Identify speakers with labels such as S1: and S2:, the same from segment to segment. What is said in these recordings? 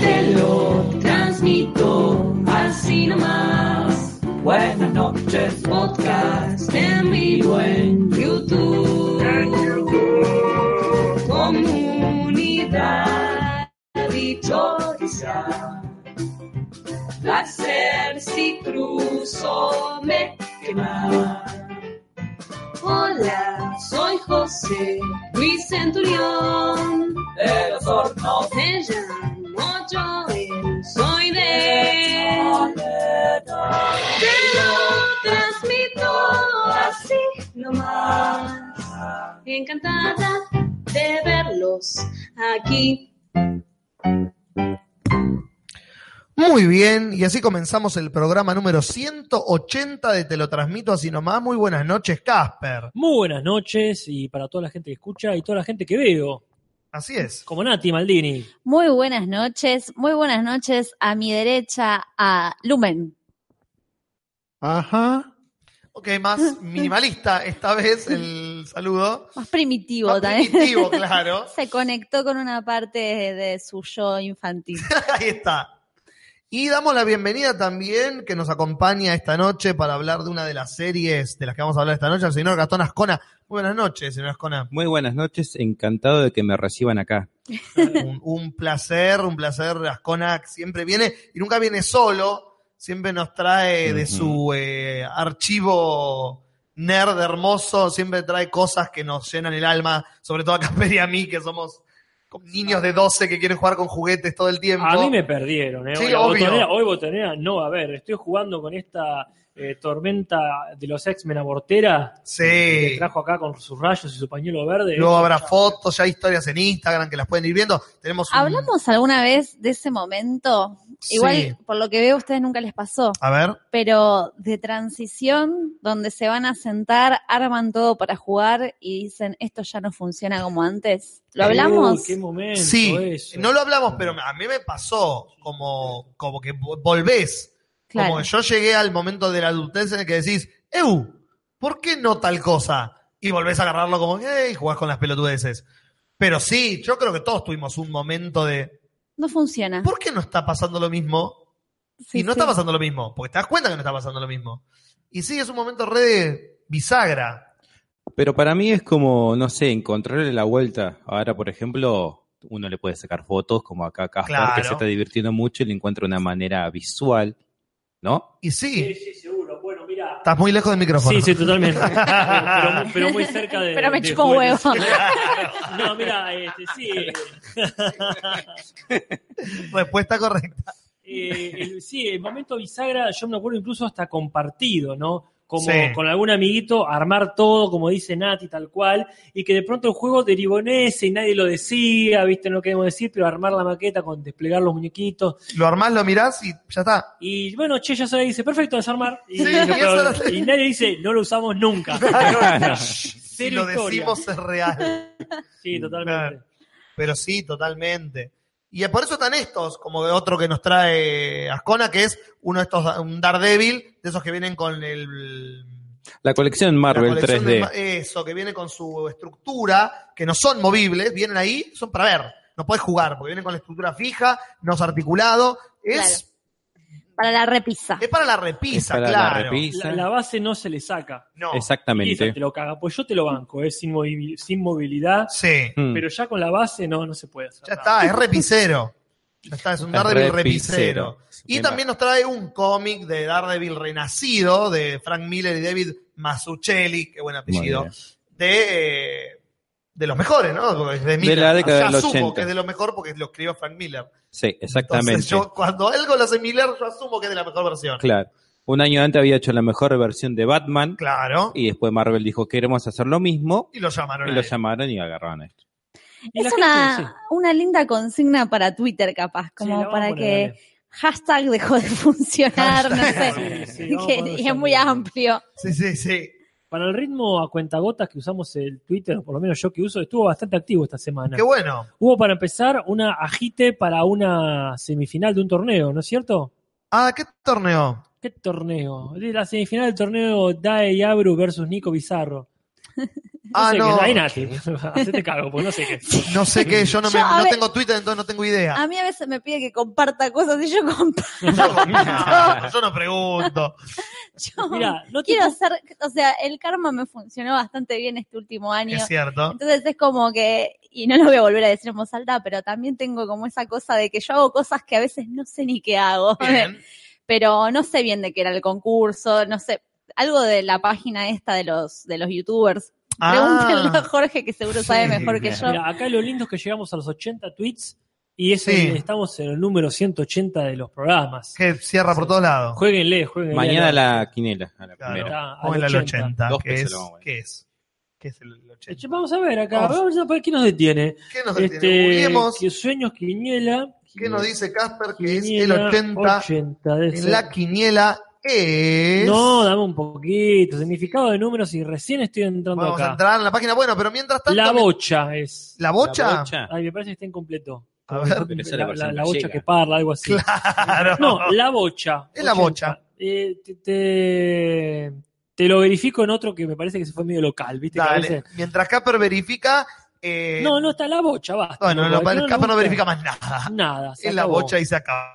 S1: Te lo transmito así nomás. Buenas noches, podcast en vivo en YouTube. Comunidad dichosa. Placer si cruzo me quema. Hola, soy José Luis Centurión. De los hornos me llamo Joel, soy de... Te lo transmito así nomás. Encantada de verlos aquí.
S2: Muy bien, y así comenzamos el programa número 180 de Te lo transmito así nomás. Muy buenas noches, Casper.
S3: Muy buenas noches y para toda la gente que escucha y toda la gente que veo,
S2: Así es.
S3: como Nati Maldini.
S4: Muy buenas noches, muy buenas noches a mi derecha a Lumen.
S5: Ajá.
S2: Ok, más minimalista esta vez el saludo.
S4: Más primitivo
S2: Más
S4: también.
S2: primitivo, claro.
S4: Se conectó con una parte de, de su yo infantil.
S2: Ahí está. Y damos la bienvenida también que nos acompaña esta noche para hablar de una de las series de las que vamos a hablar esta noche, al señor Gastón Ascona. Muy buenas noches, señor Ascona.
S5: Muy buenas noches, encantado de que me reciban acá.
S2: un, un placer, un placer. Ascona siempre viene y nunca viene solo, siempre nos trae de su eh, archivo nerd hermoso, siempre trae cosas que nos llenan el alma, sobre todo a Casper y a mí, que somos niños de 12 que quieren jugar con juguetes todo el tiempo.
S3: A mí me perdieron, ¿eh?
S2: Sí,
S3: Hoy
S2: obvio.
S3: botonera- hoy botonera no a haber. Estoy jugando con esta eh, tormenta de los X-Men abortera que
S2: Sí.
S3: trajo acá con sus rayos y su pañuelo verde.
S2: Luego habrá
S3: Ya-
S2: fotos, ya hay historias en Instagram que las pueden ir viendo. Tenemos un-
S4: ¿Hablamos alguna vez de ese momento?
S2: Sí.
S4: Igual, por lo que veo, a ustedes nunca les pasó.
S2: A ver.
S4: Pero de transición, donde se van a sentar, arman todo para jugar y dicen, esto ya no funciona como antes. ¿Lo hablamos?
S3: Uy, qué momento
S2: Sí,
S3: eso.
S2: no lo hablamos, pero a mí me pasó como, como que vo- volvés.
S4: Claro.
S2: Como que yo llegué al momento de la adultez en el que decís, Eu, ¿por qué no tal cosa? Y volvés a agarrarlo como, hey, jugás con las pelotudeces. Pero sí, yo creo que todos tuvimos un momento de,
S4: No funciona.
S2: ¿por qué no está pasando lo mismo?
S4: Sí,
S2: y no
S4: sí.
S2: está pasando lo mismo, porque te das cuenta que no está pasando lo mismo. Y sí, es un momento re de bisagra.
S5: Pero para mí es como, no sé, encontrarle la vuelta. Ahora, por ejemplo, uno le puede sacar fotos, como acá Casper,
S2: Claro.
S5: que se está divirtiendo mucho y le encuentra una manera visual, ¿no?
S2: Y
S3: Sí,
S2: sí,
S3: sí, seguro. Bueno, mira.
S2: estás muy lejos del micrófono.
S3: Sí, sí, totalmente. pero, pero muy cerca de.
S4: Pero me
S3: de
S4: chupa un
S3: juguetes.
S4: huevo.
S3: No, mira, este, sí.
S2: Respuesta correcta.
S3: Eh, el- sí, el momento bisagra, yo me acuerdo incluso hasta compartido, ¿no? Como
S2: Sí.
S3: con algún amiguito, armar todo, como dice Nati, tal cual, y que de pronto el juego derivó en ese y nadie lo decía, ¿viste? No queremos decir, pero armar la maqueta con desplegar los muñequos.
S2: Lo armás, lo mirás y ya está.
S3: Y bueno, che, ya se dice, perfecto, desarmar. Y,
S2: Sí,
S3: pero-
S2: y
S3: nadie dice, no lo usamos nunca.
S2: Si lo
S3: historia.
S2: decimos es real.
S3: Sí, totalmente.
S2: Pero sí, totalmente. Y por eso están estos, como otro que nos trae Ascona, que es uno de estos, un Daredevil, de esos que vienen con el...
S5: La colección
S2: la
S5: Marvel
S2: colección
S5: 3D.
S2: de eso, que viene con su estructura, que no son movibles, vienen ahí, son para ver. No puedes jugar, porque vienen con la estructura fija, no es articulado. Es,
S4: Para la repisa.
S2: es para la repisa,
S5: Es para la
S2: claro.
S5: repisa.
S3: La, la base no se le saca.
S2: No.
S3: Y
S5: Exactamente.
S3: te lo caga. Pues yo te lo banco, es sin, movi- sin movilidad,
S2: Sí,
S5: Mm.
S3: pero ya con la base no, no se puede hacer.
S2: ya
S3: nada.
S2: está, es repisero. Ya está, es un
S5: Es
S2: Daredevil
S5: repicero.
S2: repisero. Y
S5: Me
S2: también nos trae un cómic de Daredevil renacido de Frank Miller y David Mazzucchelli, qué buen
S5: Muy
S2: apellido,
S5: bien.
S2: de, eh, de los mejores, ¿no? De, Miller.
S5: la década
S2: O sea,
S5: del
S2: asumo
S5: 80.
S2: que es de lo mejor porque lo escribió Frank Miller.
S5: Sí, exactamente.
S2: Entonces, yo, cuando algo lo hace Miller, yo asumo que es de la mejor versión.
S5: Claro. Un año antes había hecho la mejor versión de Batman
S2: Claro.
S5: y después Marvel dijo queremos hacer lo mismo
S2: Y lo llamaron.
S5: y lo llamaron y agarraron esto.
S4: Es
S3: gente,
S4: una,
S3: sí.
S4: una linda consigna para Twitter, capaz, como para
S3: poner,
S4: que
S3: dale.
S4: hashtag dejó de funcionar, no sé.
S3: Sí,
S4: Que- y es muy amplio.
S2: Sí, sí, sí.
S3: Para el ritmo a cuentagotas que usamos el Twitter, o por lo menos yo que uso, estuvo bastante activo esta semana.
S2: Qué bueno.
S3: Hubo para empezar una agite para una semifinal de un torneo, ¿no es cierto?
S2: Ah, ¿qué torneo?
S3: ¿Qué torneo? La semifinal del torneo Dae Yabru versus Nico Bizarro.
S2: Ah,
S3: sé
S2: no.
S3: qué, Nati. Hacete cargo, porque no sé qué.
S2: No sé qué, yo no, me,
S4: Yo, a
S2: no
S4: ver-
S2: tengo Twitter, entonces no tengo idea.
S4: A mí a veces me pide que comparta cosas y yo comparto.
S2: No, yo no pregunto.
S4: Yo
S3: Mira, no te
S4: quiero hacer, o sea, el karma me funcionó bastante bien este último año.
S2: Es cierto.
S4: Entonces es como que, y no lo voy a volver a decir en voz alta, pero también tengo como esa cosa de que yo hago cosas que a veces no sé ni qué hago.
S2: Bien.
S4: Pero no sé bien de qué era el concurso, no sé, algo de la página esta de los, de los youtubers. Pregúntenle a
S2: Ah,
S4: Jorge que seguro
S2: Sí,
S4: sabe mejor que yo.
S3: Mira, acá lo lindo es que llegamos a los 80 tweets y eso
S2: Sí.
S3: estamos en el número 180 de los programas.
S2: que cierra por todos lados.
S3: Jueguenle, jueguenle.
S5: Mañana
S3: a la-
S5: la quinela, a la
S2: Claro.
S5: primera.
S3: Ah, al
S2: Pónganle al
S3: 80.
S2: 80.
S5: Dos
S2: ¿Qué
S5: pesos
S2: es?
S5: lo vamos a ver.
S2: ¿Qué es? ¿Qué es el 80?
S3: Vamos a ver acá,
S2: Vamos.
S3: vamos a ver qué nos detiene.
S2: ¿Qué nos detiene?
S3: Este, que sueños, quiniela.
S2: ¿Qué nos dice Casper que es el
S3: Quiniela,
S2: 80
S3: 80 debe
S2: en
S3: ser.
S2: la quiniela? Es...
S3: No, dame un poquito. Significado de números y recién estoy entrando
S2: Vamos a
S3: acá.
S2: entrar en la página. Bueno, pero mientras tanto...
S3: La bocha es.
S2: ¿La bocha?
S5: La bocha.
S3: Ay, me parece que está incompleto.
S2: A ver.
S5: La
S3: la,
S5: versión
S3: la- la bocha que parla, algo así.
S2: Claro.
S3: No, la bocha.
S2: Es la bocha.
S3: Eh, te, te, te lo verifico en otro que me parece que se fue medio local, ¿viste? Que a
S2: Dale.
S3: veces-
S2: Mientras Casper verifica... eh,
S3: No, no está la bocha, basta.
S2: Bueno, no,
S3: le
S2: Casper no verifica más nada.
S3: Nada. se
S2: Es la bocha y se acaba.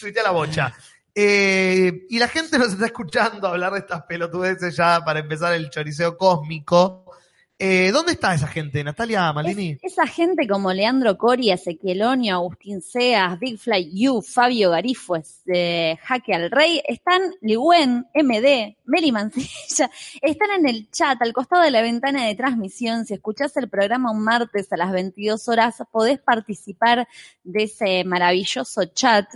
S2: Tuitea la bocha. Eh, y la gente nos está escuchando hablar de estas pelotudeces ya para empezar el choriceo cósmico. Eh, ¿Dónde está esa gente? Natalia Malini.
S4: Esa gente como Leandro Cori, Ezequiel Oño, Agustín Seas, Big Fly You, Fabio Garifues, de Jaque al Rey, están Ligüen, MD, Meli Mancilla, están en el chat al costado de la ventana de transmisión. Si escuchás el programa un martes a las 22 horas, podés participar de ese maravilloso chat,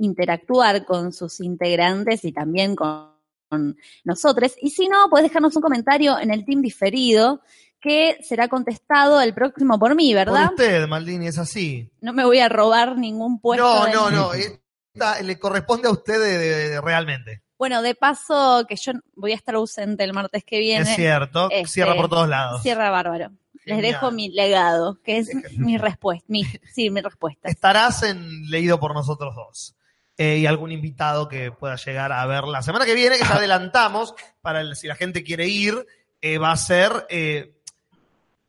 S4: interactuar con sus integrantes y también con con nosotros. Y si no, podés dejarnos un comentario en el team diferido que será contestado el próximo por mí,
S2: Por
S4: ¿verdad?
S2: usted, Maldini, es así.
S4: No me voy a robar ningún puesto.
S2: No,
S4: de-
S2: no, no. esta le corresponde a usted de- de- de- realmente.
S4: Bueno, de paso, que yo voy a estar ausente el martes que viene.
S2: Es cierto.
S4: Este,
S2: Cierra por todos lados.
S4: Cierra bárbaro. Les dejo mi legado, que es mi respuesta. Mi, sí, mi respuesta.
S2: Estarás en, leído por nosotros dos. Eh, y algún invitado que pueda llegar a ver la semana que viene, que ya adelantamos, para el- si la gente quiere ir, eh, va a ser eh,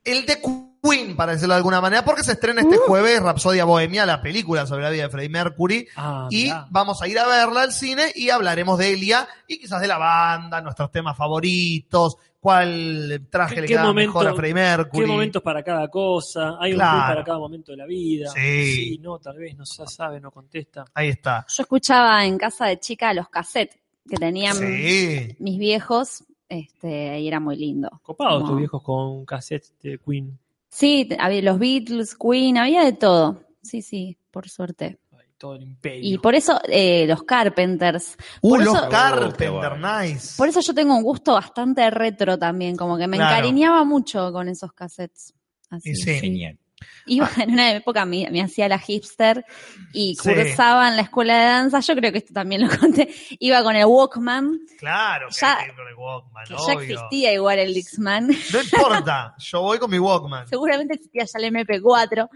S2: el de Queen, para decirlo de alguna manera, porque se estrena
S4: Uh.
S2: este jueves Rapsodia Bohemia, la película sobre la vida de Freddie Mercury.
S3: Ah,
S2: Y
S3: mirá.
S2: vamos a ir a verla al cine y hablaremos de Elia y quizás de la banda, nuestros temas favoritos, cuál traje
S3: ¿Qué-
S2: le queda
S3: momento-
S2: mejor a Freddie Mercury.
S3: ¿Qué momentos para cada cosa? Hay un
S2: Claro.
S3: tweet para cada momento de la vida.
S2: Sí.
S3: no, tal vez no se sabe, no contesta.
S2: Ahí está.
S4: Yo escuchaba en casa de chica los cassettes que tenían
S2: Sí.
S4: mis viejos, este, y era muy lindo.
S3: Copados tus viejos con cassette de Queen.
S4: Sí, había los Beatles, Queen, había de todo. Sí, sí, por suerte.
S3: Todo el imperio.
S4: Y por eso eh, los Carpenters.
S2: Uh,
S4: Por
S2: los
S4: eso-
S2: Carpenter,
S5: Oh, qué
S2: nice.
S4: Por eso yo tengo un gusto bastante retro también, como que me
S2: Claro.
S4: encariñaba mucho con esos cassettes. Así.
S2: Sí.
S5: Genial.
S4: Iba en una época, me, me hacía la hipster y
S2: Sí.
S4: cursaba en la escuela de danza. Yo creo que esto también lo conté. Iba con el Walkman,
S2: Claro, que
S4: Ya-
S2: hay que ir con el Walkman,
S4: que ya
S2: obvio.
S4: existía igual el Dixman.
S2: No importa, yo voy con mi Walkman.
S4: Seguramente existía ya el MP4.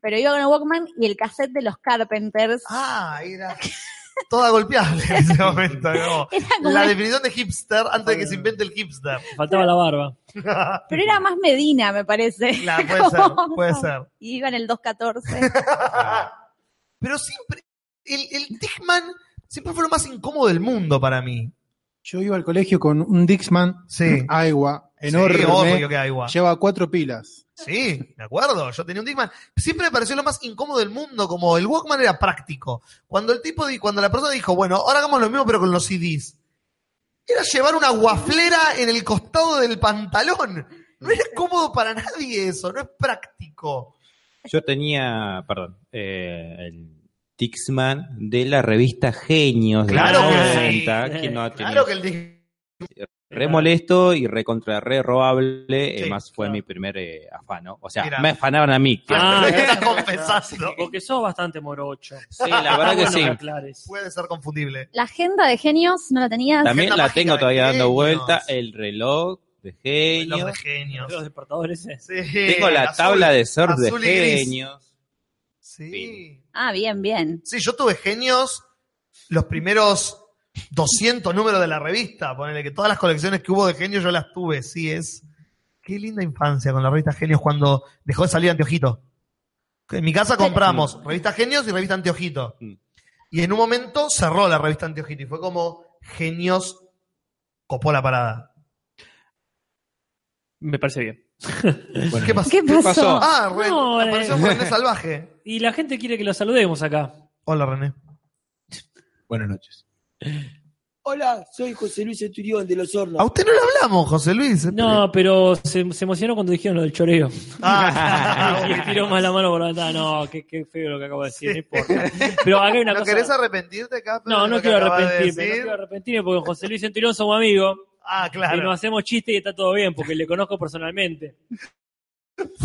S4: Pero iba con el Walkman y el cassette de los Carpenters.
S2: Ah, era toda golpeable en ese momento. ¿no?
S4: Era como-
S2: La definición de hipster antes de que se invente el hipster.
S3: Faltaba la barba.
S4: Pero era más Medina, me parece.
S2: Claro, puede ser, puede ser.
S4: Y iba en el 214.
S2: Pero siempre, el, el Dickman siempre fue lo más incómodo del mundo para mí.
S6: Yo iba al colegio con un Dixman
S2: Sí.
S6: agua
S2: Sí,
S6: enorme.
S2: obvio que.
S6: Lleva cuatro pilas.
S2: Sí, de acuerdo. Yo tenía un Discman. Siempre me pareció lo más incómodo del mundo, como el Walkman era práctico. Cuando el tipo, cuando la persona dijo, bueno, ahora hagamos lo mismo pero con los CDs. Era llevar una guaflera en el costado del pantalón. No era cómodo para nadie eso, no es práctico.
S5: Yo tenía, perdón, eh, el Dixman de la revista Genios de los
S2: que
S5: 90.
S3: sí.
S5: ¿Quién no ha tenido?
S2: Claro que el.
S5: Re molesto y recontra re robable.
S2: Sí,
S5: además fue
S3: claro.
S5: mi primer eh, afano. O sea,
S2: Mira.
S5: me afanaban a mí.
S3: Ah,
S2: estás
S3: claro.
S2: confesando.
S3: Porque sos bastante morocho.
S5: Sí, la verdad que sí.
S2: Puede ser confundible.
S4: La agenda de genios no la tenías.
S5: También la tengo todavía dando vuelta. El reloj de
S2: Los
S5: genios.
S2: de genios.
S3: Los despertadores ese.
S2: Sí,
S5: Tengo la
S2: azul,
S5: tabla de surf de genios.
S2: Sí.
S4: Ah, bien, bien.
S2: Sí, yo tuve genios los primeros 200 números de la revista. Ponele que todas las colecciones que hubo de Genios yo las tuve. Sí, es. Qué linda infancia con la revista Genios cuando dejó de salir Anteojito. En mi casa compramos revista Genios y revista Anteojito.
S5: Mm.
S2: Y en un momento cerró la revista Anteojito y fue como Genios copó la parada.
S3: Me parece bien.
S5: Bueno,
S2: ¿Qué pasó?
S4: ¿Qué pasó?
S5: pasó?
S2: Ah, Ren-
S3: No, eh.
S2: apareció René Salvaje.
S3: Y la gente quiere que lo saludemos acá.
S2: Hola, René.
S7: Buenas noches.
S8: Hola, soy José Luis Centurión de Los Hornos.
S2: A usted no le hablamos, José Luis.
S3: No, pero se, se emocionó cuando dijeron lo del choreo.
S2: Ah,
S3: y tiró más la mano por la ventana. No, qué, qué feo lo que acabo de decir, no importa. Pero acá hay una
S2: ¿No
S3: cosa.
S2: querés arrepentirte, Casper?
S3: No, no quiero
S2: de
S3: arrepentirme, no quiero arrepentirme porque con José Luis Centurión somos amigos
S2: Ah,
S3: y
S2: claro.
S3: nos hacemos chistes y está todo bien porque le conozco personalmente.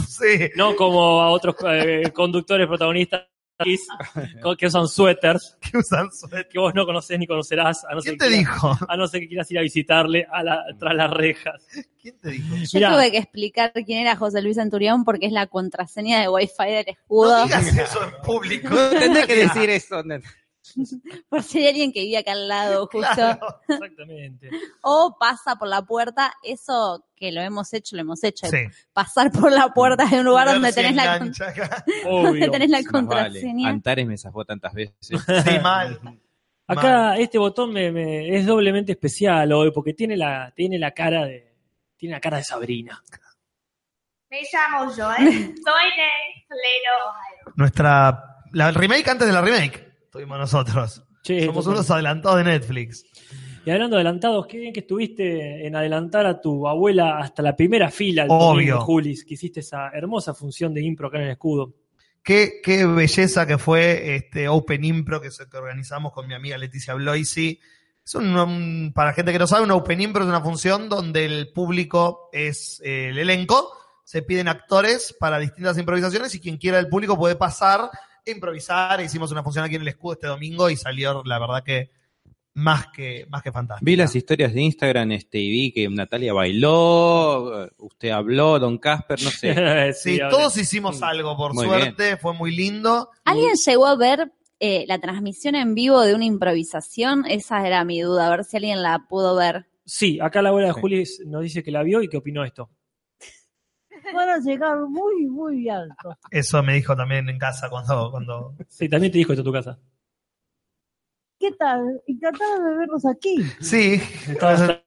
S2: Sí.
S3: No como a otros eh, conductores protagonistas que usan suéteres
S2: Que usan suéter.
S3: que vos no conocés ni conocerás a no ser
S2: ¿Quién
S3: que
S2: te
S3: quieras-
S2: dijo?
S3: a no ser que quieras ir a visitarle a la, tras las rejas.
S2: ¿Quién te dijo?
S4: Yo
S3: Mirá.
S4: tuve que explicar quién era José Luis Centurión porque es la contraseña de Wi-Fi del escudo.
S2: No digas eso en público.
S5: No tendré que decir eso. no.
S4: Por si hay alguien que vive acá al lado, justo.
S2: Claro.
S3: Exactamente.
S4: O pasa por la puerta. Eso que lo hemos hecho, lo hemos hecho.
S2: Sí.
S4: Pasar por la puerta de un lugar donde tenés la, con- donde tenés la
S5: vale.
S4: contraseña.
S5: Antares me zafó tantas veces.
S2: Sí, mal.
S3: Acá este botón me, me- es doblemente especial hoy porque tiene la, tiene la cara de tiene la cara de Sabrina.
S9: Me llamo Joy, soy de Toledo, Ohio.
S2: Nuestra. La el remake antes de la remake. Tuvimos nosotros.
S3: Che,
S2: Somos
S3: total.
S2: unos adelantados de Netflix.
S3: Y hablando de adelantados, qué bien que estuviste en adelantar a tu abuela hasta la primera fila, el
S2: Obvio.
S3: domingo, Julis, que hiciste esa hermosa función de impro acá en el escudo.
S2: Qué, qué belleza que fue este Open Impro que, organizamos con mi amiga Leticia Bloisi. Es un, un- para gente que no sabe, un Open Impro es una función donde el público es eh, el elenco. Se piden actores para distintas improvisaciones y quien quiera del público puede pasar improvisar. Hicimos una función aquí en el escudo este domingo y salió, la verdad, que más que, más que fantástico.
S5: Vi las historias de Instagram este, y vi que Natalia bailó, eh, usted habló, Don Casper, no sé.
S2: Sí, todos hicimos
S5: Mm.
S2: algo, por
S5: Muy
S2: suerte, fue muy lindo.
S4: ¿Alguien llegó a ver eh, la transmisión en vivo de una improvisación? Esa era mi duda, a ver si alguien la pudo ver.
S3: Sí, acá la abuela de
S5: Sí.
S3: Julis nos dice que la vio y que opinó esto.
S10: Van a llegar muy, muy alto.
S2: Eso me dijo también en casa cuando, cuando
S3: Sí, también te dijo esto en tu casa.
S10: ¿Qué tal? Encantado de verlos aquí.
S2: Sí,
S3: Estabas-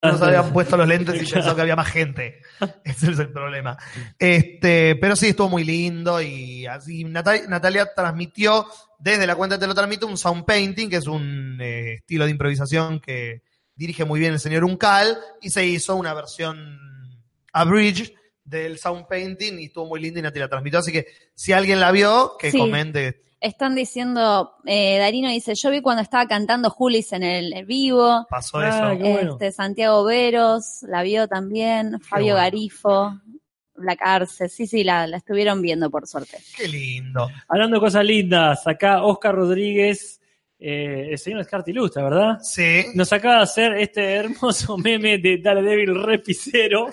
S2: nos habían puesto los lentes y pensó que había más gente. Ese es el problema. Este, pero sí, estuvo muy lindo y así Natalia, Natalia transmitió desde la cuenta Te lo transmito un sound painting, que es un eh, estilo de improvisación que dirige muy bien el señor Uncal y se hizo una versión abridged del sound painting y estuvo muy linda y Natalia la transmitió. Así que si alguien la vio, que
S4: Sí.
S2: comente.
S4: Están diciendo, eh, Darino dice, yo vi cuando estaba cantando Julis en el, el vivo.
S2: Pasó
S3: Ah,
S2: eso.
S3: bueno.
S4: Este, Santiago Veros la vio también, Fabio
S2: bueno.
S4: Garifo, Black Arce, sí, sí, la, la estuvieron viendo por suerte.
S2: Qué lindo.
S3: Hablando de cosas lindas, acá Oscar Rodríguez, eh, el señor Descartes Ilustra, ¿verdad?
S2: Sí.
S3: Nos acaba de hacer este hermoso meme de Daredevil repicero,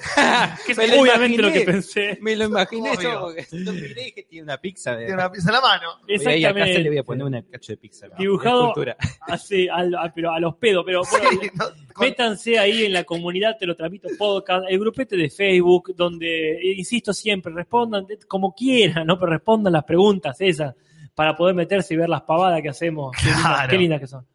S3: que es
S5: lo
S3: obviamente lo que pensé.
S5: Me lo imaginé porque lo miré y que tiene una pizza. De...
S2: Tiene una pizza en la mano.
S5: Voy a ir a casa y le voy a
S3: Exactamente.
S5: poner una cacho de pizza.
S3: Dibujado así, a- pero a los pedos. Pero bueno,
S2: Sí, no, con-
S3: métanse ahí en la comunidad, te lo transmito podcast, el grupete de Facebook, donde, eh, insisto siempre, respondan de- como quieran, ¿no? Pero respondan las preguntas esas para poder meterse y ver las pavadas que hacemos. Qué lindas,
S2: Claro.
S3: qué lindas que son.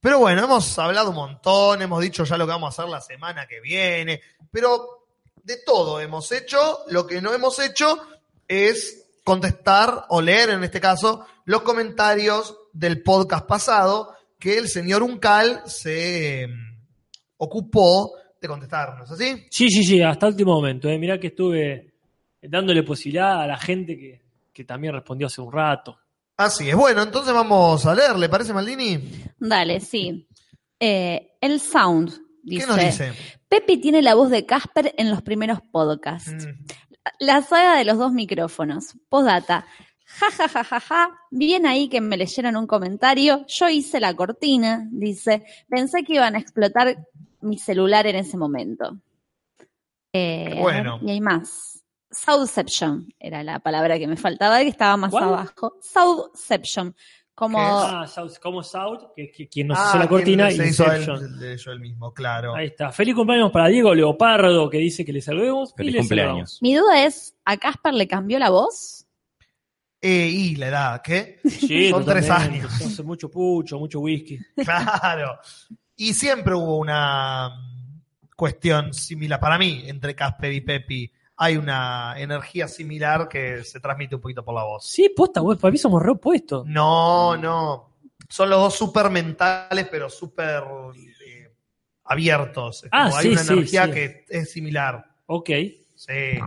S2: Pero bueno, hemos hablado un montón, hemos dicho ya lo que vamos a hacer la semana que viene, pero de todo hemos hecho. Lo que no hemos hecho es contestar o leer, en este caso, los comentarios del podcast pasado que el señor Uncal se mm, ocupó de contestarnos, ¿así?
S3: Sí, sí, sí, hasta el último momento. ¿eh? Mirá que estuve dándole posibilidad a la gente que, que también respondió hace un rato.
S2: Así es. Bueno, entonces vamos a leer, ¿le parece, Maldini?
S4: Dale, sí. Eh, el sound dice,
S2: ¿Qué nos dice?
S4: Pepi tiene la voz de Casper en los primeros podcasts.
S2: Mm,
S4: La saga de los dos micrófonos. Postdata. Ja, ja, ja, ja, ja. Bien ahí que me leyeron un comentario. Yo hice la cortina, dice. Pensé que iban a explotar mi celular en ese momento. Eh,
S2: bueno.
S4: Y hay más. Southception era la palabra que me faltaba, que estaba más
S3: ¿Cuál?
S4: abajo. Southception. Como
S3: Ah, South, como South, que, que- quien nos
S2: Ah,
S3: hizo la cortina,
S2: se hizo él, de yo él mismo, claro.
S3: Ahí está. Feliz cumpleaños para Diego Leopardo, que dice que le saludemos. y
S5: Feliz
S3: le
S5: cumpleaños.
S4: mi duda es, ¿a Casper le cambió la voz?
S2: Eh, y la edad, ¿qué?
S3: Sí,
S2: Son tres años.
S3: Hace mucho pucho, mucho whisky.
S2: Claro. Y siempre hubo una cuestión similar, para mí, entre Casper y Pepi. Hay una energía similar que se transmite un poquito por la voz.
S3: Sí, posta, güey, para mí somos re opuestos.
S2: No, no. Son los dos súper mentales, pero súper eh, abiertos. Es
S3: Ah,
S2: como
S3: sí,
S2: hay una
S3: sí,
S2: energía
S3: sí.
S2: que es similar.
S3: Ok.
S2: Sí.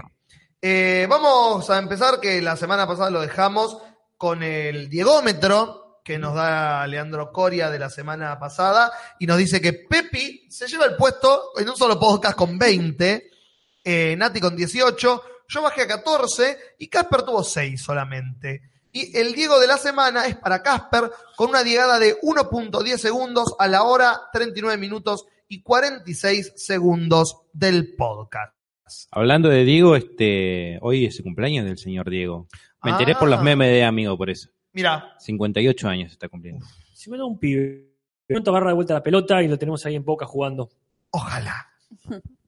S2: Eh, vamos a empezar, que la semana pasada lo dejamos con el Diegómetro que nos da Leandro Coria de la semana pasada y nos dice que Pepi se lleva el puesto en un solo podcast con 20, eh, Nati con 18, yo bajé a 14 y Casper tuvo 6 solamente. Y el Diego de la semana es para Casper con una llegada de 1.10 segundos a la hora 39 minutos y 46 segundos del podcast.
S5: Hablando de Diego, este, hoy es el cumpleaños del señor Diego. Me enteré por los
S2: Ah.
S5: memes de amigo, por eso.
S2: Mira,
S5: 58 años está cumpliendo.
S3: Si me da un pibe. Pronto agarra de vuelta la pelota y lo tenemos ahí en boca jugando.
S2: ojalá.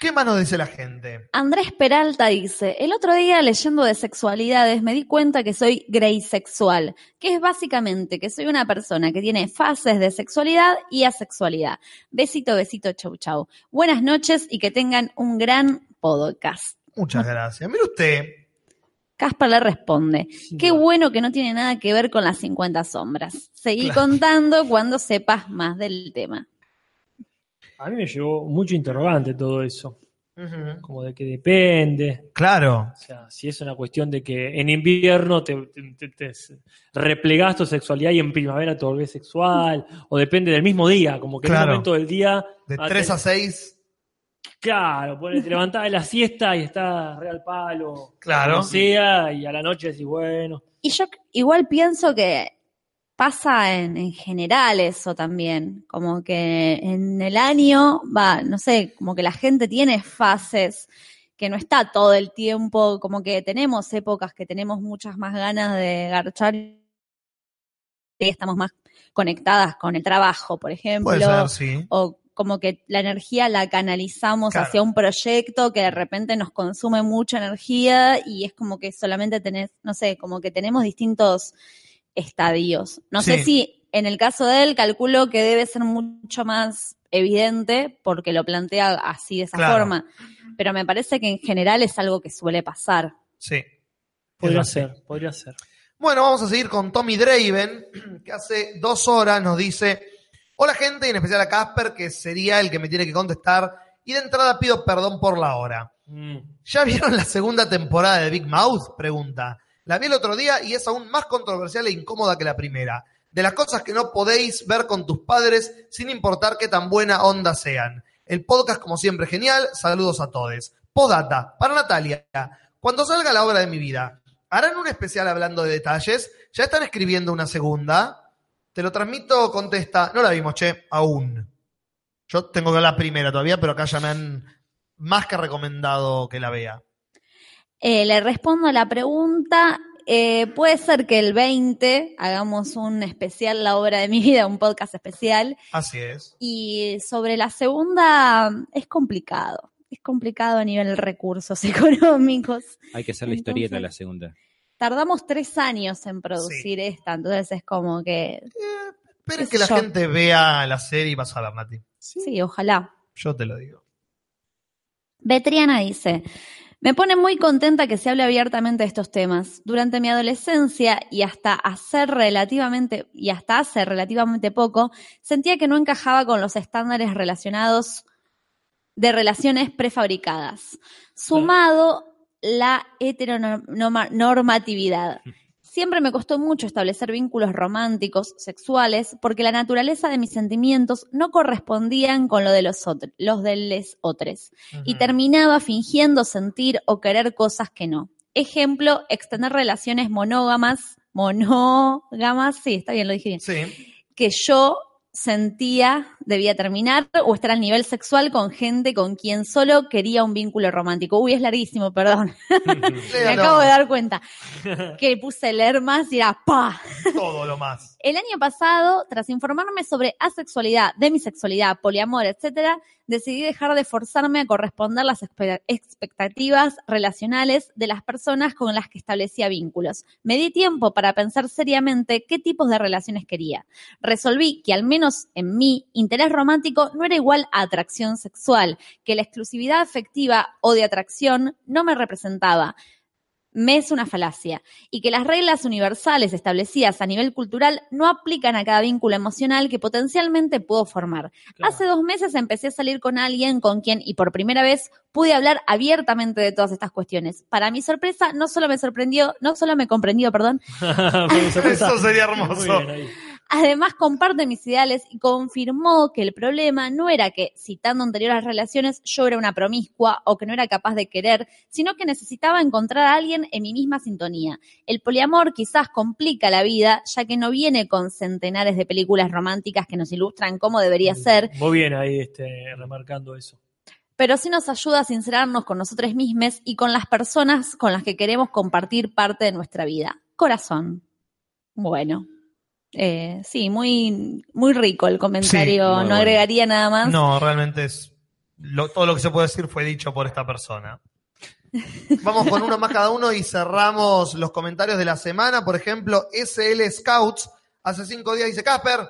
S2: ¿Qué más nos dice la gente?
S4: Andrés Peralta dice, el otro día leyendo de sexualidades me di cuenta que soy greisexual, que es básicamente que soy una persona que tiene fases de sexualidad y asexualidad. Besito, besito, chau, chau. Buenas noches y que tengan un gran podcast.
S2: Muchas gracias. Mire usted,
S4: Casper le responde, qué bueno que no tiene nada que ver con las 50 sombras. Seguí contando cuando sepas más del tema.
S3: A mí me llevó mucho interrogante todo eso. Como de que depende.
S2: claro,
S3: O sea, si es una cuestión de que en invierno te, te- te- te replegás tu sexualidad y en primavera te volvés sexual, o depende del mismo día, como que en
S2: Claro.
S3: un momento del día.
S2: de
S3: ah,
S2: 3
S3: te-
S2: a 6,
S3: Claro, ponele, te levantás de la siesta y estás real palo.
S2: Claro.
S3: Como sea, y a la noche decís, bueno.
S4: Y yo igual pienso que pasa en, en general eso también, como que en el año, va, no sé, como que la gente tiene fases que no está todo el tiempo, como que tenemos épocas que tenemos muchas más ganas de garchar y estamos más conectadas con el trabajo, por ejemplo,
S2: puede ser, sí.
S4: o como que la energía la canalizamos
S2: Claro.
S4: hacia un proyecto que de repente nos consume mucha energía y es como que solamente tenés, no sé, como que tenemos distintos estadios. No sé si en el caso de él calculo que debe ser mucho más evidente porque lo plantea así de esa
S2: Claro.
S4: forma, pero me parece que en general es algo que suele pasar.
S2: Sí.
S3: Podría ser, podría ser.
S2: Bueno, vamos a seguir con Tommy Draven, que hace dos horas nos dice, hola gente, y en especial a Casper, que sería el que me tiene que contestar, y de entrada pido perdón por la hora.
S3: Mm.
S2: ¿Ya vieron la segunda temporada de Big Mouth? Pregunta. La vi el otro día y es aún más controversial e incómoda que la primera. De las cosas que no podéis ver con tus padres sin importar qué tan buena onda sean. El podcast, como siempre, genial. Saludos a todos. Podata, para Natalia. Cuando salga la obra de mi vida, ¿harán un especial hablando de detalles? ¿Ya están escribiendo una segunda? Te lo transmito, contesta. No la vimos, che, aún. Yo tengo que ver la primera todavía, pero acá ya me han más que recomendado que la vea.
S4: Eh, le respondo a la pregunta. eh, puede ser que el 20 hagamos un especial, la obra de mi vida, un podcast especial.
S2: Así es.
S4: Y sobre la segunda, es complicado. Es complicado a nivel de recursos económicos.
S5: Hay que hacer la historieta de
S4: Entonces-
S5: la segunda.
S4: Tardamos tres años en producir esta, entonces es como que,
S2: Esperen
S4: ¿Qué
S2: que la
S4: yo?
S2: gente vea la serie y vas a ver, Nati.
S4: sí, ojalá.
S2: Yo te lo digo.
S4: Betriana dice, me pone muy contenta que se hable abiertamente de estos temas. Durante mi adolescencia y hasta hacer relativamente y hasta hace relativamente poco, sentía que no encajaba con los estándares relacionados de relaciones prefabricadas. Sumado la heteronormatividad. Siempre me costó mucho establecer vínculos románticos, sexuales, porque la naturaleza de mis sentimientos no correspondían con lo de los, otros, los de les otros. Y terminaba fingiendo sentir o querer cosas que no. Ejemplo, extender relaciones monógamas, monógamas, sí, está bien, lo dije bien,
S2: Sí.
S4: que yo sentía debía terminar o estar al nivel sexual con gente con quien solo quería un vínculo romántico. Uy, es larguísimo, perdón. Me acabo de dar cuenta que puse leer más y era ¡pa!
S2: Todo lo más.
S4: El año pasado, tras informarme sobre asexualidad, demisexualidad, poliamor, etcétera, decidí dejar de forzarme a corresponder las expectativas relacionales de las personas con las que establecía vínculos. Me di tiempo para pensar seriamente qué tipos de relaciones quería. Resolví que al menos en mí, interés romántico no era igual a atracción sexual, que la exclusividad afectiva o de atracción no me representaba. Me es una falacia y que las reglas universales establecidas a nivel cultural no aplican a cada vínculo emocional que potencialmente puedo formar.
S3: Claro.
S4: Hace dos meses empecé a salir con alguien con quien, y por primera vez, pude hablar abiertamente de todas estas cuestiones. Para mi sorpresa, no solo me sorprendió, no solo me comprendió, perdón.
S2: Eso sería
S3: Muy
S2: hermoso.
S4: Además, comparte mis ideales y confirmó que el problema no era que, citando anteriores relaciones, yo era una promiscua o que no era capaz de querer, sino que necesitaba encontrar a alguien en mi misma sintonía. El poliamor quizás complica la vida, ya que no viene con centenares de películas románticas que nos ilustran cómo debería ser,
S3: Muy bien ahí este, remarcando eso.
S4: pero sí nos ayuda a sincerarnos con nosotros mismos y con las personas con las que queremos compartir parte de nuestra vida. Corazón. Bueno. Eh, sí, muy, muy rico el comentario.
S5: Sí,
S4: no
S5: bueno.
S4: agregaría nada más.
S2: No, realmente es. lo- todo lo que se puede decir fue dicho por esta persona. Vamos con uno más cada uno y cerramos los comentarios de la semana. Por ejemplo, SL Scouts hace cinco días dice: Casper,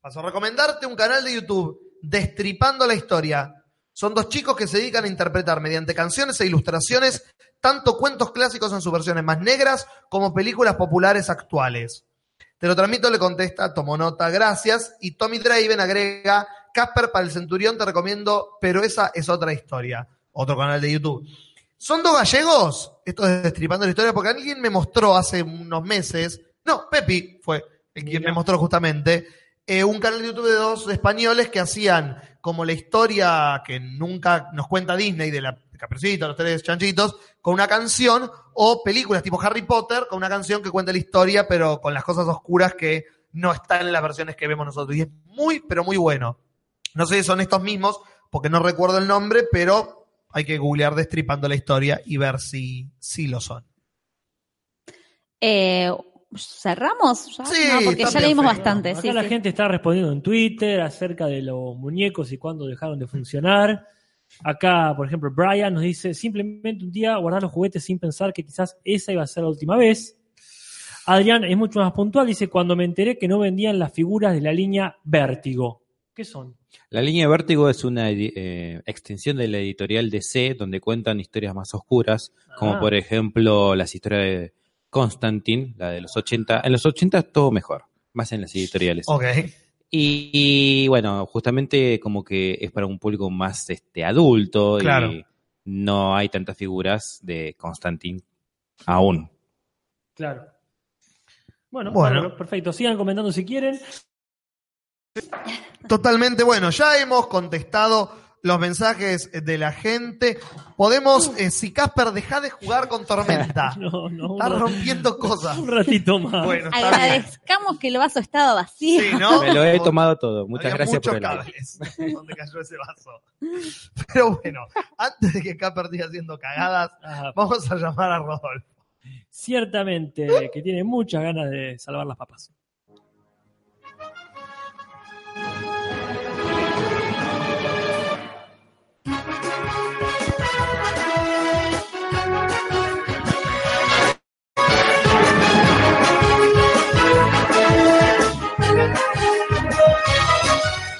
S2: paso a recomendarte un canal de YouTube, Destripando la Historia. Son dos chicos que se dedican a interpretar mediante canciones e ilustraciones tanto cuentos clásicos en sus versiones más negras como películas populares actuales. Te lo transmito, le contesta, tomo nota, gracias. Y Tommy Draven agrega, Casper para el Centurión te recomiendo, pero esa es otra historia. Otro canal de YouTube. ¿Son dos gallegos? Esto es destripando la historia, porque alguien me mostró hace unos meses, no, Pepi fue el quien me mostró justamente, eh, un canal de YouTube de dos españoles que hacían como la historia que nunca nos cuenta Disney de la Caperucita, los tres chanchitos, con una canción, o películas tipo Harry Potter, con una canción que cuenta la historia, pero con las cosas oscuras que no están en las versiones que vemos nosotros. Y es muy, pero muy bueno. No sé si son estos mismos, porque no recuerdo el nombre, pero hay que googlear destripando la historia y ver si, si lo son.
S4: Eh, ¿Cerramos? ¿Ya?
S2: Sí,
S4: No, porque ya leímos bastante.
S3: Acá
S4: sí,
S3: la
S4: sí.
S3: gente está respondiendo en Twitter acerca de los muñecos y cuándo dejaron de funcionar. Acá, por ejemplo, Brian nos dice, simplemente un día guardar los juguetes sin pensar que quizás esa iba a ser la última vez. Adrián es mucho más puntual, dice, cuando me enteré que no vendían las figuras de la línea Vértigo. ¿Qué son?
S5: La línea Vértigo es una eh, extensión de la editorial DC donde cuentan historias más oscuras, como
S3: Ah.
S5: por ejemplo las historias de Constantine, la de los 80. En los 80 todo mejor, más en las editoriales.
S2: Ok.
S5: Y, y, bueno, justamente como que es para un público más este adulto
S2: Claro.
S5: y no hay tantas figuras de Constantine aún.
S3: Claro. Bueno,
S2: Bueno.
S3: bueno, perfecto. Sigan comentando si quieren.
S2: Totalmente, bueno, ya hemos contestado los mensajes de la gente. Podemos, eh, si Casper deja de jugar con Tormenta,
S3: No, no.
S2: está rompiendo cosas.
S3: un ratito más.
S2: Bueno, está bien.
S4: Agradezcamos que el vaso estaba vacío.
S2: Sí, ¿no?
S5: Me lo he tomado todo. Muchas
S2: Había
S5: gracias por el
S2: cables donde cayó ese vaso. Pero bueno, antes de que Casper siga haciendo cagadas,
S3: Ah,
S2: vamos a llamar a Rodolfo.
S3: ciertamente que tiene muchas ganas de salvar las papas.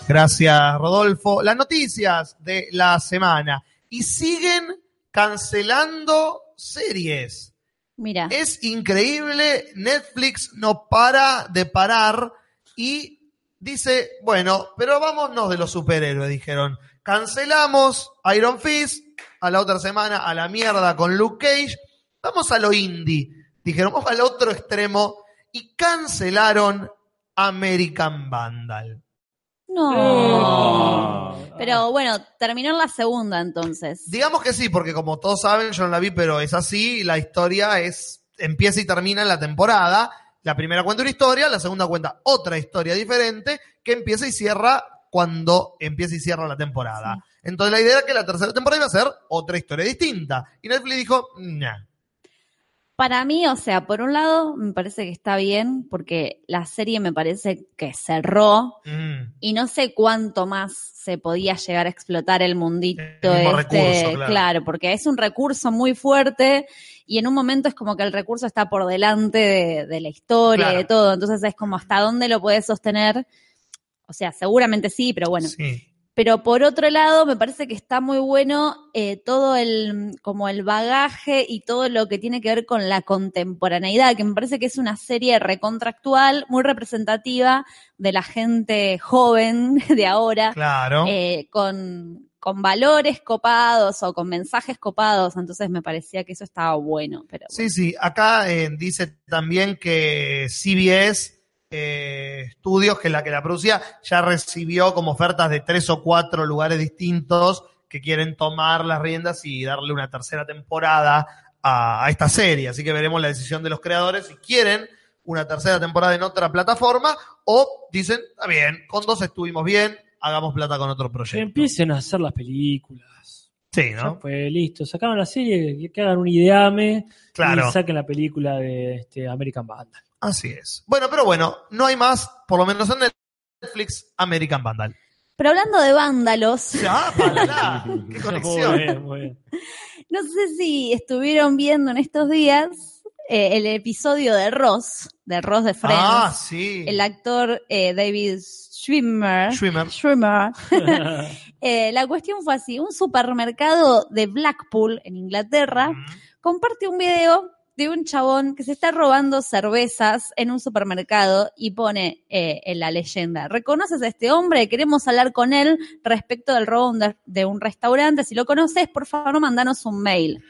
S2: Gracias, Rodolfo. Las noticias de la semana. Y siguen cancelando series.
S4: Mira,
S2: Es increíble, Netflix no para de parar y dice, bueno, pero vámonos de los superhéroes, dijeron. Cancelamos Iron Fist, a la otra semana a la mierda con Luke Cage, vamos a lo indie. Dijeron, vamos al otro extremo y cancelaron American Vandal.
S4: No. Pero bueno, terminó en la segunda entonces.
S2: Digamos que sí, porque como todos saben, yo no la vi, pero es así, la historia es empieza y termina en la temporada La primera cuenta una historia, la segunda cuenta otra historia diferente que empieza y cierra cuando empieza y cierra la temporada. Entonces la idea era que la tercera temporada iba a ser otra historia distinta. Y Netflix dijo, nah.
S4: Para mí, o sea, por un lado, me parece que está bien, porque la serie me parece que cerró
S2: Mm.
S4: y no sé cuánto más se podía llegar a explotar el mundito
S2: El
S4: este,
S2: recurso, claro.
S4: porque es un recurso muy fuerte y en un momento es como que el recurso está por delante de, de la historia y
S2: Claro.
S4: de todo, entonces es como hasta dónde lo puedes sostener. O sea, seguramente sí, pero bueno.
S2: Sí.
S4: Pero por otro lado, me parece que está muy bueno eh, todo el, como el bagaje y todo lo que tiene que ver con la contemporaneidad, que me parece que es una serie recontractual, muy representativa de la gente joven de ahora,
S2: Claro.
S4: eh, con, con valores copados o con mensajes copados, entonces me parecía que eso estaba bueno. Pero
S2: Sí, sí. Acá eh, dice también que CBS eh, Studios, que es la que la producía, ya recibió como ofertas de tres o cuatro lugares distintos que quieren tomar las riendas y darle una tercera temporada a, a esta serie. Así que veremos la decisión de los creadores si quieren una tercera temporada en otra plataforma o dicen, está bien, con dos estuvimos bien, hagamos plata con otro
S3: Que
S2: proyecto.
S3: empiecen a hacer las películas.
S2: Sí,
S3: Ya
S2: ¿no?
S3: fue listo. Sacaron la serie, que- que hagan un ideame
S2: Claro.
S3: y saquen la película de este, American Vandal.
S2: Así es. Bueno, pero bueno, no hay más, por lo menos en Netflix, American Vandal.
S4: Pero hablando de vándalos,
S2: Ah, palala, qué conexión.
S3: Muy bien, muy bien.
S4: no sé si estuvieron viendo en estos días eh, el episodio de Ross, de Ross de Friends.
S2: Ah, sí.
S4: El actor eh, David Schwimmer.
S2: Schwimmer.
S4: Schwimmer. Eh, la cuestión fue así: un supermercado de Blackpool, en Inglaterra,
S2: Mm.
S4: comparte un video de un chabón que se está robando cervezas en un supermercado y pone eh, en la leyenda, ¿reconoces a este hombre? Queremos hablar con él respecto del robo de, un restaurante. Si lo conoces, por favor, mandanos un mail.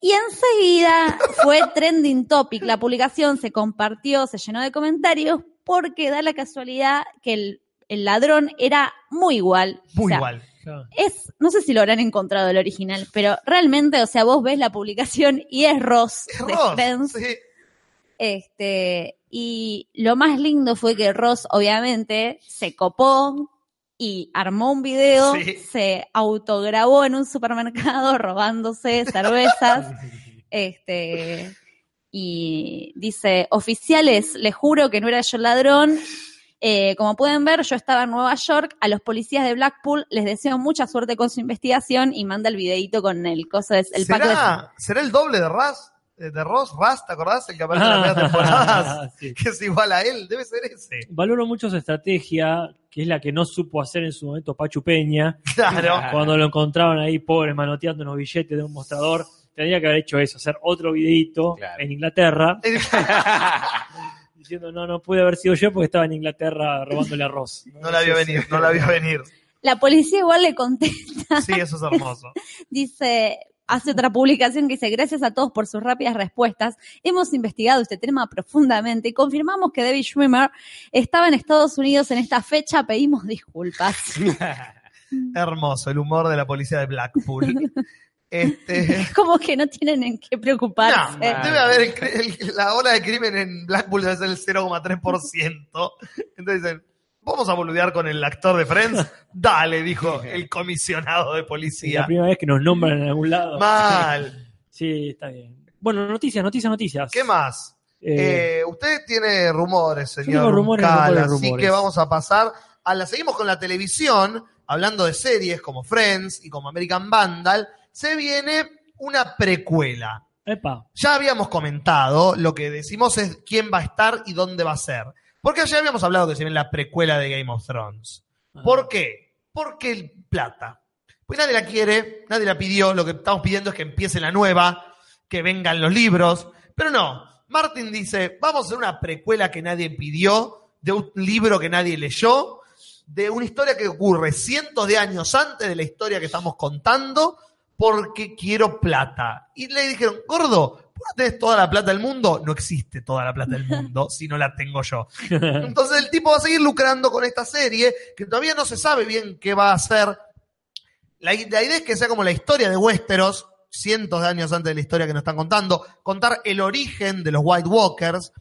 S4: Y enseguida fue trending topic. La publicación se compartió, se llenó de comentarios porque da la casualidad que el, el ladrón era muy igual. O
S2: Muy
S4: sea,
S2: igual.
S4: Es, no sé si lo habrán encontrado el original, pero realmente, o sea, vos ves la publicación y es Ross
S2: Es
S4: de
S2: Ross, sí.
S4: Este, y lo más lindo fue que Ross, obviamente, se copó y armó un video,
S2: Sí.
S4: se autograbó en un supermercado robándose cervezas. este, y dice, oficiales, les juro que no era yo el ladrón. Eh, como pueden ver, yo estaba en Nueva York, a los policías de Blackpool les deseo mucha suerte con su investigación y manda el videito con el cosa es el pack de
S2: ¿Será, ¿Será el doble de Raz? eh, De Ross, Raz, ¿te acordás? El que aparece en la primera temporada.
S3: Sí.
S2: que es igual a él, debe ser ese.
S3: Valoro mucho su estrategia, que es la que no supo hacer en su momento Pachu Peña.
S2: Claro.
S3: Cuando lo encontraron ahí, pobre, manoteando unos billetes de un mostrador. Tendría que haber hecho eso, hacer otro videito
S5: Claro.
S3: en Inglaterra, diciendo, no, no pude haber sido yo porque estaba en Inglaterra robándole arroz.
S2: No la vio venir, no la vio venir.
S4: La policía igual le contesta,
S2: Sí, eso es hermoso.
S4: dice, hace otra publicación que dice, gracias a todos por sus rápidas respuestas. Hemos investigado este tema profundamente y confirmamos que David Schwimmer estaba en Estados Unidos en esta fecha. Pedimos disculpas.
S2: Hermoso, el humor de la policía de Blackpool. Este,
S4: Como que no tienen en qué preocuparse.
S2: no, debe haber el cri- el- la ola de crimen en Blackpool debe ser el 0,3%. Entonces dicen, vamos a boludear con el actor de Friends. Dale, dijo el comisionado de
S3: Es la
S2: policía.
S3: primera vez que nos nombran en algún lado.
S2: Mal.
S3: Sí, está bien. Bueno, noticias, noticias, noticias.
S2: ¿Qué más?
S3: Eh,
S2: Eh, usted tiene rumores, señor.
S3: tengo rumores,
S2: Runcal,
S3: rumores,
S2: así
S3: rumores.
S2: que vamos a pasar a la. Seguimos con la televisión, hablando de series como Friends y como American Vandal. Se viene una precuela.
S3: epa.
S2: Ya habíamos comentado, lo que decimos es quién va a estar y dónde va a ser. Porque ayer habíamos hablado que se viene la precuela de Game of Thrones. ¿Por qué? Porque el plata. Pues nadie la quiere, nadie la pidió, lo que estamos pidiendo es que empiece la nueva, que vengan los libros. Pero no, Martin dice, vamos a hacer una precuela que nadie pidió, de un libro que nadie leyó, de una historia que ocurre cientos de años antes de la historia que estamos contando, porque quiero plata. Y le dijeron, gordo, ¿vos tenés toda la plata del mundo? No existe toda la plata del mundo si no la tengo yo. Entonces el tipo va a seguir lucrando con esta serie, que todavía no se sabe bien qué va a hacer. La, la idea es que sea como la historia de Westeros, cientos de años antes de la historia que nos están contando, contar el origen de los White Walkers,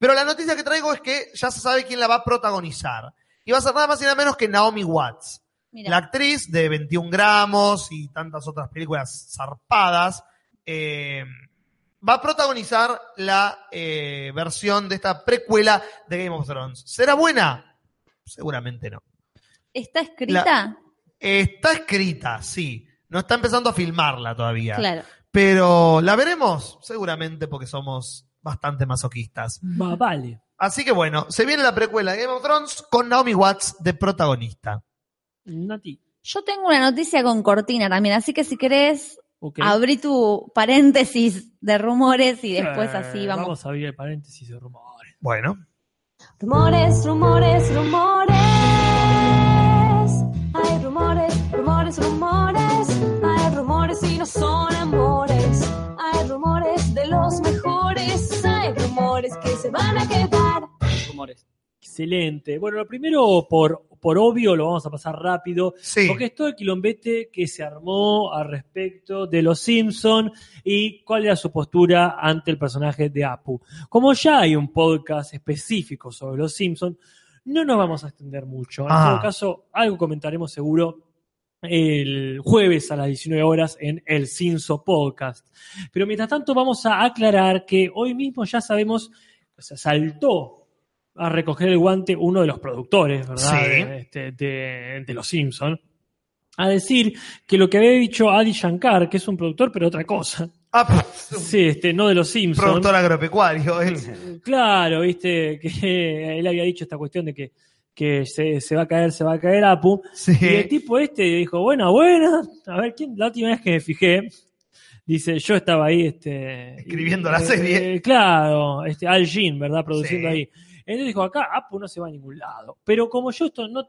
S2: Pero la noticia que traigo es que ya se sabe quién la va a protagonizar. Y va a ser nada más y nada menos que Naomi Watts. La actriz de 21 gramos y tantas otras películas zarpadas. eh, va a protagonizar la eh, versión de esta precuela de Game of Thrones. ¿Será buena? Seguramente no.
S4: ¿Está escrita?
S2: Está escrita, sí. No está empezando a filmarla todavía.
S4: Claro.
S2: Pero la veremos, seguramente, porque somos bastante masoquistas.
S3: Va, vale.
S2: Así que bueno, se viene la precuela de Game of Thrones con Naomi Watts de protagonista.
S3: Nati.
S4: Yo tengo una noticia con cortina también, así que si querés,
S3: ok.
S4: abrí tu paréntesis de rumores y después
S3: Eh,
S4: así vamos.
S3: Vamos a abrir el paréntesis de rumores.
S2: Bueno,
S1: Rumores, rumores, rumores. Hay rumores, rumores, rumores. Hay rumores y no son amores. Hay rumores de los mejores. Hay rumores que se van a quedar.
S3: Rumores. Excelente. Bueno, lo primero, por, por obvio, lo vamos a pasar rápido.
S2: sí.
S3: Porque es todo el quilombete que se armó al respecto de los Simpson y cuál era su postura ante el personaje de Apu. Como ya hay un podcast específico sobre los Simpson, no nos vamos a extender mucho. En
S2: Ah.
S3: todo caso, algo comentaremos seguro el jueves a las 19 horas en el Cinso Podcast. Pero mientras tanto vamos a aclarar que hoy mismo ya sabemos, o sea, saltó a recoger el guante uno de los productores, ¿verdad?
S2: Sí.
S3: De, este, de- de Los Simpson. A decir que lo que había dicho Adi Shankar, que es un productor, pero otra cosa.
S2: Ah, un
S3: Sí, este, no de Los Simpson.
S2: productor agropecuario. él.
S3: Claro, viste, que él había dicho esta cuestión de que, que se, se va a caer, se va a caer Apu.
S2: Sí.
S3: Y el tipo este dijo, bueno, bueno, a ver, ¿quién? la última vez que me fijé, dice, yo estaba ahí, este...
S2: Escribiendo la
S3: eh,
S2: serie.
S3: eh, claro, este, Al Jean, ¿verdad? Produciendo
S2: Sí.
S3: ahí. Entonces dijo, acá Apu no se va a ningún lado. Pero como yo esto no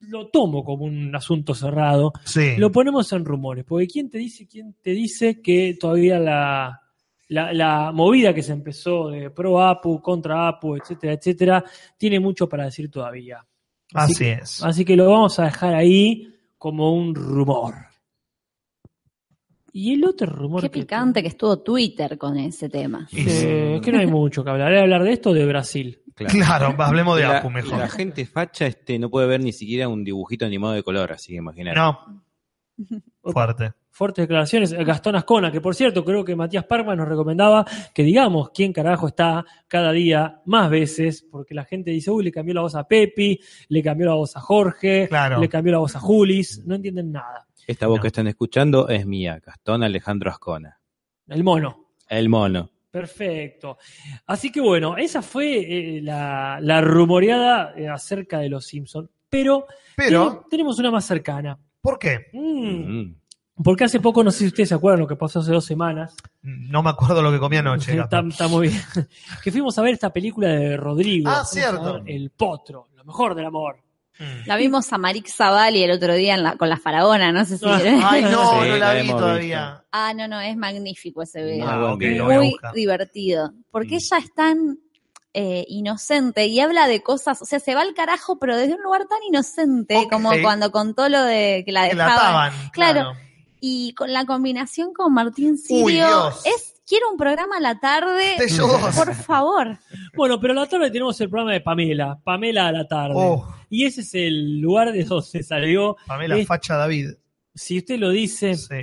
S3: lo tomo como un asunto cerrado,
S2: Sí.
S3: lo ponemos en rumores. Porque ¿quién te dice, quién te dice que todavía la, la, la movida que se empezó de pro Apu, contra Apu, etcétera, etcétera, tiene mucho para decir todavía.
S2: Así es.
S3: Así que lo vamos a dejar ahí como un rumor. Y el otro rumor.
S4: Qué
S3: que-
S4: picante que estuvo Twitter con ese tema.
S3: Sí, es que no hay mucho que hablar. ¿Hay que hablar de esto o de Brasil?
S2: Claro, hablemos de
S5: la,
S2: Apu mejor.
S5: la gente facha este, no puede ver ni siquiera un dibujito animado de color, así que imaginar.
S2: No. Fuerte.
S3: Fuertes declaraciones. Gastón Ascona, que por cierto, creo que Matías Parma nos recomendaba que digamos quién carajo está cada día más veces, porque la gente dice, uy, le cambió la voz a Pepi, le cambió la voz a Jorge,
S2: Claro.
S3: le cambió la voz a Julis, no entienden nada.
S5: Esta voz
S2: No.
S5: que están escuchando es mía, Gastón Alejandro Ascona.
S3: El mono.
S5: El mono.
S3: Perfecto. Así que bueno, esa fue eh, la, la rumoreada eh, acerca de los Simpsons. Pero,
S2: Pero,
S3: ten- tenemos una más cercana.
S2: ¿por qué?
S3: Mm,
S5: Mm.
S3: Porque hace poco, no sé si ustedes se acuerdan lo que pasó hace dos semanas.
S2: No me acuerdo lo que comí anoche.
S3: Está, muy bien. que fuimos a ver esta película de Rodrigo.
S2: Ah, cierto.
S3: El Potro, lo mejor del amor.
S2: Mm.
S4: La vimos a Marix Zavalli el otro día en la- con la faraona, no sé si...
S3: Ah,
S2: Ay, no,
S5: Sí,
S2: no la
S5: la
S2: vi todavía.
S4: Ah, no, no, es magnífico ese video.
S5: Ah, video.
S2: voy a
S4: Muy divertido. Porque
S5: Mm.
S4: ella es tan eh, inocente y habla de cosas, o sea, se va al carajo, pero desde un lugar tan inocente, como cuando contó lo de que la
S2: Que la
S4: dejaban.
S2: ataban.
S4: Claro.
S2: Claro.
S4: Y con la combinación con Martín Sirio,
S2: Uy,
S4: es quiero un programa a la tarde,
S2: De ellos dos.
S4: por favor.
S3: Bueno, pero a la tarde tenemos el programa de Pamela. Pamela a la tarde.
S2: Oh,
S3: Y ese es el lugar de donde salió.
S2: Pamela
S3: Es-
S2: Facha David.
S3: Si usted lo dice.
S2: Sí.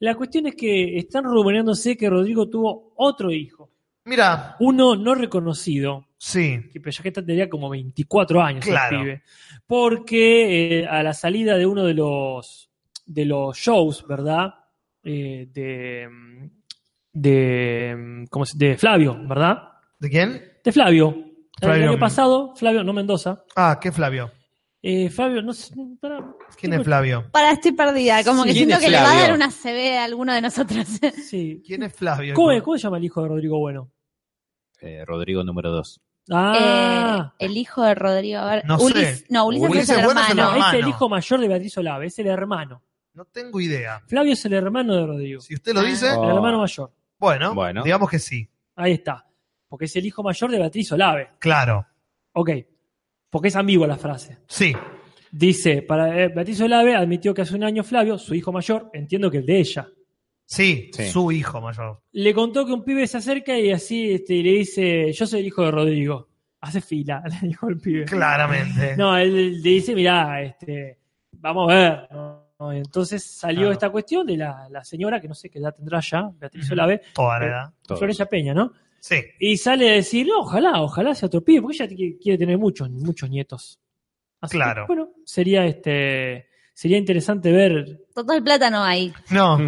S3: La cuestión es que están rumoreándose que Rodrigo tuvo otro hijo.
S2: Mira,
S3: Uno no reconocido.
S2: sí.
S3: que pero ya que tenía como 24 años el
S2: Claro.
S3: pibe. Porque eh, a la salida de uno de los de los shows, ¿verdad? Eh, de de ¿cómo se- de Flavio, ¿verdad?
S2: ¿De quién?
S3: De Flavio.
S2: Flavio.
S3: El año pasado, Flavio, no Mendoza.
S2: Ah, ¿qué Flavio?
S3: Eh, Flavio, no sé, pará,
S2: ¿Quién es Flavio?
S4: Para, estoy perdida, como que
S5: ¿Quién
S4: siento
S5: es
S4: que le va a dar una CB a alguno de nosotros.
S3: Sí.
S2: ¿Quién es Flavio?
S3: ¿Cómo, es- cómo se llama el hijo de Rodrigo Bueno?
S5: Eh, Rodrigo número 2.
S3: Ah,
S4: Eh, el hijo de Rodrigo, a ver,
S2: No sé.
S4: Ulis- no, Ulises,
S2: Ulises
S4: es el
S2: Bueno es el
S4: hermano.
S2: hermano.
S3: es el hijo mayor de Beatriz Olave, es el hermano.
S2: No tengo idea.
S3: Flavio es el hermano de Rodrigo.
S2: Si usted lo dice,
S5: Oh.
S3: El hermano mayor.
S2: Bueno,
S5: Bueno.
S2: digamos que sí.
S3: Ahí está. Porque es el hijo mayor de Beatriz Olave.
S2: Claro.
S3: Ok. Porque es ambigua la frase.
S2: Sí.
S3: Dice, para eh, Beatriz Olave admitió que hace un año Flavio, su hijo mayor, entiendo que el de ella,
S2: Sí,
S5: Sí.
S2: su hijo mayor.
S3: Le contó que un pibe se acerca y así este, y le dice, yo soy el hijo de Rodrigo. Hace fila, le dijo el pibe.
S2: Claramente.
S3: No, él le dice, mirá, este, vamos a ver. ¿no? Entonces salió
S2: Claro.
S3: esta cuestión de la, la señora, que no sé qué edad tendrá ya, Beatriz. Olave,
S2: Toda la edad.
S3: Florencia Peña, ¿no?
S2: Sí.
S3: Y sale a decir, no, ojalá, ojalá sea otro pibe, porque ella quiere, tener muchos, muchos nietos. Así que,
S2: Claro.
S3: bueno, sería este sería interesante ver.
S4: Total plata no hay.
S2: No.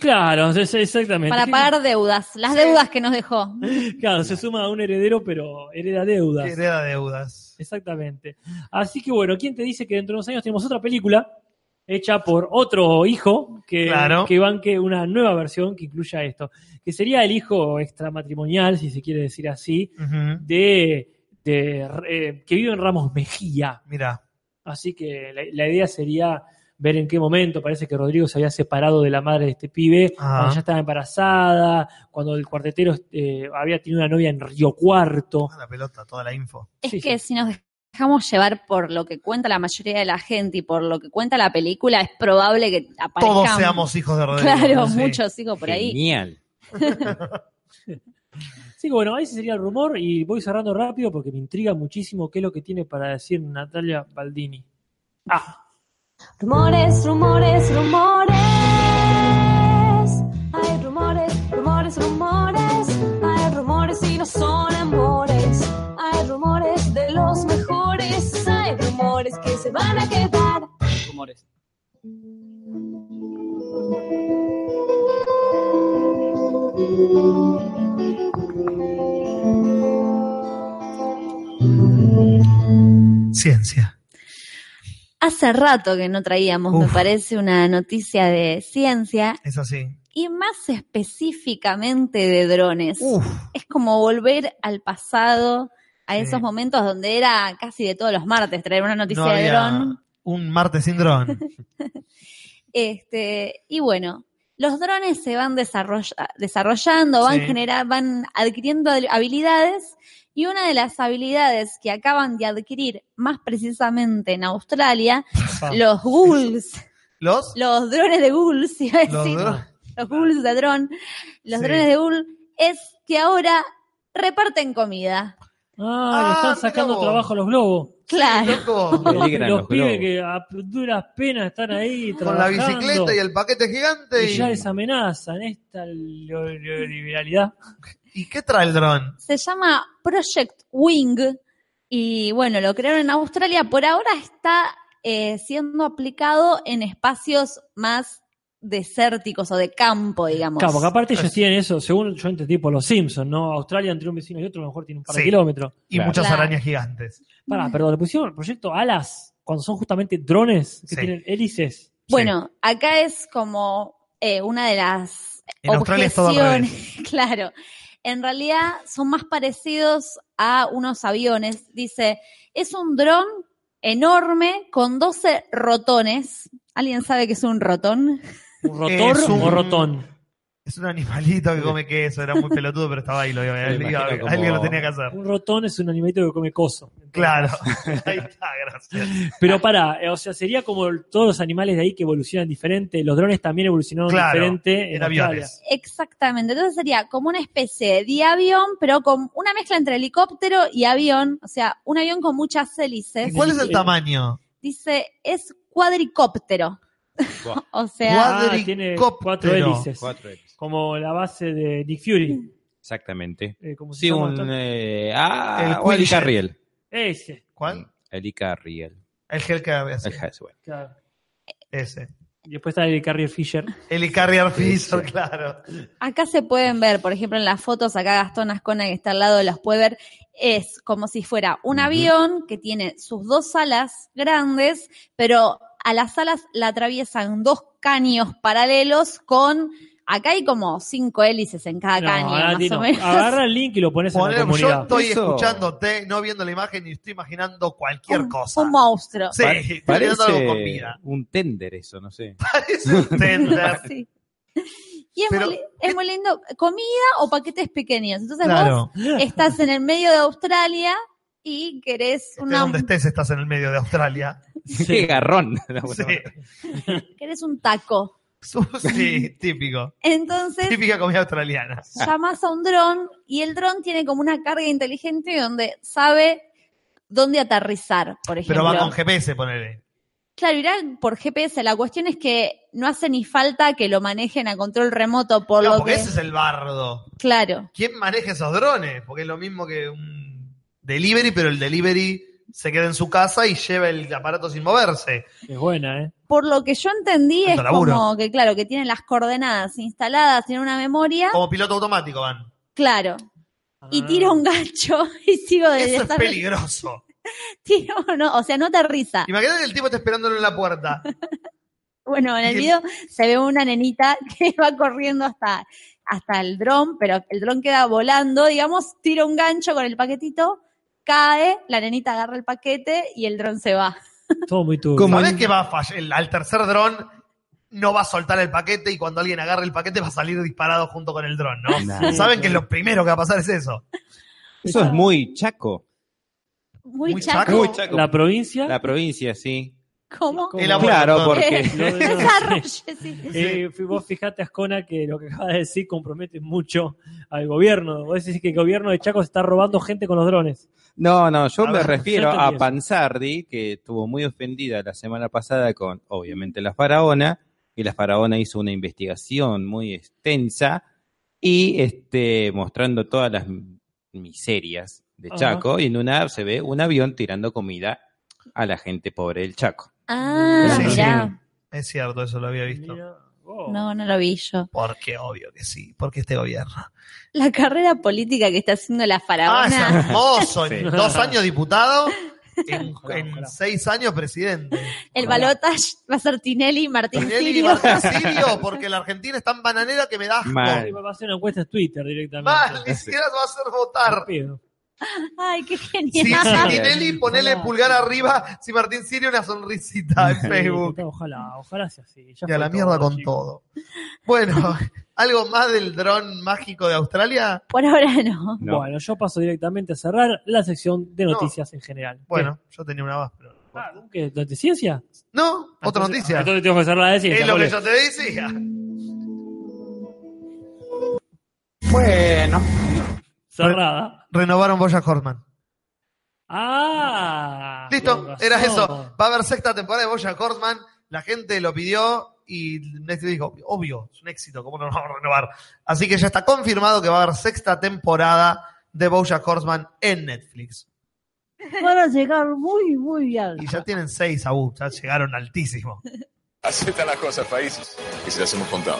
S3: Claro, exactamente.
S4: Para pagar deudas. Las deudas que nos dejó.
S3: Claro, se suma a un heredero, pero hereda deudas.
S2: Hereda deudas.
S3: Exactamente. Así que bueno, ¿quién te dice que dentro de unos años tenemos otra película hecha por otro hijo que,
S2: Claro.
S3: que banque una nueva versión que incluya esto? Que sería el hijo extramatrimonial, si se quiere decir así, de, de, eh, que vive en Ramos Mejía.
S2: Mira.
S3: Así que la, la idea sería ver en qué momento, parece que Rodrigo se había separado de la madre de este pibe,
S2: Ajá.
S3: cuando ya estaba embarazada, cuando el cuartetero eh, había tenido una novia en Río Cuarto.
S2: Ah, La pelota, toda la info.
S4: Es
S3: Sí,
S4: que
S3: sí.
S4: si nos dejamos llevar por lo que cuenta la mayoría de la gente y por lo que cuenta la película, es probable que aparezcan
S2: Todos seamos hijos de Rodrigo.
S4: claro,
S2: Sí.
S4: muchos hijos por ahí.
S5: Genial.
S3: Así que bueno, ese sería el rumor y voy cerrando rápido porque me intriga muchísimo qué es lo que tiene para decir Natalia Baldini. Ah,
S1: Rumores, rumores, rumores. Hay rumores, rumores, rumores. Hay rumores y no son amores. Rumores que se van a quedar.
S11: Rumores.
S2: Ciencia.
S4: Hace rato que no traíamos, me parece, una noticia de ciencia
S2: Es así.
S4: y más específicamente de drones.
S2: Uf.
S4: Es como volver al pasado, a
S2: Sí.
S4: esos momentos donde era casi de todos los martes traer una noticia
S2: No
S4: de dron.
S2: un martes sin dron.
S4: Este, y bueno, los drones se van desarrolla- desarrollando, van
S2: Sí.
S4: generar, van adquiriendo habilidades y una de las habilidades que acaban de adquirir más precisamente en Australia, los ghouls,
S2: ¿Los?
S4: los drones de ghouls, iba a
S2: Los
S4: decir,
S2: dron-
S4: los ghouls de dron, los
S2: Sí.
S4: drones de ghoul, es que ahora reparten comida.
S3: Ah, le
S2: Ah,
S3: están sacando
S2: vos.
S3: trabajo a los globos.
S4: Claro.
S2: Loco.
S5: Peligran
S3: los
S5: los
S3: pibes
S5: globos.
S3: que a duras penas están ahí
S2: Con la
S3: trabajando
S2: bicicleta y el paquete gigante.
S3: y
S2: Y,
S3: ya les amenazan esta neoliberalidad.
S2: ¿Y qué trae el dron?
S4: Se llama Project Wing y bueno, lo crearon en Australia. Por ahora está eh, siendo aplicado en espacios más desérticos o de campo, digamos.
S3: Claro, porque aparte ellos tienen eso, según yo entendí por los Simpsons, ¿no? Australia entre un vecino y otro a lo mejor tiene un par de
S2: Sí.
S3: kilómetros.
S2: Y
S5: Claro.
S2: muchas
S4: Claro.
S2: arañas gigantes.
S3: Pará, perdón, le pusieron el proyecto Alas cuando son justamente drones que
S2: Sí.
S3: tienen hélices.
S4: Bueno, acá es como eh, una de las
S2: En Australia es todo al
S4: objeciones. claro. En realidad son más parecidos a unos aviones. Dice, es un dron enorme con 12 rotones. ¿Alguien sabe qué es un rotón?
S3: ¿Un rotor
S2: Es un-
S3: o rotón?
S2: Es un animalito que come queso. Era muy pelotudo, pero estaba ahí. Lo
S5: como-
S2: Alguien lo tenía que hacer.
S3: Un rotón es un animalito que come coso.
S2: Claro. Ahí está, gracias.
S3: Pero para, o sea, sería como todos los animales de ahí que evolucionan diferente. Los drones también evolucionaron
S2: Claro,
S3: diferente en,
S2: aviones.
S4: Exactamente. Entonces sería como una especie de avión, pero con una mezcla entre helicóptero y avión. O sea, un avión con muchas hélices.
S2: ¿Y cuál es el tamaño?
S4: Dice, es cuadricóptero. O sea,
S3: Ah, tiene cuatro hélices.
S5: cuatro.
S3: Como la base de Nick Fury.
S5: Exactamente.
S3: Eh, ¿cómo se
S5: Sí,
S3: llama?
S5: un. Eh, ah,
S2: El
S5: o el
S2: Quinjet.
S5: Icarriel.
S3: Ese.
S2: ¿Cuál?
S5: El Icarriel.
S2: El Hellcat.
S5: El
S2: ese.
S5: Haswell.
S3: Claro.
S2: Ese.
S3: Y después está el Carrier Fisher.
S2: El Icarrier Fisher, claro.
S4: acá se pueden ver, por ejemplo, en las fotos, acá Gastón Ascona que está al lado, las puede ver, es como si fuera un avión que tiene sus dos alas grandes, pero a las alas la atraviesan dos caños paralelos con, acá hay como cinco hélices en cada
S3: No,
S4: caño, más o
S3: no.
S4: menos.
S3: Agarra el link y lo pones en
S2: Poner-
S3: la
S2: yo
S3: comunidad.
S2: estoy
S5: Eso-
S2: escuchándote, no viendo la imagen y estoy imaginando cualquier
S4: un,
S2: cosa.
S4: un monstruo.
S2: Sí,
S5: Pa-
S2: estoy imaginando algo con
S5: parece
S2: vida.
S5: un tender eso, no sé.
S2: Parece un tender.
S4: Sí. Y es,
S2: Pero-
S4: muy, li- es muy lindo, comida o paquetes pequeños. Entonces
S2: Claro.
S4: vos estás en el medio de Australia y querés
S2: Estés
S4: una,
S2: donde estés, estás en el medio de Australia.
S5: Qué garrón.
S2: Sí.
S4: querés un taco.
S2: Sí, típico.
S4: Entonces
S2: Típica comida australiana.
S4: llamas a un dron y el dron tiene como una carga inteligente donde sabe dónde aterrizar, por ejemplo.
S2: Pero va con GPS, ponele.
S4: Claro, irá por GPS. La cuestión es que no hace ni falta que lo manejen a control remoto por
S2: No,
S4: lo
S2: porque
S4: que...
S2: ese es el bardo.
S4: Claro.
S2: ¿Quién maneja esos drones? Porque es lo mismo que un delivery, pero el delivery se queda en su casa y lleva el aparato sin moverse.
S3: Es buena, ¿eh?
S4: Por lo que yo entendí es
S2: laburo.
S4: como que, claro, que tienen las coordenadas instaladas en una memoria.
S2: Como piloto automático van.
S4: Claro. Y tira un gancho y sigo de
S2: Eso es peligroso.
S4: tiro, no, o sea, no aterriza.
S2: Imagínate que el tipo está esperándolo en la puerta.
S4: Bueno, en el- video se ve una nenita que va corriendo hasta, hasta el dron, pero el dron queda volando, digamos, tira un gancho con el paquetito, cae, la nenita agarra el paquete y el dron se va.
S3: Todo muy turbio.
S5: Como
S2: ¿Sabes
S5: en-
S2: que va a fallar? El- al tercer dron no va a soltar el paquete y cuando alguien agarre el paquete va a salir disparado junto con el dron, ¿no?
S5: Nah.
S2: Saben que lo primero que va a pasar es eso.
S5: Eso es muy chaco.
S4: Muy,
S2: Muy
S4: chaco.
S2: chaco.
S5: Muy chaco.
S3: La provincia.
S5: La provincia, sí.
S4: ¿Cómo?
S5: Claro, porque.
S3: Eh, vos fijate, Ascona, que lo que acabas de decir compromete mucho al gobierno. Vos decís que el gobierno de Chaco se está robando gente con los drones.
S5: No, no, yo
S2: A
S5: me
S2: ver,
S5: refiero a. Panzardi, que estuvo muy ofendida la semana pasada con, obviamente, la faraona, y la faraona hizo una investigación muy extensa y este mostrando todas las miserias de. Chaco, y en una se ve un avión tirando comida a la gente pobre del Chaco.
S4: Ah,
S2: Sí. Es cierto, eso lo había visto.
S4: No, no lo vi yo.
S2: Porque obvio que sí, porque este gobierno.
S4: La carrera política que está haciendo la
S2: Ah, es
S4: faraona.
S2: hermoso. En
S5: Sí.
S2: dos años diputado, en, seis años presidente.
S4: el balotage va a ser Tinelli y Martín
S2: Tinelli y
S4: Sirio.
S2: Martín Sirio, porque la Argentina es tan bananera que me da asco.
S5: Mal.
S3: Va a hacer una encuesta en Twitter directamente.
S2: Mal, ni siquiera se va a hacer votar.
S4: Ay, qué genial.
S2: si Tinelli, ponele
S3: Ojalá.
S2: pulgar arriba, si Martín Sirio una sonrisita en
S3: Sí,
S2: Facebook.
S3: Ojalá, ojalá sea así. Ya
S2: Y a la mierda
S3: todo,
S2: con todo. Bueno, ¿algo más del dron mágico de Australia?
S4: Por ahora no.
S5: No.
S3: Bueno, yo paso directamente a cerrar la sección de
S2: No.
S3: noticias en general.
S2: Bueno, yo tenía una más, pero...
S3: ¿Qué? Ah, ¿Qué? ¿De ciencia?
S2: No, otra
S3: Entonces-
S2: noticia.
S3: Entonces tengo que cerrar la de ciencia.
S2: Es lo que yo te decía.
S6: Bueno.
S3: Cerrada.
S2: Renovaron Boya Horseman.
S3: Ah.
S2: Listo, era eso. Va a haber sexta temporada de Boya Horseman. La gente lo pidió y Netflix dijo, obvio, es un éxito, ¿cómo no lo vamos a renovar? Así que ya está confirmado que va a haber sexta temporada de Boya Horseman en Netflix.
S10: Van a llegar muy, muy bien.
S2: Y ya tienen seis, Abu, ya llegaron altísimo.
S11: Así están las cosas, países, que se las hemos contado.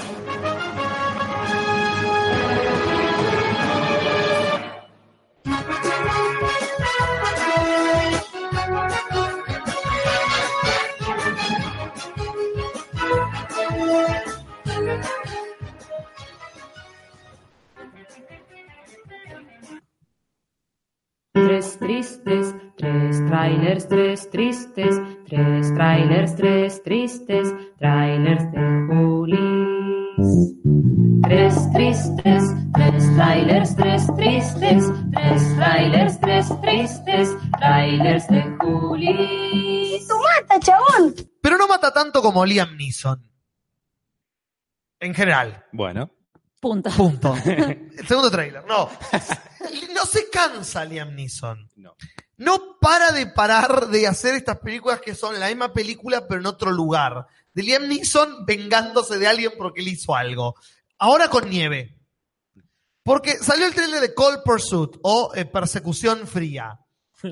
S12: Tres tristes, tres trailers, tres tristes, tres trailers, tres tristes, trailers de Julis. Tres tristes, tres trailers, tres tristes, tres trailers, tres tristes, trailers de Julis.
S10: ¡Mata, chabón!
S2: Pero no mata tanto como Liam Neeson. En general.
S5: Bueno,
S4: Punto.
S2: Punto. El segundo trailer. No. No se cansa Liam Neeson.
S5: no.
S2: No para de parar de hacer estas películas que son la misma película pero en otro lugar. De Liam Neeson vengándose de alguien porque le hizo algo. Ahora con nieve. Porque salió el trailer de Cold Pursuit o eh, Persecución Fría.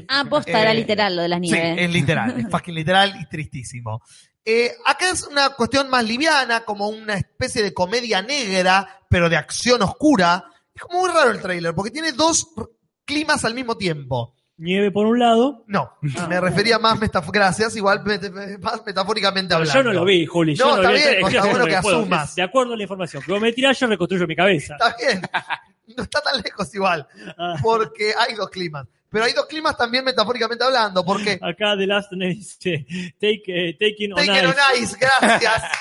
S4: Ah, posta, era
S2: Eh,
S4: literal lo de las
S2: Sí,
S4: nieves.
S2: es literal, es fucking literal y tristísimo. Eh, acá es una cuestión más liviana, como una especie de comedia negra, pero de acción oscura. Es como muy raro el tráiler, porque tiene dos climas al mismo tiempo.
S3: Nieve por un lado.
S2: No, me refería más, metaf- gracias, igual más metafóricamente hablando.
S3: Yo no lo vi, Juli. Yo
S2: No,
S3: no,
S2: está
S3: vi.
S2: bien, está bueno que asumas.
S3: De acuerdo a la información. Que vos me tirás, yo reconstruyo mi cabeza.
S2: Está bien, no está tan lejos igual,
S3: Ah,
S2: porque hay dos climas. Pero hay dos climas también metafóricamente hablando, porque
S3: acá The Last Night dice take, eh, Taking on
S2: Taken on
S3: Ice.
S2: Ice, gracias.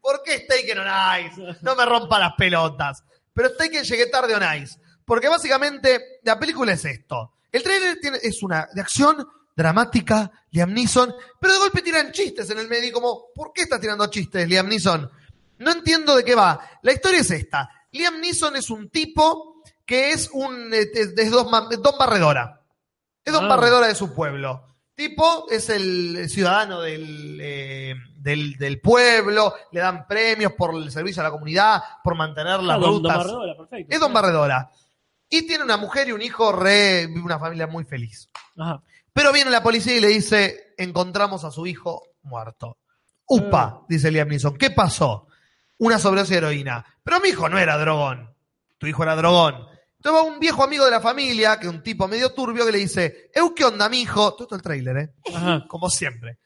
S2: ¿Por qué es Taken on Ice? No me rompa las pelotas. Pero Taken llegué tarde on Ice. Porque básicamente la película es esto. El trailer tiene, es una de acción dramática, Liam Neeson, pero de golpe tiran chistes en el medio, y como, ¿por qué estás tirando chistes, Liam Neeson? No entiendo de qué va. La historia es esta. Liam Neeson es un tipo que es un es, es Don, Barredora. Es Don
S3: Ah.
S2: Barredora de su pueblo. Tipo es el ciudadano del, eh, del, del pueblo, le dan premios por el servicio a la comunidad, por mantener las
S3: Ah, don- don
S2: rutas.
S3: Barredora, perfecto.
S2: Es Don Barredora. Y tiene una mujer y un hijo re, una familia muy feliz.
S3: Ajá.
S2: Pero viene la policía y le dice, encontramos a su hijo muerto. Upa, dice Liam Neeson, ¿qué pasó? Una sobredosis de heroína. Pero mi hijo no era drogón. Tu hijo era drogón. Entonces va un viejo amigo de la familia, que es un tipo medio turbio, que le dice, Eu, ¿qué onda, mi hijo? Todo esto el tráiler, ¿eh?
S3: Ajá.
S2: Como siempre.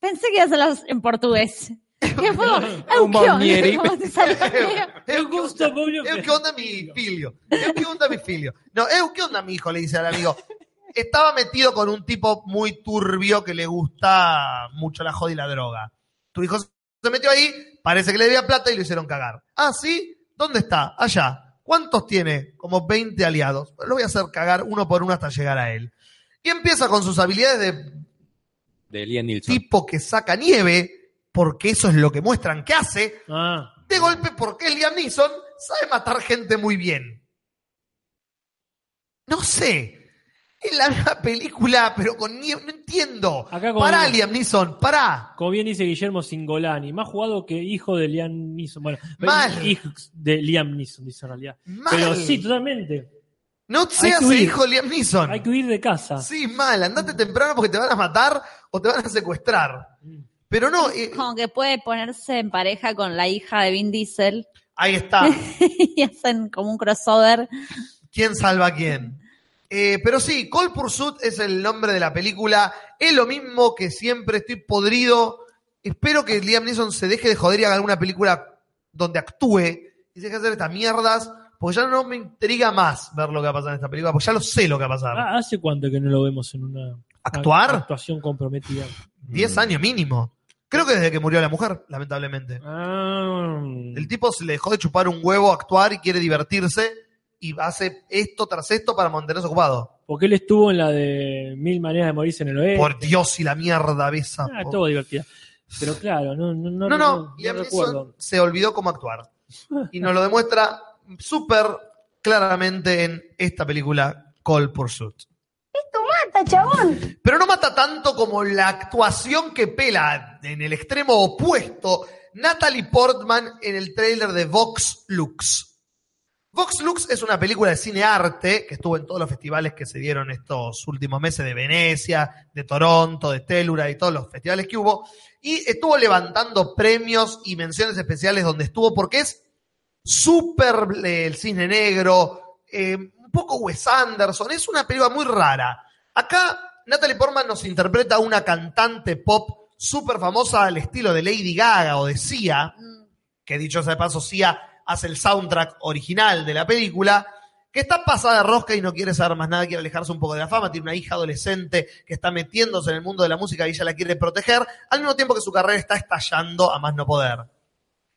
S4: Pensé que iba a hacerlas en portugués. ¿Qué fue? Eu,
S5: Un
S4: ¿qué onda?
S2: ¿qué onda mi filio? Eu, ¿qué onda mi filio? No, Eu, ¿qué onda mi hijo? Le dice al amigo. Estaba metido con un tipo muy turbio que le gusta mucho la joda y la droga. Tu hijo se metió ahí, parece que le debía plata y lo hicieron cagar. Ah, ¿sí? ¿Dónde está? Allá. ¿Cuántos tiene? Como 20 aliados. Lo voy a hacer cagar uno por uno hasta llegar a él. Y empieza con sus habilidades de
S5: De Liam Neeson.
S2: tipo que saca nieve, porque eso es lo que muestran que hace,
S3: Ah.
S2: de golpe porque Liam Neeson sabe matar gente muy bien. No sé. Es la misma película, pero con nieve. No entiendo.
S3: Acá con-
S2: Pará, Liam Neeson, pará.
S3: Como bien dice Guillermo Singolani, más jugado que hijo de Liam Neeson. Bueno,
S2: Mal.
S3: hijo de Liam Neeson, dice en realidad.
S2: Mal.
S3: Pero sí, totalmente.
S2: No seas hijo de Liam Neeson.
S3: Hay que huir de casa.
S2: Sí, mal. Andate temprano porque te van a matar o te van a secuestrar. Pero no, eh,
S4: Como que puede ponerse en pareja con la hija de Vin Diesel
S2: ahí está.
S4: y hacen como un crossover.
S2: ¿Quién salva a quién? Eh, pero sí, Call Pursuit es el nombre de la película. Es lo mismo que siempre estoy podrido. Espero que Liam Neeson se deje de joder y haga alguna película donde actúe y se deje de hacer estas mierdas. Porque ya no me intriga más ver lo que va a pasar en esta película, porque ya lo sé lo que va a pasar.
S3: Ah, ¿Hace cuánto que no lo vemos en una
S2: ¿Actuar?
S3: actuación comprometida?
S2: 10 años mínimo. Creo que desde que murió la mujer, lamentablemente.
S3: Ah,
S2: El tipo se le dejó de chupar un huevo a actuar y quiere divertirse y hace esto tras esto para mantenerse ocupado.
S3: porque él estuvo en la de Mil Maneras de Morirse en el Oeste.
S2: Por Dios y la mierda besa.
S3: Ah,
S2: por-
S3: divertida. Pero claro, no, no, no,
S2: No, no,
S3: no recuerdo.
S2: Se olvidó cómo actuar. Y nos lo demuestra súper claramente en esta película, Call Pursuit.
S10: ¡Mata, chabón!
S2: Pero no mata tanto como la actuación que pela en el extremo opuesto Natalie Portman en el tráiler de Vox Lux. Vox Lux es una película de cine arte que estuvo en todos los festivales que se dieron estos últimos meses de Venecia, de Toronto, de Tellura y todos los festivales que hubo. Y estuvo levantando premios y menciones especiales donde estuvo porque es súper eh, el cisne negro, eh, un poco Wes Anderson, es una película muy rara. Acá Natalie Portman nos interpreta a una cantante pop súper famosa al estilo de Lady Gaga o de Sia, que dicho sea de paso, Sia hace el soundtrack original de la película, que está pasada de rosca y no quiere saber más nada, quiere alejarse un poco de la fama, tiene una hija adolescente que está metiéndose en el mundo de la música y ella la quiere proteger, al mismo tiempo que su carrera está estallando a más no poder.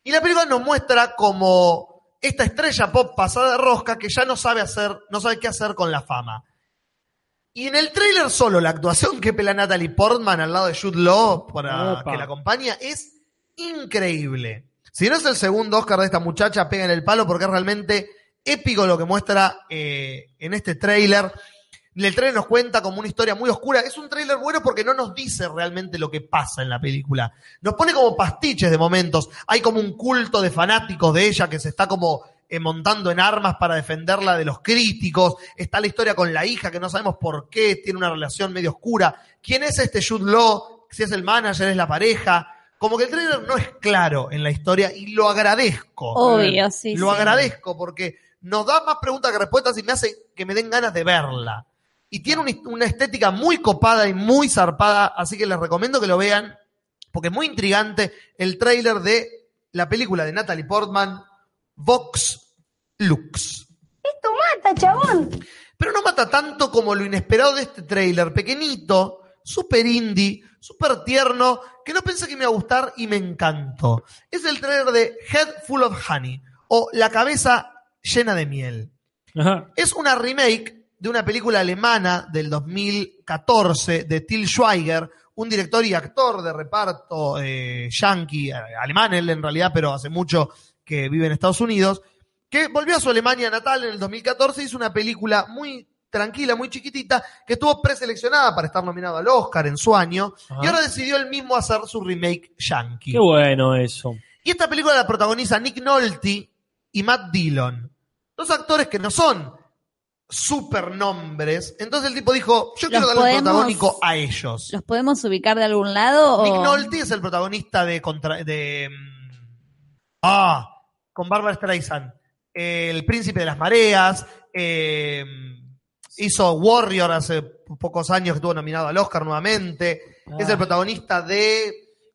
S2: Y la película nos muestra como esta estrella pop pasada de rosca que ya no sabe hacer, no sabe qué hacer con la fama. Y en el tráiler solo, la actuación que pela Natalie Portman al lado de Jude Law para
S3: Opa.
S2: que la acompaña es increíble. Si no es el segundo Oscar de esta muchacha, pega en el palo porque es realmente épico lo que muestra eh, en este tráiler. El tráiler nos cuenta como una historia muy oscura. Es un tráiler bueno porque no nos dice realmente lo que pasa en la película. Nos pone como pastiches de momentos. Hay como un culto de fanáticos de ella que se está como eh, montando en armas para defenderla de los críticos. Está la historia con la hija que no sabemos por qué, tiene una relación medio oscura. ¿Quién es este Jude Law? Si es el manager, es la pareja. Como que el trailer no es claro en la historia y lo agradezco.
S4: Obvio, sí.
S2: Lo
S4: sí.
S2: agradezco porque nos da más preguntas que respuestas y me hace que me den ganas de verla. Y tiene una, una estética muy copada y muy zarpada, así que les recomiendo que lo vean, porque es muy intrigante el tráiler de la película de Natalie Portman, Vox Lux.
S10: ¡Esto mata, chabón!
S2: Pero no mata tanto como lo inesperado de este tráiler, pequeñito, super indie, super tierno, que no pensé que me iba a gustar y me encantó. Es el tráiler de Head Full of Honey, o La cabeza llena de miel.
S3: Ajá.
S2: Es una remake de una película alemana del 2014 de Till Schweiger, un director y actor de reparto eh, yankee, eh, alemán él en realidad, pero hace mucho que vive en Estados Unidos, que volvió a su Alemania natal en el 2014 y hizo una película muy tranquila, muy chiquitita, que estuvo preseleccionada para estar nominado al Oscar en su año,
S3: Ajá.
S2: y ahora decidió él mismo hacer su remake yankee.
S3: Qué bueno eso.
S2: Y esta película la protagoniza Nick Nolte y Matt Dillon. Dos actores que no son super nombres. Entonces el tipo dijo, yo quiero darle el
S4: podemos-
S2: protagónico a ellos.
S4: ¿Los podemos ubicar de algún lado? o-
S2: Nick Nolte es el protagonista de... Contra, de mm, ah, con Barbara Streisand. El Príncipe de las Mareas. eh, hizo Warrior hace pocos años que estuvo nominado al Oscar nuevamente. Es el
S3: Ah.
S2: protagonista de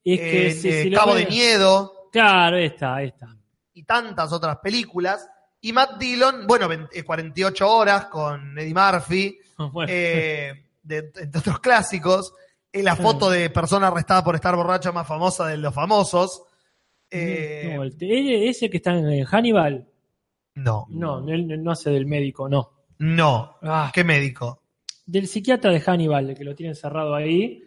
S3: Es que
S2: eh,
S3: si-
S2: de
S3: si lo
S2: Cabo de Miedo.
S3: Claro, ahí está.
S2: y tantas otras películas. Y Matt Dillon, bueno, 20 48 horas con Eddie Murphy,
S3: Bueno.
S2: eh, de, entre otros clásicos. Es la foto de persona arrestada por estar borracha más famosa de los famosos. Eh,
S3: No, el- ¿él- ese que está en Hannibal.
S2: no,
S3: No, él no hace del médico, no.
S2: No.
S3: Ah,
S2: ¿Qué médico?
S3: del psiquiatra de Hannibal, el que lo tiene encerrado ahí.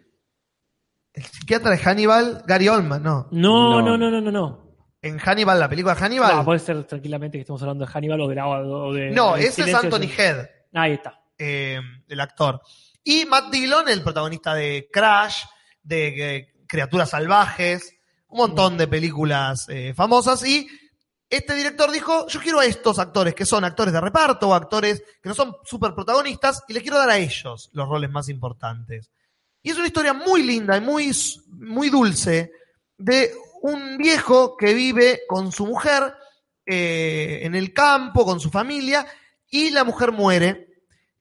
S2: El psiquiatra de Hannibal, Gary Oldman, no.
S3: No,
S5: No.
S3: no, no, no, no.
S2: En Hannibal, la película Hannibal.
S3: No, puede ser tranquilamente que estemos hablando de Hannibal o de la o de.
S2: no,
S3: de
S2: ese es Anthony
S3: de-
S2: Head.
S3: Ahí está.
S2: eh, el actor. Y Matt Dillon, el protagonista de Crash, de eh, Criaturas Salvajes, un montón de películas eh, famosas. Y este director dijo, yo quiero a estos actores que son actores de reparto o actores que no son súper protagonistas y les quiero dar a ellos los roles más importantes. Y es una historia muy linda y muy, muy dulce de un viejo que vive con su mujer eh, en el campo, con su familia, y la mujer muere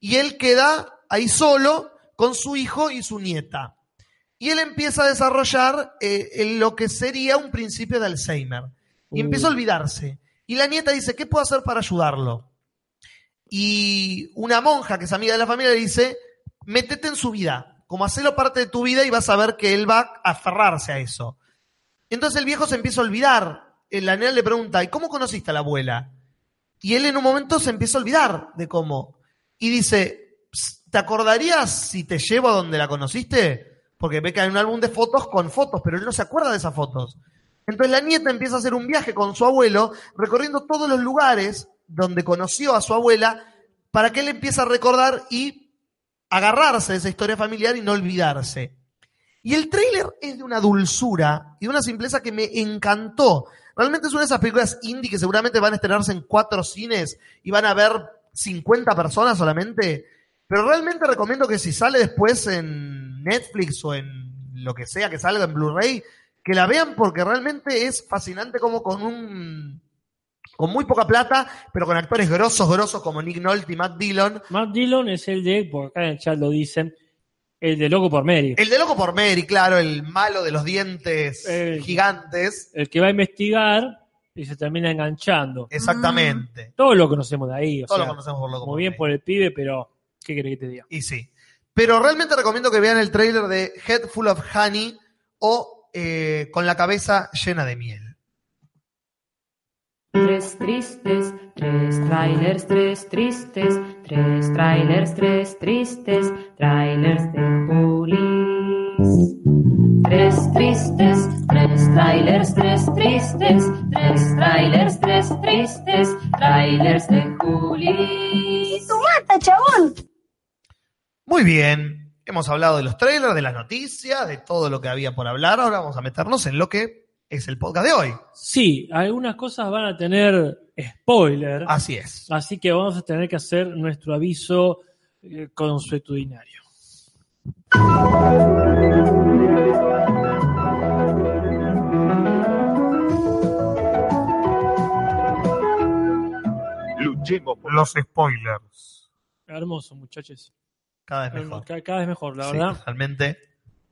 S2: y él queda ahí solo con su hijo y su nieta. Y él empieza a desarrollar eh, lo que sería un principio de Alzheimer. Y empieza a olvidarse. Y la nieta dice, ¿qué puedo hacer para ayudarlo? Y una monja que es amiga de la familia le dice, métete en su vida, como hacelo parte de tu vida y vas a ver que él va a aferrarse a eso. Entonces el viejo se empieza a olvidar. La nena le pregunta, ¿y cómo conociste a la abuela? Y él en un momento se empieza a olvidar de cómo. Y dice, "Ps, ¿te acordarías si te llevo a donde la conociste? Porque ve que hay un álbum de fotos con fotos, pero él no se acuerda de esas fotos. Entonces la nieta empieza a hacer un viaje con su abuelo, recorriendo todos los lugares donde conoció a su abuela, para que él empiece a recordar y agarrarse de esa historia familiar y no olvidarse. Y el tráiler es de una dulzura y de una simpleza que me encantó. Realmente es una de esas películas indie que seguramente van a estrenarse en cuatro cines y van a ver 50 personas solamente. Pero realmente recomiendo que si sale después en Netflix o en lo que sea que salga en Blu-ray, que la vean porque realmente es fascinante como con un con muy poca plata, pero con actores grosos, grosos como Nick Nolte y Matt Dillon.
S3: Matt Dillon es el de, por acá en el chat lo dicen, el de Loco por Mary.
S2: El de Loco por Mary, claro, el malo de los dientes
S3: El-
S2: gigantes.
S3: El que va a investigar y se termina enganchando.
S2: Exactamente.
S3: Todos lo conocemos de ahí. O
S2: Todos
S3: sea,
S2: lo conocemos por Loco
S3: Muy
S2: por
S3: bien
S2: Mary.
S3: por el pibe, pero ¿qué querés que te diga?
S2: Y sí. Pero realmente recomiendo que vean el tráiler de Head Full of Honey o eh, Con la cabeza llena de miel.
S12: Tres tristes, tres trailers, tres tristes, tres trailers, tres tristes, trailers de Julis. Tres tristes, tres trailers, tres tristes, tres trailers, tres tristes, trailers de Julis.
S10: ¡Mata, chabón!
S2: Muy bien. Hemos hablado de los trailers, de las noticias, de todo lo que había por hablar. Ahora vamos a meternos en lo que es el podcast de hoy.
S3: Sí, algunas cosas van a tener spoiler.
S2: Así es.
S3: Así que vamos a tener que hacer nuestro aviso eh, consuetudinario.
S11: Luchemos por
S2: Los spoilers.
S3: Hermoso, muchachos.
S2: Cada vez mejor.
S3: Cada, cada vez mejor, la
S2: Sí,
S3: verdad.
S2: realmente.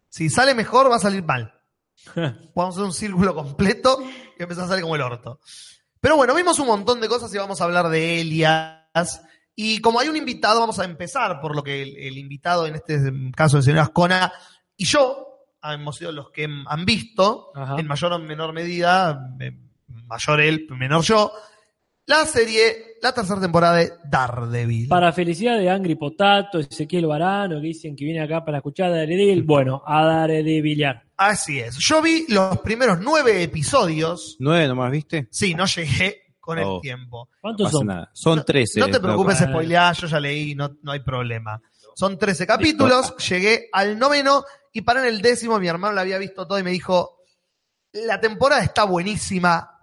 S2: Si sale mejor, va a salir mal. Vamos a hacer un círculo completo y empezar a salir como el orto. Pero bueno, vimos un montón de cosas y vamos a hablar de Elias. Y como hay un invitado, vamos a empezar por lo que el, el invitado, en este caso el señor Ascona, y yo hemos sido los que han visto,
S3: Ajá.
S2: en mayor o menor medida, eh, mayor él, menor yo, la serie, la tercera temporada de Daredevil.
S3: Para felicidad de Angry Potato, Ezequiel Barano, que dicen que viene acá para escuchar a Daredevil. Bueno, a Daredevilar.
S2: Así es. Yo vi los primeros nueve episodios.
S5: ¿Nueve nomás viste?
S2: Sí, no llegué con el
S5: Oh.
S2: tiempo.
S5: No pasa nada. Son 13.
S2: No te preocupes,
S5: loco.
S2: spoilear, yo ya leí, no, no hay problema. Son 13 capítulos, llegué al noveno y para en el décimo mi hermano lo había visto todo y me dijo, la temporada está buenísima,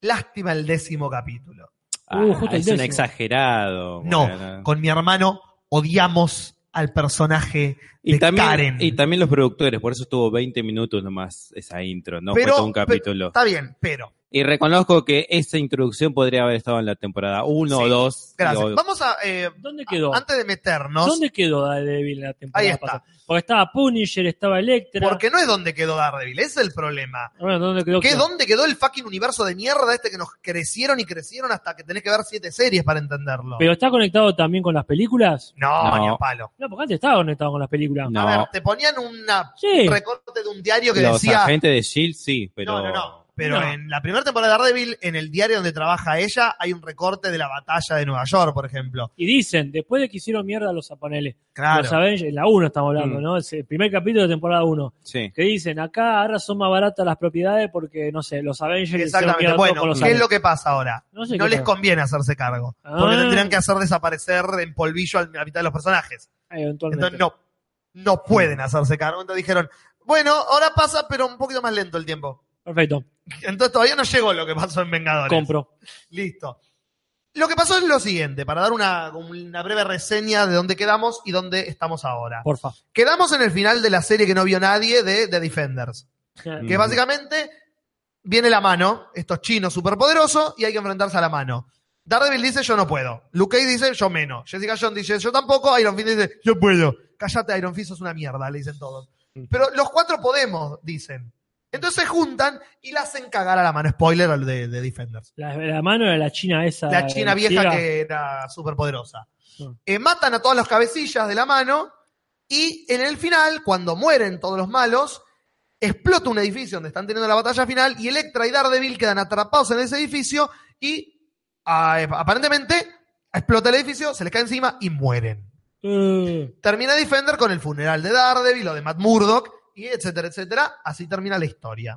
S2: lástima el décimo capítulo.
S5: Ah,
S3: Uh, justo el
S5: es un
S3: décimo.
S5: exagerado.
S2: No,
S5: Bueno.
S2: con mi hermano odiamos al personaje de
S5: Y también,
S2: Karen.
S5: y también los productores, por eso estuvo 20 minutos nomás esa intro, no
S2: Pero-
S5: fue todo un
S2: pero-
S5: capítulo.
S2: Está bien, pero...
S5: Y reconozco que esa introducción podría haber estado en la temporada 1 o
S2: Sí,
S5: 2.
S2: Gracias.
S5: Digo,
S2: Vamos a... eh,
S3: ¿Dónde quedó?
S2: antes de meternos...
S3: ¿Dónde quedó Daredevil en la temporada
S2: Ahí está.
S3: pasada? Porque estaba Punisher, estaba Electra.
S2: Porque no es donde quedó Daredevil, ese es el problema.
S3: Bueno, ¿dónde quedó?
S2: ¿Qué, ¿Dónde quedó el fucking universo de mierda este que nos crecieron y crecieron hasta que tenés que ver siete series para entenderlo?
S3: ¿Pero está conectado también con las películas?
S2: no,
S5: No.
S2: ni a palo.
S3: No, porque antes estaba conectado con las películas.
S5: No.
S2: A ver, te ponían una,
S3: Sí.
S2: un recorte de un diario que
S5: los
S2: decía...
S5: agentes de Shield sí, pero.
S2: No, no, no. Pero
S3: No.
S2: en la primera temporada de Daredevil, en el diario donde trabaja ella, hay un recorte de la batalla de Nueva York, por ejemplo.
S3: Y dicen, después de que hicieron mierda los japoneles,
S2: Claro.
S3: los Avengers, en la 1 estamos hablando,
S5: Mm.
S3: ¿no? Es el primer capítulo de temporada 1.
S5: Sí.
S3: Que dicen, acá ahora son más baratas las propiedades porque, no sé, los Avengers
S2: Exactamente. Bueno,
S3: los
S2: ¿qué es lo que pasa ahora?
S3: No
S2: No,
S3: sé qué
S2: les
S3: pasa.
S2: conviene hacerse cargo. Porque
S3: Ah.
S2: tendrían que hacer desaparecer en polvillo a la mitad de los personajes.
S3: Eventualmente.
S2: Entonces no, no pueden hacerse cargo. Entonces dijeron, bueno, ahora pasa, pero un poquito más lento el tiempo.
S3: Perfecto,
S2: Entonces todavía no llegó lo que pasó en Vengadores.
S3: compro.
S2: Listo. Lo que pasó es lo siguiente, para dar una, una breve reseña de dónde quedamos y dónde estamos ahora.
S3: Porfa.
S2: Quedamos en el final de la serie que no vio nadie de The Defenders. Que básicamente viene la mano, estos chinos superpoderosos, y hay que enfrentarse a la mano. Daredevil dice yo no puedo. Luke Cage dice yo menos. Jessica Jones dice yo tampoco. Iron Fist dice yo puedo. Cállate Iron Fist, sos una mierda, le dicen todos. Pero los cuatro podemos, dicen. Entonces se juntan y la hacen cagar a la mano. Spoiler de, de Defenders.
S3: La, la mano era la china esa.
S2: La china vieja
S3: ciega.
S2: que era superpoderosa.
S3: Mm.
S2: Eh, matan a todas las cabecillas de la mano y en el final, cuando mueren todos los malos, explota un edificio donde están teniendo la batalla final y Electra y Daredevil quedan atrapados en ese edificio y ah, eh, aparentemente explota el edificio, se les cae encima y mueren.
S3: Eh,
S2: Termina Defender con el funeral de Daredevil o de Matt Murdock y etcétera, etcétera. Así termina la historia.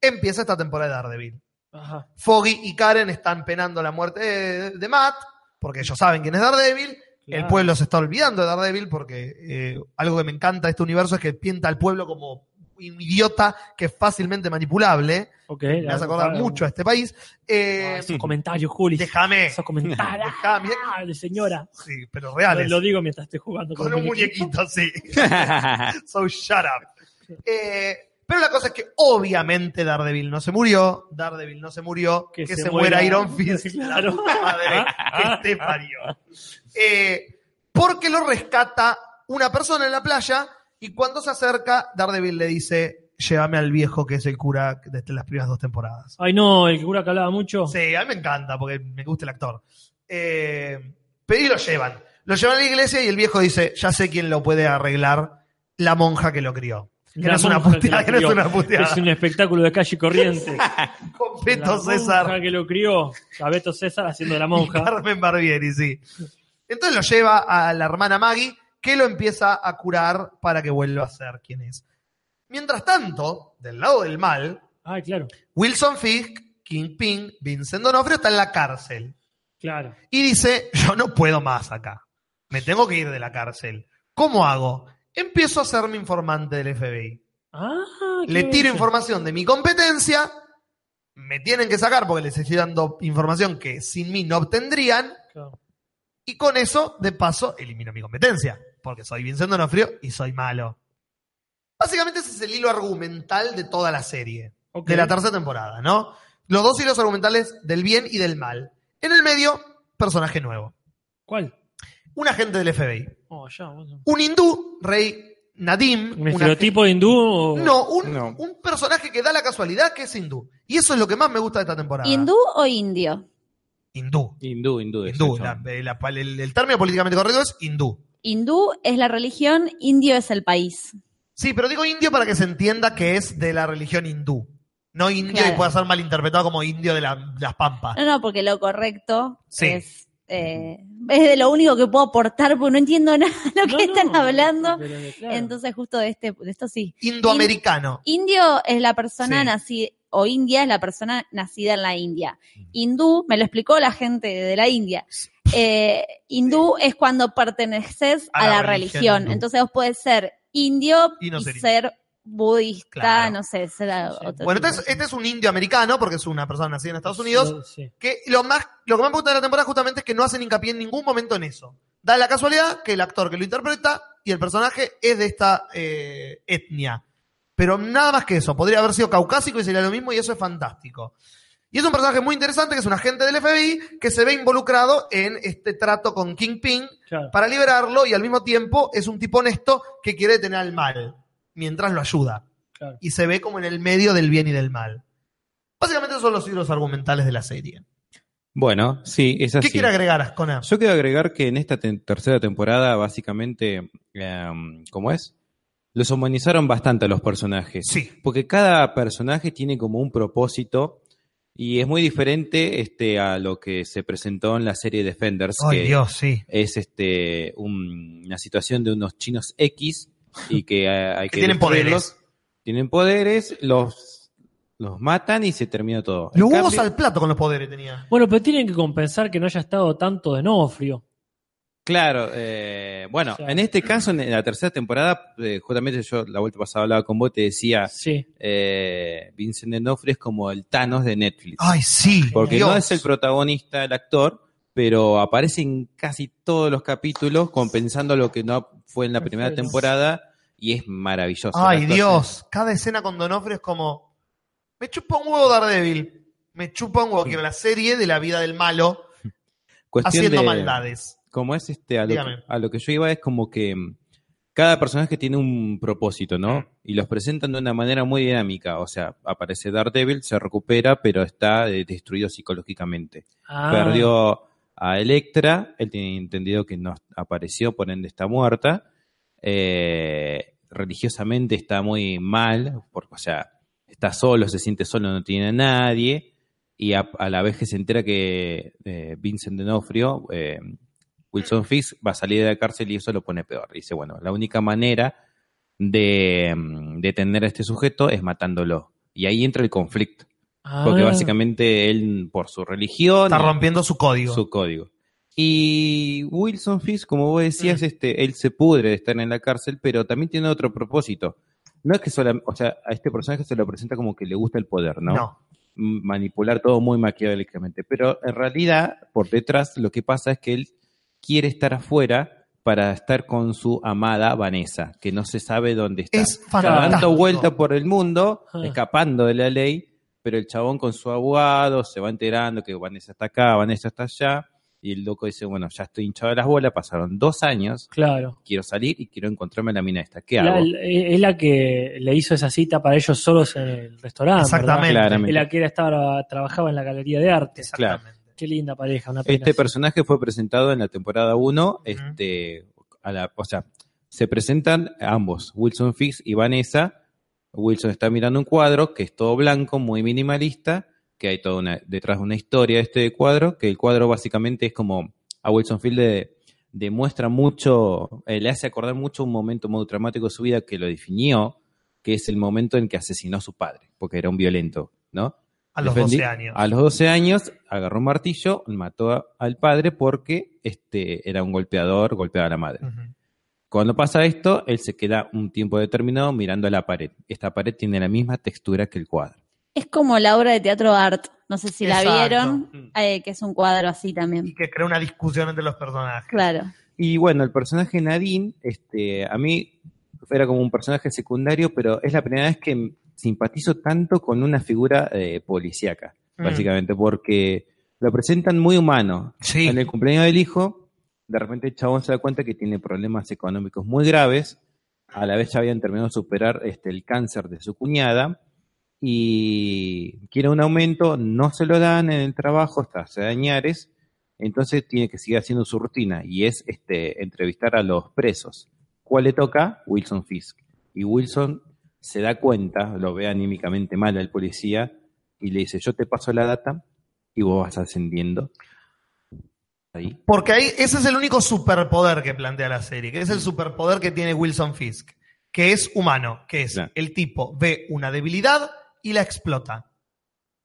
S2: Empieza esta temporada de Daredevil.
S3: ajá.
S2: Foggy y Karen están penando la muerte de, de Matt, porque ellos saben quién es Daredevil. El pueblo se está olvidando de Daredevil, porque eh, algo que me encanta de este universo es que pinta al pueblo como idiota que es fácilmente manipulable.
S3: Ok.
S2: Me hace acordar mucho a este país. Eh,
S3: Ah, esos comentarios, Juli.
S2: déjame.
S3: Esos comentarios.
S2: Déjame.
S3: Ah, de señora.
S2: Sí, pero
S3: Lo,
S2: reales.
S3: lo digo mientras estoy jugando con,
S2: Con un muñequito, sí. so shut up. Eh, pero la cosa es que obviamente Daredevil no se murió, Daredevil no se murió, que,
S3: Que
S2: se,
S3: se
S2: muera
S3: muera.
S2: Iron Fist.
S3: Claro.
S2: La puta madre que te parió. Eh, porque lo rescata una persona en la playa y cuando se acerca, Daredevil le dice, llévame al viejo que es el cura de las primeras dos temporadas.
S3: Ay, no, el cura que hablaba mucho.
S2: Sí, a mí me encanta porque me gusta el actor. Eh, pero y lo llevan. Lo llevan a la iglesia y el viejo dice, ya sé quién lo puede arreglar, la monja que lo crió. Que
S3: La
S2: no es una
S3: monja que
S2: puteada, que no es una puteada.
S3: Es un espectáculo de calle corriente.
S2: Con
S3: La
S2: Beto
S3: monja
S2: César,
S3: que lo crió. A Beto César haciendo la
S2: y
S3: monja.
S2: Carmen Barbieri, sí. Entonces lo lleva a la hermana Maggie, que lo empieza a curar para que vuelva a ser quien es. Mientras tanto, del lado del mal,
S3: Ay, claro.
S2: Wilson Fisk, Kingpin, Vincent Donofrio está en la cárcel.
S3: Claro.
S2: y dice, yo no puedo más acá. Me tengo que ir de la cárcel. ¿Cómo hago? Empiezo a ser mi informante del FBI.
S3: Ah,
S2: Le tiro
S3: bello.
S2: información de mi competencia, me tienen que sacar porque les estoy dando información que sin mí no obtendrían,
S3: Claro.
S2: y con eso, de paso, elimino mi competencia, porque soy Vincent Donofrio y soy malo. Básicamente ese es el hilo argumental de toda la serie, de la tercera temporada, ¿no? Los dos hilos argumentales del bien y del mal. En el medio, personaje nuevo.
S3: ¿Cuál?
S2: Un agente del FBI.
S3: Oh, ya. bueno.
S2: Un hindú, rey Nadim.
S3: ¿Un estereotipo de hindú? o-
S2: No, un,
S5: No.
S2: un personaje que da la casualidad que es hindú. Y eso es lo que más me gusta de esta temporada.
S4: ¿Hindú o indio?
S2: Hindú.
S5: Hindú, hindú.
S2: Hindú. La- eh, la- el, el término políticamente correcto es hindú.
S4: Hindú es la religión, indio es el país.
S2: Sí, pero digo indio para que se entienda que es de la religión hindú. no indio
S4: Claro.
S2: y pueda ser malinterpretado como indio de la- las pampas.
S4: No, no, porque lo correcto
S2: Sí.
S4: es, eh, es de lo único que puedo aportar porque no entiendo nada de lo que están hablando.
S3: Pero, claro.
S4: Entonces, justo de, este, de esto sí.
S2: Indoamericano.
S4: Indio es la persona
S2: Sí.
S4: nacida, o India es la persona nacida en la India. Hindú, me lo explicó la gente de la India. Eh, hindú es cuando perteneces
S2: A
S4: a,
S2: la
S4: la,
S2: religión.
S4: Entonces vos puedes ser indio
S2: Y ser
S4: ser budista,
S2: Claro.
S4: no sé, ser otro
S2: Bueno, este es, este es un indio americano, porque es una persona nacida en Estados Unidos,
S3: Sí.
S2: que lo más lo que más me gusta de la temporada justamente es que no hacen hincapié en ningún momento en eso. Da la casualidad que el actor que lo interpreta y el personaje es de esta eh, etnia. Pero nada más que eso. Podría haber sido caucásico y sería lo mismo y eso es fantástico. Y es un personaje muy interesante que es un agente del FBI que se ve involucrado en este trato con Kingpin
S3: Claro.
S2: para liberarlo y al mismo tiempo es un tipo honesto que quiere detener al mal mientras lo ayuda.
S3: Claro.
S2: Y se ve como en el medio del bien y del mal. Básicamente esos son los hilos argumentales de la serie.
S5: Bueno, sí, es así.
S2: ¿Qué quiere agregar Ascona?
S5: Yo quiero agregar que en esta te- tercera temporada, básicamente, em, ¿cómo es? Los humanizaron bastante a los personajes.
S2: Sí.
S5: Porque cada personaje tiene como un propósito y es muy diferente este, a lo que se presentó en la serie Defenders.
S2: Ay,
S5: que
S2: Dios, sí.
S5: Es este, un- una situación de unos chinos X y que eh, hay
S2: Que
S5: que,
S2: tienen poderes.
S5: Tienen poderes, los, los matan y se termina todo.
S2: Los huevos
S5: cambio-
S2: al plato con los poderes tenía.
S3: Bueno, pero tienen que compensar que no haya estado tanto de Nofrio.
S5: Claro, eh, bueno,
S3: O sea-
S5: en este caso, en la tercera temporada, eh, justamente yo la vuelta pasada hablaba con vos, te decía,
S3: Sí.
S5: eh, Vincent D'Onofrio es como el Thanos de Netflix.
S2: Ay, sí.
S5: porque
S2: Dios.
S5: no es el protagonista, el actor, pero aparece en casi todos los capítulos, compensando lo que no fue en la primera
S3: Perfecto.
S5: temporada, y es maravilloso.
S2: Ay. Dios. Cada escena con Donofrio es como. Me chupa un huevo Daredevil. Me chupa un huevo. Quiero la serie de la vida del malo
S5: Cuestión
S2: haciendo
S5: de-
S2: maldades.
S5: Como es este, a lo, que, a lo que yo iba es como que mm, cada personaje tiene un propósito, ¿no? Y los presentan de una manera muy dinámica. O sea, aparece Daredevil, se recupera, pero está eh, destruido psicológicamente.
S3: Ah,
S5: Perdió a Electra, él tiene entendido que no apareció, por ende está muerta. Eh, religiosamente está muy mal, porque, o sea, está solo, se siente solo, no tiene a nadie. Y a, a la vez que se entera que eh, Vincent D'Onofrio, eh, Wilson Fisk, va a salir de la cárcel y eso lo pone peor. Dice, bueno, la única manera de mm, detener a este sujeto es matándolo. Y ahí entra el conflicto. Porque
S3: ah,
S5: básicamente él, por su religión,
S2: Está rompiendo su código.
S5: su código. Y Wilson Fisk, como vos decías,
S2: Mm.
S5: este, él se pudre de estar en la cárcel, pero también tiene otro propósito. No es que solamente, o sea, a este personaje se lo presenta como que le gusta el poder, ¿no?
S2: No.
S5: Manipular todo muy maquiavélicamente. Pero en realidad, por detrás, lo que pasa es que él quiere estar afuera para estar con su amada Vanessa, que no se sabe dónde está.
S2: Es
S5: dando vuelta por el mundo,
S3: Ah.
S5: escapando de la ley, pero el chabón con su abogado se va enterando que Vanessa está acá, Vanessa está allá, y el loco dice, bueno, ya estoy hinchado de las bolas, pasaron dos años,
S3: Claro.
S5: quiero salir y quiero encontrarme a la mina esta. ¿Qué
S3: La-
S5: hago?
S3: es la que le hizo esa cita para ellos solos en el restaurante.
S2: Exactamente.
S3: Es la que era, estaba, trabajaba en la galería de arte.
S2: Exactamente.
S3: Qué linda pareja, una pena.
S5: Este personaje fue presentado en la temporada 1, este, a la, o sea, se presentan ambos, Wilson Fisk y Vanessa. Wilson está mirando un cuadro que es todo blanco, muy minimalista, que hay toda una, detrás de una historia de este cuadro, que el cuadro básicamente es como a Wilson Field le demuestra mucho, eh, le hace acordar mucho un momento muy dramático de su vida que lo definió, que es el momento en que asesinó a su padre, porque era un violento, ¿no?
S2: A los
S5: Defendí-
S2: 12 años.
S5: A los 12 años agarró un martillo, mató a- al padre porque este, era un golpeador, golpeaba a la madre. Cuando pasa esto, él se queda un tiempo determinado mirando a la pared. Esta pared tiene la misma textura que el cuadro.
S4: Es como la obra de teatro art, no sé si la vieron, eh, que es un cuadro así también.
S2: Y que crea una discusión entre los personajes.
S4: Claro.
S5: Y bueno, el personaje Nadine, este, a mí era como un personaje secundario, pero es la primera vez que simpatizo tanto con una figura eh, policíaca,
S2: Mm.
S5: básicamente, porque lo presentan muy humano.
S2: Sí.
S5: En el cumpleaños del hijo, de repente el chabón se da cuenta que tiene problemas económicos muy graves, a la vez ya habían terminado de superar este, el cáncer de su cuñada, y quiere un aumento, no se lo dan en el trabajo hasta hace dañares, entonces tiene que seguir haciendo su rutina y es este entrevistar a los presos. ¿Cuál le toca? Wilson Fisk. Y Wilson se da cuenta, lo ve anímicamente mal al policía y le dice, yo te paso la data y vos vas ascendiendo. Ahí.
S2: Porque ahí, ese es el único superpoder que plantea la serie, que es el superpoder que tiene Wilson Fisk, que es humano, que es
S5: Claro.
S2: el tipo ve una debilidad y la explota.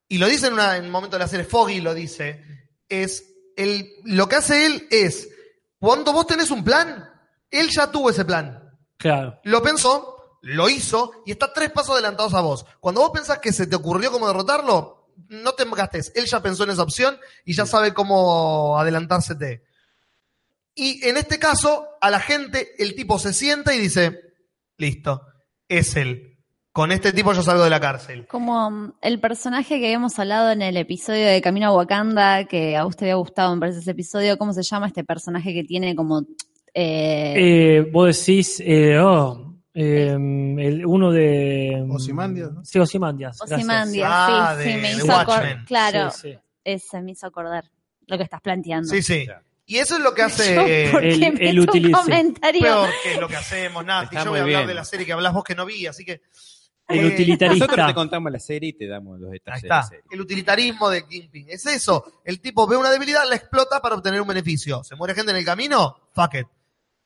S2: Y lo dice en, una- en un momento de la serie, Foggy lo dice, es el, lo que hace él es, cuando vos tenés un plan, él ya tuvo ese plan.
S3: Claro.
S2: Lo pensó, lo hizo y está tres pasos adelantados a vos. Cuando vos pensás que se te ocurrió cómo derrotarlo, no te gastes. Él ya pensó en esa opción y ya sabe cómo adelantársete. Y en este caso, a la gente, el tipo se sienta y dice, listo, es él. Con este tipo yo salgo de la cárcel.
S4: Como mm, el personaje que habíamos hablado en el episodio de Camino a Wakanda, que a usted había gustado, me parece ese episodio, ¿cómo se llama este personaje que tiene como... eh,
S3: Eh, vos decís, eh, oh, eh, el, uno de...
S6: Ozymandias, ¿no?
S3: Sí, Ozymandias. gracias.
S4: Ozymandias,
S2: Ah,
S4: sí, sí, me hizo acordar. Claro,
S3: Sí, sí.
S4: ese me hizo acordar lo que estás planteando.
S2: Sí, sí. Y eso es lo que
S4: Yo,
S2: hace...
S4: ¿por qué
S3: el- el
S4: un
S3: utilice.
S4: comentario?
S2: Peor que es lo que hacemos, Nati.
S5: Está
S2: Yo voy a hablar
S5: bien.
S2: de la serie que hablas vos que no vi, así que...
S3: El
S2: Eh,
S5: Nosotros te contamos la serie y te damos los
S2: Ahí
S5: detalles de la
S2: está.
S5: serie.
S2: El utilitarismo de Kingpin. Es eso. El tipo ve una debilidad, la explota para obtener un beneficio. ¿Se muere gente en el camino? Fuck it.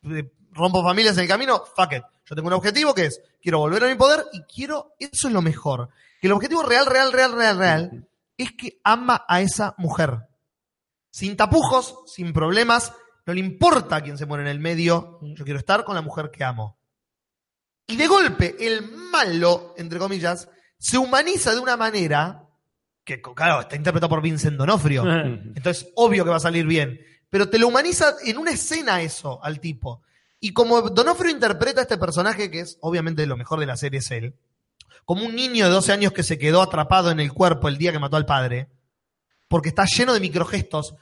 S2: Eh, ¿Rompo familias en el camino? Fuck it. Yo tengo un objetivo que es, quiero volver a mi poder y quiero, eso es lo mejor. Que el objetivo real, real, real, real, real, es que ama a esa mujer. Sin tapujos, sin problemas, no le importa quién se muere en el medio. Yo quiero estar con la mujer que amo. Y de golpe, el malo, entre comillas, se humaniza de una manera que, claro, está interpretado por Vincent Donofrio. Entonces, obvio que va a salir bien. Pero te lo humaniza en una escena eso al tipo. Y como Donofrio interpreta a este personaje, que es obviamente lo mejor de la serie, es él, como un niño de 12 años que se quedó atrapado en el cuerpo el día que mató al padre, porque está lleno de microgestos.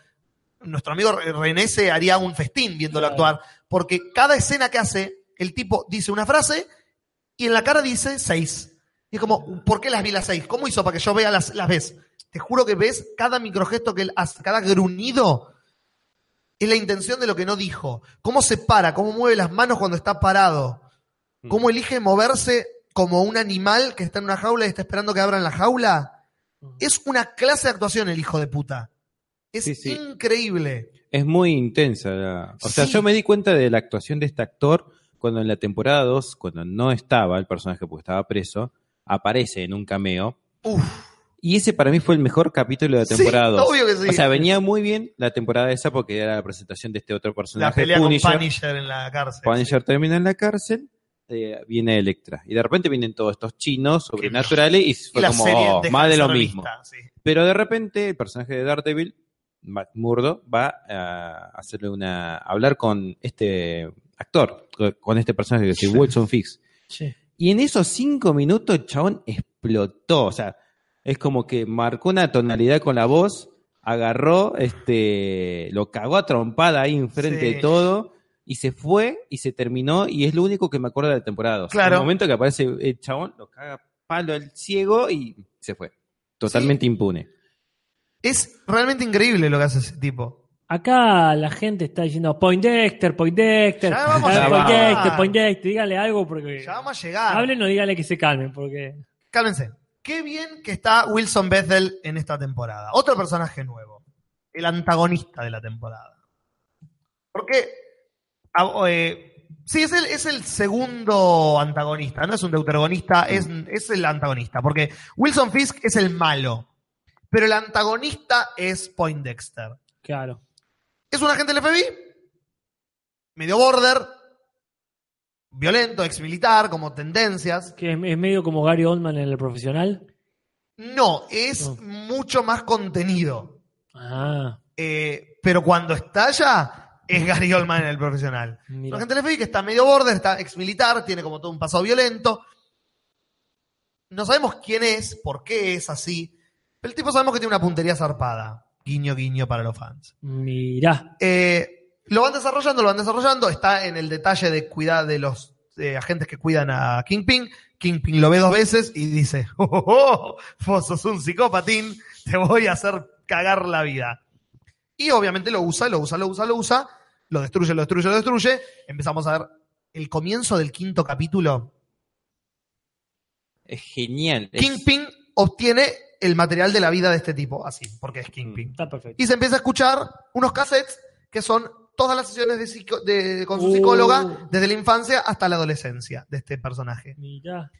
S2: Nuestro amigo René se haría un festín viéndolo actuar, porque cada escena que hace, el tipo dice una frase y en la cara dice seis. Y es como, ¿por qué las vi las seis? ¿Cómo hizo para que yo vea las, las ves? Te juro que ves cada microgesto que él hace, cada gruñido es la intención de lo que no dijo. Cómo se para, cómo mueve las manos cuando está parado. Cómo elige moverse como un animal que está en una jaula y está esperando que abran la jaula. Es una clase de actuación el hijo de puta. Es
S5: Sí, sí.
S2: increíble.
S5: Es muy intensa. la- O sea, yo me di cuenta de la actuación de este actor cuando en la temporada 2, cuando no estaba el personaje porque estaba preso, aparece en un cameo.
S2: Uf.
S5: Y ese para mí fue el mejor capítulo de la
S2: Sí,
S5: temporada 2.
S2: obvio que sí.
S5: O sea, venía muy bien la temporada esa porque era la presentación de este otro
S2: La
S5: personaje,
S2: pelea
S5: Punisher.
S2: con Punisher en la cárcel.
S5: Punisher termina en la cárcel, eh, viene Electra. Y de repente vienen todos estos chinos sobrenaturales y fue
S2: la
S5: como oh, más
S2: de
S5: lo mismo.
S2: sí.
S5: Pero de repente el personaje de Daredevil, Matt Murdo, va a hacerle una. a hablar con este actor, con este personaje que es Wilson Fix.
S3: Sí.
S5: Y en esos cinco minutos el chabón explotó. O sea, es como que marcó una tonalidad con la voz, agarró, este, lo cagó a trompada ahí enfrente
S2: Sí.
S5: de todo. Y se fue y se terminó, y es lo único que me acuerdo de la temporada. O sea,
S2: Claro.
S5: El momento que aparece el chabón, lo caga palo el ciego y se fue. Totalmente impune.
S2: Es realmente increíble lo que hace ese tipo.
S3: Acá la gente está diciendo Poindexter, Poindexter,
S2: Ya vamos
S5: a
S3: Poindexter. Poindexter, díganle algo porque
S2: Ya vamos a llegar.
S3: hablen o díganle que se calmen porque
S2: Cálmense. Qué bien que está Wilson Bethel en esta temporada. Otro personaje nuevo. El antagonista de la temporada. Porque. eh, sí, es el, es el segundo antagonista. No es un deuteragonista, es, es el antagonista. Porque Wilson Fisk es el malo. Pero el antagonista es Poindexter.
S3: claro.
S2: Es un agente del FBI. Medio border. Violento, ex militar, como tendencias.
S3: Que es, es medio como Gary Oldman en el profesional.
S2: No, es
S3: No.
S2: mucho más contenido.
S3: Ah,
S2: Eh, pero cuando estalla, es Gary Oldman en el profesional. La gente FBI que está medio border, está ex militar, tiene como todo un pasado violento. No sabemos quién es, por qué es así. Pero el tipo sabemos que tiene una puntería zarpada. Guiño, guiño para los fans.
S3: Mirá.
S2: Eh, lo van desarrollando, lo van desarrollando. Está en el detalle de cuidar de los eh, agentes que cuidan a Kingpin. Kingpin lo ve dos veces y dice, oh, oh, oh, vos sos un psicópatín, te voy a hacer cagar la vida. Y obviamente lo usa, lo usa, lo usa, lo usa, lo destruye, lo destruye, lo destruye. Empezamos a ver el comienzo del quinto capítulo.
S5: Es genial. es-
S2: Kingpin obtiene el material de la vida de este tipo, así, porque es Kingpin.
S3: Está perfecto.
S2: Y se empieza a escuchar unos cassettes que son todas las sesiones de psico- de- con su
S3: Uh.
S2: psicóloga desde la infancia hasta la adolescencia de este personaje.
S3: Mirá.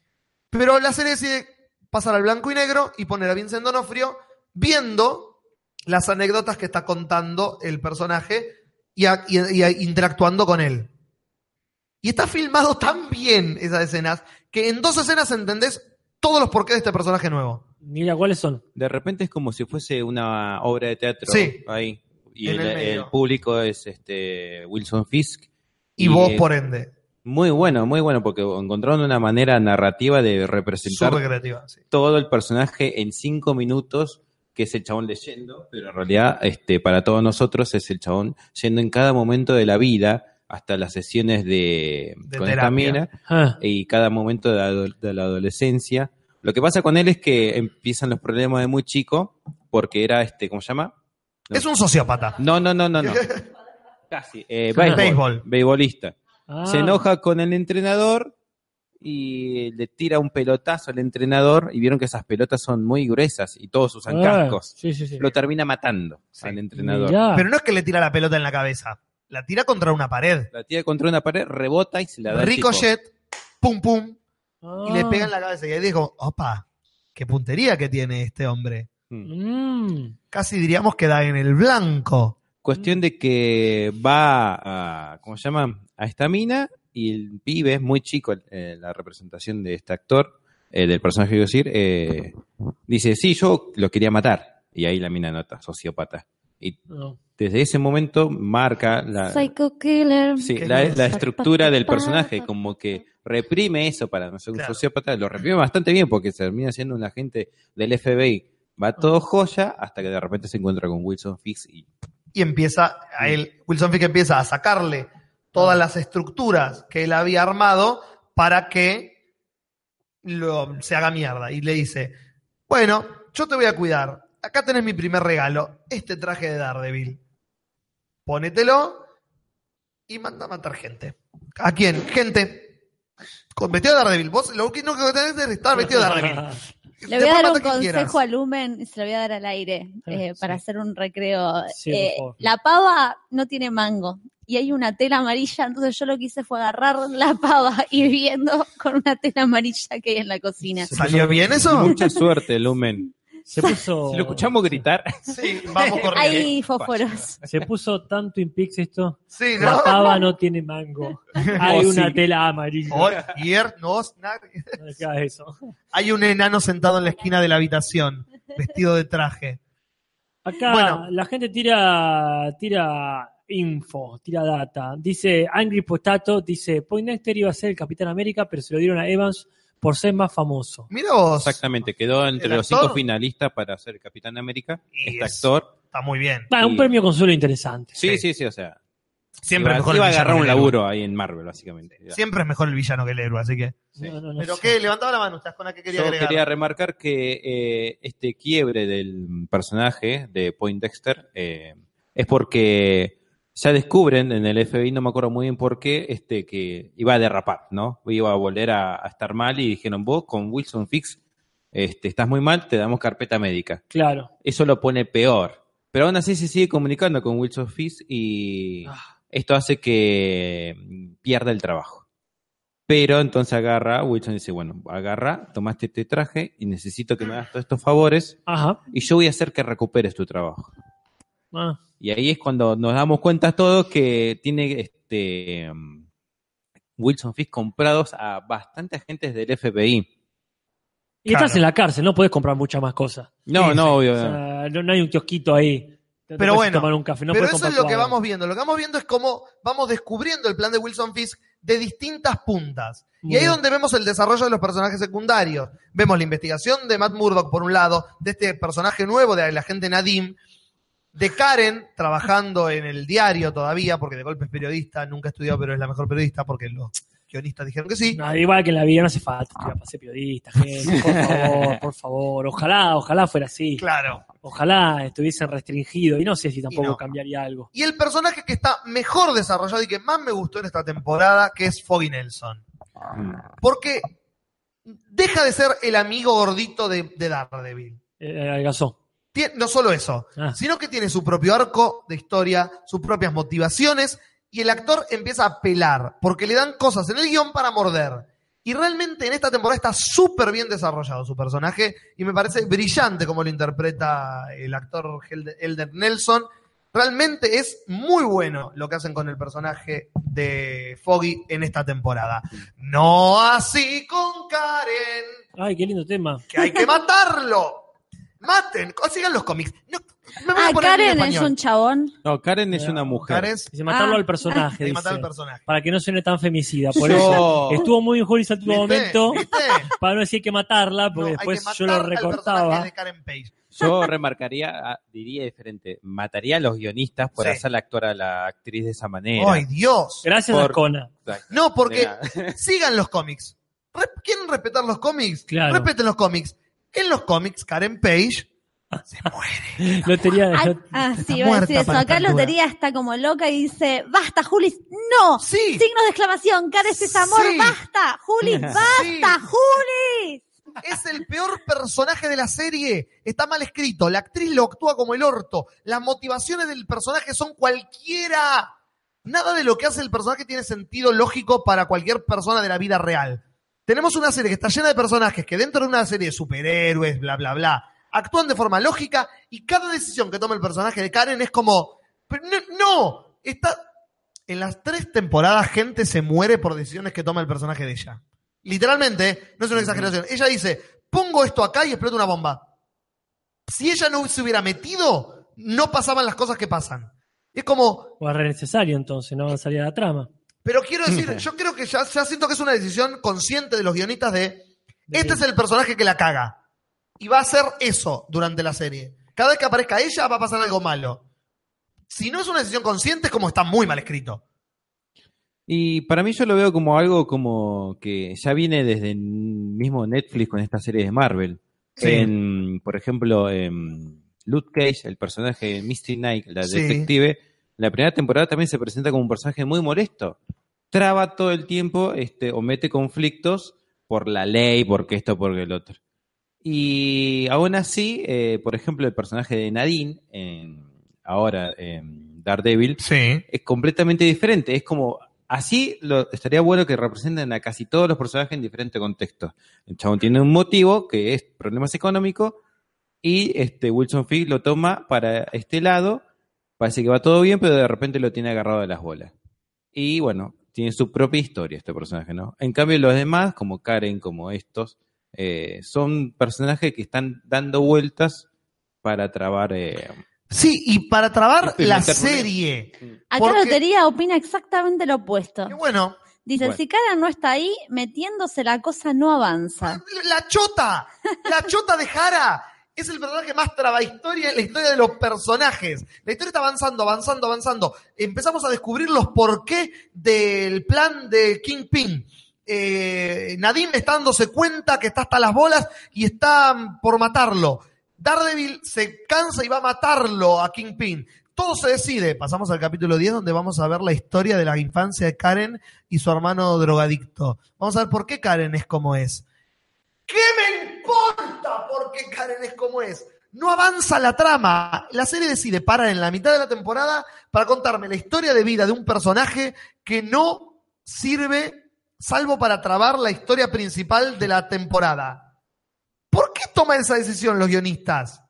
S2: Pero la serie decide pasar al blanco y negro y poner a Vincent Donofrio viendo las anécdotas que está contando el personaje y, a- y a- y a- interactuando con él. Y está filmado tan bien esas escenas que en dos escenas entendés todos los porqués de este personaje nuevo.
S3: Mira, ¿cuáles son?
S5: De repente es como si fuese una obra de teatro
S2: Sí.
S5: ahí. Y el,
S2: el medio.
S5: el público es este Wilson Fisk.
S2: Y, vos,
S5: es
S2: por ende.
S5: Muy bueno, muy bueno, porque encontraron una manera narrativa de representar
S2: Súper creativa. sí.
S5: todo el personaje en cinco minutos, que es el chabón leyendo, pero en realidad este, para todos nosotros es el chabón yendo en cada momento de la vida, hasta las sesiones de,
S2: De
S5: con
S2: terapia.
S5: esta mina,
S3: Ah,
S5: y cada momento de la, de la adolescencia. Lo que pasa con él es que empiezan los problemas de muy chico, porque era este, ¿cómo se llama? No.
S2: Es un sociópata.
S5: No, no, no, no, no. Casi. Eh, béisbol,
S3: ah.
S5: Se enoja con el entrenador y le tira un pelotazo al entrenador y vieron que esas pelotas son muy gruesas y todos usan
S3: Ah,
S5: cascos.
S3: Sí, sí, sí.
S5: Lo termina matando
S2: Sí.
S5: al entrenador.
S3: Mirá.
S2: Pero no es que le tira la pelota en la cabeza. La tira contra una pared.
S5: La tira contra una pared, rebota y se la da.
S2: Ricochet, pum pum,
S3: Ah.
S2: y le pega en la cabeza. Y ahí dijo, opa, qué puntería que tiene este hombre.
S3: Mm.
S2: Casi diríamos que da en el blanco.
S5: Cuestión de que va a, ¿cómo se llama? A esta mina y el pibe es muy chico, eh, la representación de este actor, eh, del personaje que decir, eh, dice, sí, yo lo quería matar. Y ahí la mina nota, sociópata. Y
S3: No.
S5: desde ese momento marca la,
S4: Psycho Killer.
S5: sí,
S2: Qué
S5: la, estructura del personaje, como que reprime eso para no ser un
S2: Claro.
S5: sociópata, lo reprime bastante bien porque se termina siendo un agente del FBI. Va todo joya hasta que de repente se encuentra con Wilson Fix y
S2: Y empieza, a él, Wilson Fick empieza a sacarle todas las estructuras que él había armado para que lo, se haga mierda. Y le dice, bueno, yo te voy a cuidar. Acá tenés mi primer regalo, este traje de Daredevil. Pónetelo y manda a matar gente. ¿A quién? Gente. Con vestido de Daredevil. Vos lo único que tenés es estar vestido de Daredevil.
S4: Le voy a dar un consejo a Lumen y se lo voy a dar al aire eh,
S3: Sí.
S4: para hacer un recreo.
S3: Sí,
S4: Eh, la pava no tiene mango y hay una tela amarilla, entonces yo lo que hice fue agarrar la pava y viendo con una tela amarilla que hay en la cocina.
S2: ¿Salió bien eso?
S5: mucha suerte, Lumen.
S3: Se puso.
S5: Si lo escuchamos gritar,
S2: Sí, vamos corriendo.
S4: Hay fósforos.
S3: Se puso tanto Impix esto.
S2: Sí,
S3: La
S2: ¿no?
S3: pava no tiene mango. Hay
S5: Oh,
S3: una
S5: sí.
S3: tela amarilla.
S2: Oh, hier, no, na-
S3: No hagas eso.
S2: Hay un enano sentado en la esquina de la habitación, vestido de traje.
S3: Acá
S2: Bueno.
S3: la gente tira, tira info, tira data. Dice Angry Potato, dice Poindexter iba a ser el Capitán América, pero se lo dieron a Evans por ser más famoso.
S2: Mira vos.
S5: exactamente, quedó entre
S2: ¿El
S5: los
S2: actor?
S5: cinco finalistas para ser Capitán América.
S2: Y
S5: Este
S2: es-
S5: actor.
S2: Está muy bien.
S3: Ah, un
S5: Y-
S3: premio consuelo interesante.
S5: Sí,
S2: Sí.
S5: sí, sí, o sea.
S2: Siempre
S5: iba,
S2: es mejor
S5: iba a
S2: el villano
S5: agarrar un laburo ahí en Marvel, básicamente.
S2: Siempre es mejor el villano que el héroe, así que.
S5: Sí.
S3: No, no, no
S2: ¿Pero
S3: sé.
S2: qué? Levantaba la mano, ¿estás con la que quería
S5: Yo
S2: agregar?
S5: quería remarcar que eh, este quiebre del personaje de Poindexter eh, es porque ya descubren en el FBI, no me acuerdo muy bien por qué, este, que iba a derrapar, ¿no? Iba a volver a, a estar mal y dijeron, vos con Wilson Fix este, estás muy mal, te damos carpeta médica.
S3: Claro.
S5: Eso lo pone peor. Pero aún así se sigue comunicando con Wilson Fix y esto hace que mm, pierda el trabajo. Pero entonces agarra, Wilson dice, bueno, agarra, tomaste este traje y necesito que me hagas todos estos favores
S3: Ajá.
S5: y yo voy a hacer que recuperes tu trabajo.
S3: Ah,
S5: Y ahí es cuando nos damos cuenta todos que tiene este um, Wilson Fisk comprados a bastantes agentes del FBI.
S3: Y
S2: Claro.
S3: estás en la cárcel, no puedes comprar muchas más cosas.
S5: No,
S2: Sí,
S5: no,
S2: sí.
S5: obvio.
S3: O sea, no, no hay un kiosquito ahí. Te
S2: Pero bueno,
S3: tomar un café, no
S2: Pero eso es lo que vamos viendo. Lo que vamos viendo es cómo vamos descubriendo el plan de Wilson Fisk de distintas puntas.
S3: Muy
S2: y ahí es donde vemos el desarrollo de los personajes secundarios. Vemos la investigación de Matt Murdock, por un lado, de este personaje nuevo de la agente Nadim, de Karen, trabajando en el diario todavía, porque de golpe es periodista, nunca estudió, pero es la mejor periodista, porque los guionistas dijeron que sí.
S3: No, igual que en la vida no hace falta para ser periodista, gente. Por favor, por favor. Ojalá, ojalá fuera así.
S2: Claro.
S3: Ojalá estuviesen restringidos. Y no sé si tampoco
S2: no.
S3: cambiaría algo.
S2: Y el personaje que está mejor desarrollado y que más me gustó en esta temporada, que es Foggy Nelson. Porque deja de ser el amigo gordito de, de Daredevil.
S3: Eh, adelgazó.
S2: No solo eso,
S3: Ah.
S2: sino que tiene su propio arco de historia, sus propias motivaciones, y el actor empieza a pelar, porque le dan cosas en el guion para morder. Y realmente en esta temporada está súper bien desarrollado su personaje, y me parece brillante como lo interpreta el actor Elder Nelson. Realmente es muy bueno lo que hacen con el personaje de Foggy en esta temporada. No así con Karen
S3: Ay, qué lindo tema.
S2: que hay que matarlo. Maten, o sigan los cómics. No, me voy a
S4: Ah,
S2: poner en
S4: Karen es
S2: español.
S4: un chabón.
S5: No, Karen es una mujer.
S2: Karen es-
S3: Dice matarlo
S4: Ah.
S3: al personaje.
S2: hay que
S3: dice,
S2: matar al personaje.
S3: Para que no suene tan femicida. Por
S5: Yo-
S3: eso estuvo muy en Juris al último
S2: ¿Viste?
S3: momento.
S2: ¿Viste?
S3: Para no decir hay que matarla,
S2: No,
S3: porque
S2: hay
S3: después yo lo
S2: matar al
S3: recortaba.
S2: personaje de Karen Page.
S5: Yo remarcaría, ah, diría diferente, mataría a los guionistas por
S2: Sí.
S5: hacerla actuar a la actriz de esa manera.
S2: ¡Ay, Dios!
S3: Gracias
S5: Por-
S3: a Kona.
S5: Exacto.
S2: No, porque sigan los cómics. Re- ¿Quieren respetar los cómics?
S3: Claro.
S2: Respeten los cómics. En los cómics, Karen Page se muere.
S3: Lotería,
S4: Ah,
S3: lot-
S4: ah, sí, iba a decir eso. Acá. Lotería está como loca y dice, basta, Juli, no.
S2: Sí.
S4: Signo de exclamación, Cares es amor,
S2: Sí.
S4: basta, Juli, basta, Juli.
S2: Es el peor personaje de la serie. Está mal escrito. La actriz lo actúa como el orto. Las motivaciones del personaje son cualquiera. Nada de lo que hace el personaje tiene sentido lógico para cualquier persona de la vida real. Tenemos una serie que está llena de personajes que dentro de una serie de superhéroes, bla, bla, bla, actúan de forma lógica y cada decisión que toma el personaje de Karen es como, "Pero no, no, está... En las tres temporadas gente se muere por decisiones que toma el personaje de ella. Literalmente, no es una exageración. Ella dice, pongo esto acá y explota una bomba. Si ella no se hubiera metido, no pasaban las cosas que pasan. Es como,
S3: o es re necesario entonces, no avanzaría la trama.
S2: Pero quiero decir, yo creo que ya, ya siento que es una decisión consciente de los guionistas de, este es el personaje que la caga. Y va a hacer eso durante la serie. Cada vez que aparezca ella va a pasar algo malo. Si no es una decisión consciente, es como está muy mal escrito.
S5: Y para mí yo lo veo como algo como que ya viene desde el mismo Netflix con esta serie de Marvel.
S2: Sí.
S5: En, por ejemplo, en Luke Cage, el personaje de Misty Knight, la
S2: Sí.
S5: detective, la primera temporada también se presenta como un personaje muy molesto. Traba todo el tiempo este, o mete conflictos por la ley, porque esto, porque el otro. Y aún así, eh, por ejemplo, el personaje de Nadine, en, ahora en Daredevil,
S2: Sí.
S5: es completamente diferente. Es como, así lo, estaría bueno que representen a casi todos los personajes en diferentes contextos. El chabón tiene un motivo que es problemas económicos y este Wilson Fisk lo toma para este lado. Parece que va todo bien, pero de repente lo tiene agarrado de las bolas. Y bueno, tiene su propia historia este personaje, ¿no? En cambio, los demás, como Karen, como estos, eh, son personajes que están dando vueltas para trabar. eh,
S2: Sí, y para trabar
S5: Estoy
S2: la serie.
S4: Acá
S2: Porque-
S4: Lotería opina exactamente lo opuesto.
S2: Y bueno,
S4: Dice,
S5: Bueno.
S4: si Karen no está ahí, metiéndose la cosa no avanza.
S2: La chota, la chota de Jara es el personaje más traba historia en la historia de los personajes. La historia está avanzando, avanzando, avanzando. Empezamos a descubrir los porqué del plan de Kingpin. Eh, Nadine está dándose cuenta que está hasta las bolas y está por matarlo. Daredevil se cansa y va a matarlo a Kingpin. Todo se decide. Pasamos al capítulo 10 donde vamos a ver la historia de la infancia de Karen y su hermano drogadicto. Vamos a ver por qué Karen es como es. ¿Qué importa por qué Karen es como es? No avanza la trama. La serie decide parar en la mitad de la temporada para contarme la historia de vida de un personaje que no sirve salvo para trabar la historia principal de la temporada. ¿Por qué toman esa decisión los guionistas?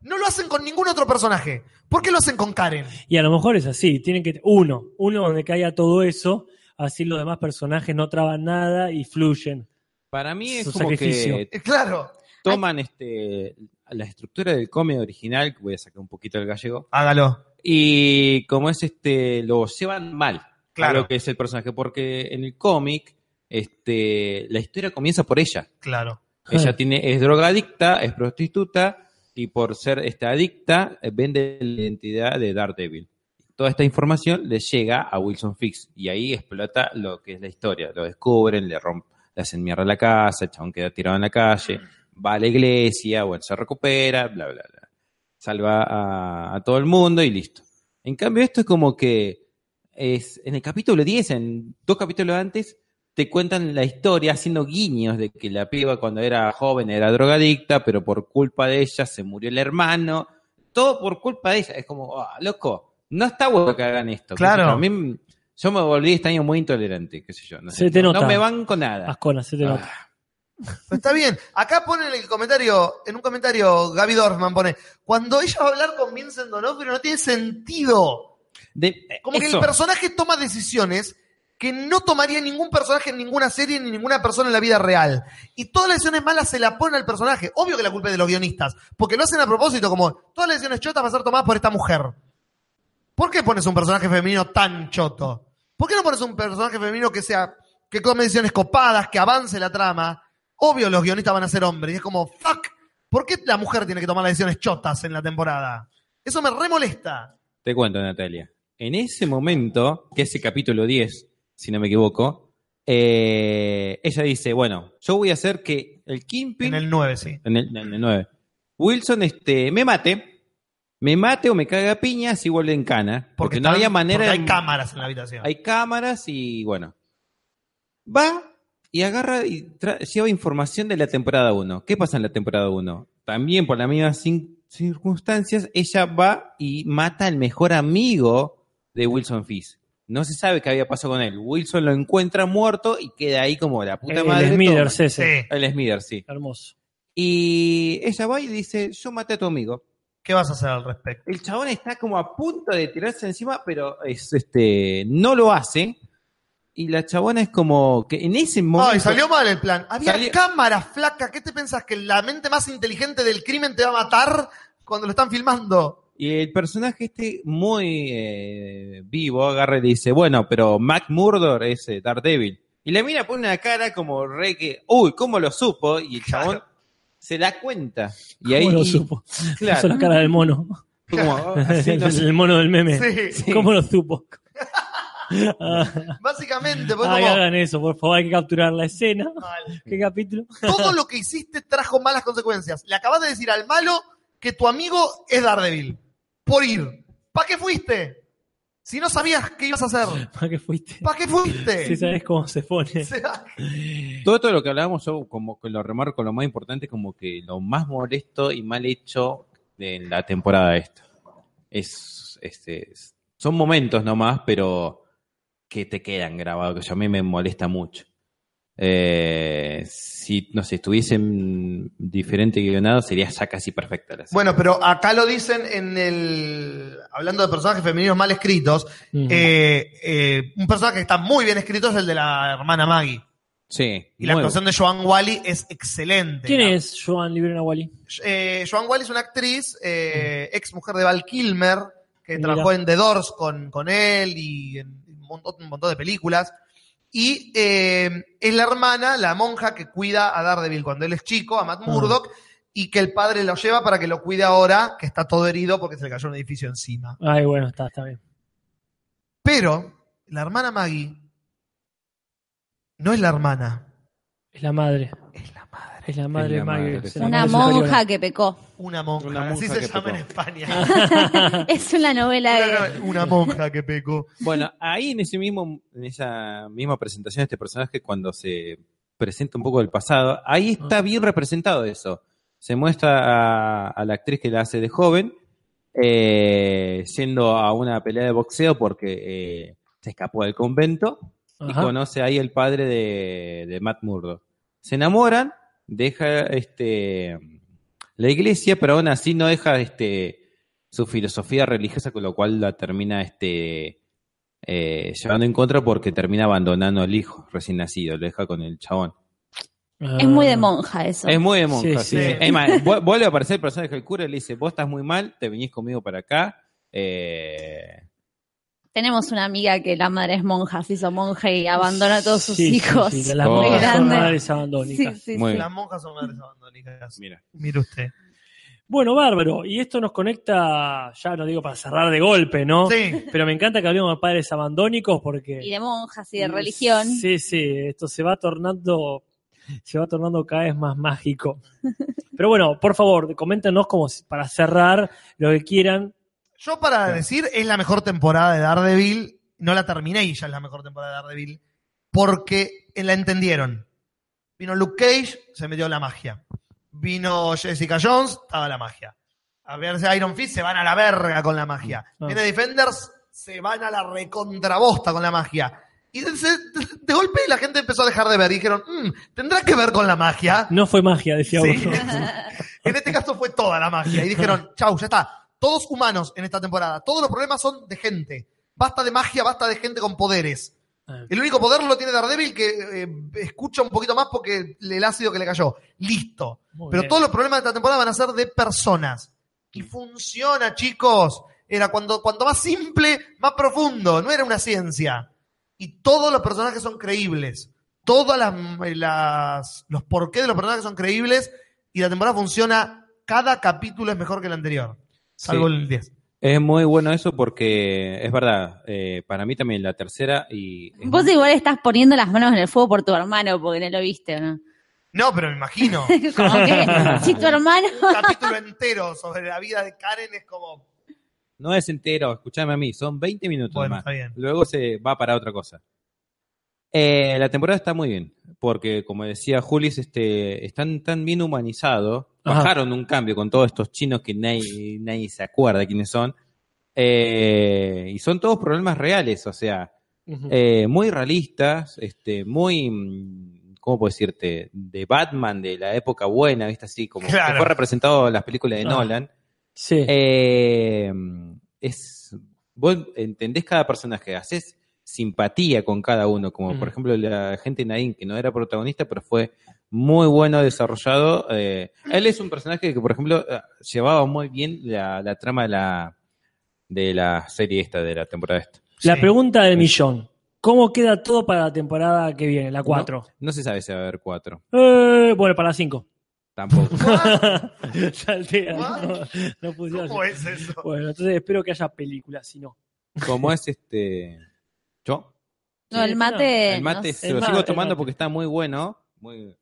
S2: No lo hacen con ningún otro personaje. ¿Por qué lo hacen con Karen?
S3: Y a lo mejor es así, tienen que uno, uno donde caiga todo eso, así los demás personajes no traban nada y fluyen.
S5: Para mí es
S3: Su
S5: como
S3: sacrificio.
S5: que
S2: Claro.
S5: toman este la estructura del cómic original, que voy a sacar un poquito del gallego,
S2: Hágalo.
S5: y como es este, lo llevan mal
S2: Claro.
S5: a lo que es el personaje, porque en el cómic, este, la historia comienza por ella.
S2: Claro.
S5: Ella tiene, es drogadicta, es prostituta, y por ser esta adicta, eh, vende la identidad de Daredevil. Toda esta información le llega a Wilson Fix, y ahí explota lo que es la historia. Lo descubren, le rompen, le hacen mierda a la casa, el chabón queda tirado en la calle, va a la iglesia, bueno, se recupera, bla, bla, bla. Salva a, a todo el mundo y listo. En cambio, esto es como que es en el capítulo 10, en dos capítulos antes, te cuentan la historia haciendo guiños de que la piba cuando era joven era drogadicta, pero por culpa de ella se murió el hermano. Todo por culpa de ella. Es como, ah, loco, no está bueno que hagan esto.
S2: Claro.
S5: A mí, yo me volví este año muy intolerante, qué sé yo. No, sé.
S3: Se te
S5: No-
S3: nota.
S5: no me banco nada.
S3: Ascona, se te
S5: Ah.
S3: nota.
S2: Pero Está bien. Acá pone en el comentario, en un comentario, Gaby Dorfman pone, cuando ella va a hablar con Vincent Donofrio no tiene sentido.
S5: De-
S2: Como que el personaje toma decisiones que no tomaría ningún personaje en ninguna serie ni ninguna persona en la vida real. Y todas las decisiones malas se la ponen al personaje. Obvio que la culpa es de los guionistas, porque lo hacen a propósito, como todas las decisiones chotas van a ser tomadas por esta mujer. ¿Por qué pones un personaje femenino tan choto? ¿Por qué no pones un personaje femenino que sea, que tome decisiones copadas, que avance la trama? Obvio los guionistas van a ser hombres. Y es como, fuck, ¿por qué la mujer tiene que tomar las decisiones chotas en la temporada? Eso me remolesta.
S5: Te cuento, Natalia. En ese momento, que es el capítulo 10, si no me equivoco, eh, ella dice, bueno, yo voy a hacer que el Kingpin...
S2: En el 9, sí.
S5: En el, en el 9. Wilson este, me mate, me mate o me caga a piñas y vuelve en cana. Porque, no
S2: están-
S5: había manera
S2: porque
S5: de-
S2: hay cámaras en la habitación.
S5: Hay cámaras y bueno. Va y agarra y lleva información de la temporada 1. ¿Qué pasa en la temporada 1? También por las mismas circunstancias, ella va y mata al mejor amigo de Wilson Fisk. No se sabe qué había pasado con él. Wilson lo encuentra muerto y queda ahí como la puta
S3: El
S5: madre.
S3: Smithers
S5: toma.
S3: ese.
S5: El Smithers, sí.
S3: Hermoso.
S5: Y ella va y dice, yo maté a tu amigo.
S2: ¿Qué vas a hacer al respecto?
S5: El chabón está como a punto de tirarse encima, pero es, este, no lo hace. Y la chabona es como que en ese momento...
S2: Ay, salió mal el plan. Había
S5: Salió-
S2: cámaras, flaca. ¿Qué te pensás? ¿Que la mente más inteligente del crimen te va a matar cuando lo están filmando?
S5: Y el personaje este muy eh, vivo agarra y dice, bueno, pero Mac Murdock es eh, Daredevil. Y la mina pone una cara como re que, uy, ¿cómo lo supo? Y el chabón se da cuenta. Y ahí,
S3: ¿Cómo lo supo?
S5: Claro.
S3: La cara del mono.
S5: Como, así, no sé.
S3: el mono del meme.
S2: Sí.
S5: Sí.
S3: ¿Cómo lo supo? Ah,
S2: Básicamente, fue
S3: Ay,
S2: como,
S3: hagan eso, por favor, hay que capturar la escena. ¿Qué capítulo?
S2: todo lo que hiciste trajo malas consecuencias. Le acabas de decir al malo que tu amigo es Daredevil. Por ir. ¿Para qué fuiste? Si no sabías qué ibas a hacer.
S3: ¿Para qué fuiste?
S2: ¿Para qué fuiste?
S3: Si sabes cómo se pone.
S5: Todo esto de lo que hablábamos, yo como que lo remarco, lo más importante, como que lo más molesto y mal hecho de la temporada esta. Es, este, es- son momentos nomás, pero que te quedan grabados, que a mí me molesta mucho. Eh, si, no sé, estuviesen diferente guionado, sería ya casi perfecta la.
S2: Bueno, pero acá lo dicen en el. Hablando de personajes femeninos mal escritos. Eh, eh, un personaje que está muy bien escrito es el de la hermana Maggie.
S5: sí,
S2: Y la actuación de Joan Wally es excelente.
S3: ¿Quién es Joan Librena Wally?
S2: Eh, Joan Wally es una actriz, eh, ex mujer de Val Kilmer, que
S3: Mira.
S2: trabajó en The Doors con, con él y en un montón, un montón de películas. Y eh, es la hermana, la monja que cuida a Daredevil cuando él es chico, a Matt Murdock, y que el padre lo lleva para que lo cuide ahora, que está todo herido porque se le cayó un edificio encima.
S3: Ay, bueno, está, está bien.
S2: Pero la hermana Maggie no es la hermana,
S3: Es la madre.
S2: es la madre.
S3: Es la madre de la
S4: Una monja que pecó.
S2: Una monja,
S5: Una
S2: así se llama en. España.
S4: es una novela de...
S2: Una, una monja que pecó.
S5: Bueno, ahí en ese mismo, en esa misma presentación de este personaje, cuando se presenta un poco del pasado, ahí está bien representado eso. Se muestra a, a la actriz que la hace de joven, eh, yendo a una pelea de boxeo porque eh, se escapó del convento y conoce ahí el padre de, de Matt Murdock. Se enamoran, deja este la iglesia, pero aún así no deja este su filosofía religiosa, con lo cual la termina este eh, llevando en contra porque termina abandonando al hijo recién nacido, lo deja con el chabón.
S4: Es muy de monja eso.
S5: Es muy de monja,
S3: Sí,
S5: sí.
S2: sí.
S5: sí. Es más, vu- vuelve a aparecer el personaje del cura y le dice, vos estás muy mal, te venís conmigo para acá. Eh,
S4: Tenemos una amiga que la madre es monja, se hizo monja y abandona a todos sus
S3: Sí, sí,
S4: hijos.
S3: sí, las
S5: Oh.
S3: monjas son madres abandónicas.
S2: Las monjas son madres abandónicas.
S5: mira.
S2: Mire usted.
S3: Bueno, bárbaro. Y esto nos conecta, ya no digo para cerrar de golpe, ¿no?
S2: Sí.
S3: Pero me encanta que hablemos de padres abandónicos porque...
S4: Y de monjas y de religión.
S3: Sí, sí, esto se va tornando, se va tornando cada vez más mágico. Pero bueno, por favor, coméntenos como para cerrar lo que quieran.
S2: Yo para decir, es la mejor temporada de Daredevil. No la terminé y ya es la mejor temporada de Daredevil. Porque la entendieron. Vino Luke Cage, se metió la magia. Vino Jessica Jones, estaba la magia. A verse Iron Fist, se van a la verga con la magia.
S3: Ah.
S2: Viene Defenders, se van a la recontrabosta con la magia. Y de, de golpe la gente empezó a dejar de ver y dijeron, "Mm, ¿tendrá que ver con la magia?
S3: No fue magia, decía
S2: Sí.
S3: uno.
S2: En este caso fue toda la magia. Y dijeron, chau, ya está. Todos humanos en esta temporada. Todos los problemas son de gente. Basta de magia, basta de gente con poderes.
S3: Ah.
S2: El único poder lo tiene Daredevil que eh, escucha un poquito más porque el ácido que le cayó. Listo.
S3: Muy
S2: Pero
S3: bien.
S2: todos los problemas de esta temporada van a ser de personas. Y funciona, chicos. Era cuando, cuando más simple, más profundo. No era una ciencia. Y todos los personajes son creíbles. Todas las, las- los porqués de los personajes son creíbles. Y la temporada funciona. Cada capítulo es mejor que el anterior. Salvo
S5: Sí.
S2: el 10.
S5: Es muy bueno eso porque es verdad, eh, para mí también la tercera y...
S4: Vos
S5: muy-
S4: igual estás poniendo las manos en el fuego por tu hermano porque no lo viste, ¿o no?
S2: No, pero me imagino.
S4: Como que si tu hermano...
S2: Un capítulo entero sobre la vida de Karen es como.
S5: No es entero, escúchame a mí, son 20 minutos
S2: Bueno,
S5: más.
S2: está bien.
S5: Luego se va para otra cosa. Eh, la temporada está muy bien, porque como decía Julis, este, están tan bien
S3: Ajá.
S5: bajaron un cambio con todos estos chinos que nadie, nadie se acuerda quiénes son, eh, y son todos problemas reales, o sea, eh, muy realistas, este, muy, ¿cómo puedo decirte? De Batman de la época buena, ¿viste? Así como
S2: Claro.
S5: que fue representado en las películas de
S3: Ah.
S5: Nolan.
S3: Sí.
S5: Eh, es, vos entendés cada personaje, haces simpatía con cada uno, como por ejemplo la gente Nadine, que no era protagonista, pero fue muy bueno desarrollado. Eh, él es un personaje que, por ejemplo, eh, llevaba muy bien la, la trama de la, de la serie esta, de la temporada esta.
S3: La
S2: Sí.
S3: pregunta del millón. ¿Cómo queda todo para la temporada que viene, la 4?
S5: No, no se sabe si va a haber cuatro.
S3: Eh, bueno, para la 5.
S5: Tampoco.
S3: Saltea,
S2: What?
S3: no, no
S2: ¿Cómo es eso?
S3: Bueno, entonces espero que haya películas, si no.
S5: como es este. Yo.
S4: No, el mate...
S5: El mate
S4: no
S5: se
S4: sé.
S5: lo
S3: el
S5: sigo
S3: mate,
S5: tomando
S3: el mate.
S5: porque está muy bueno. Muy,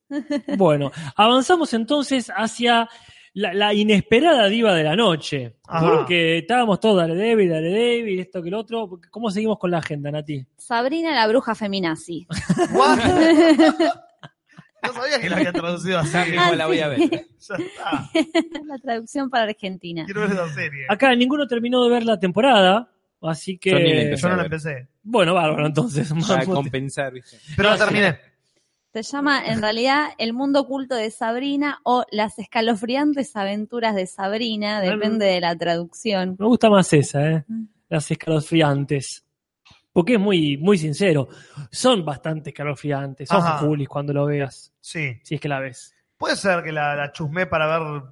S3: Bueno, avanzamos entonces hacia la, la inesperada diva de la noche.
S2: Ajá.
S3: Porque estábamos todos, Daredevil, Daredevil, esto que el otro. ¿Cómo seguimos con la agenda, Nati?
S4: Sabrina la bruja feminazi.
S2: What? No sabía que la había traducido así.
S5: Mismo la voy a ver.
S2: Ya está.
S4: la traducción para Argentina.
S2: Quiero ver esa serie.
S3: Acá ninguno terminó de ver la temporada, así que...
S5: Yo ni la empecé.
S2: Yo no la empecé.
S3: Bueno, bárbaro, entonces.
S5: Para compensar, ¿viste?
S2: Pero la terminé.
S4: Se llama en realidad El mundo oculto de Sabrina o Las escalofriantes aventuras de Sabrina, depende de la traducción.
S3: Me gusta más esa, ¿eh?
S4: Mm.
S3: Las escalofriantes. Porque es muy, muy sincero. Son bastante escalofriantes. Ojo,
S2: Ajá.
S3: Julis, cuando lo veas.
S2: Sí.
S3: Si es que la ves.
S2: Puede ser que la, la chusmé para ver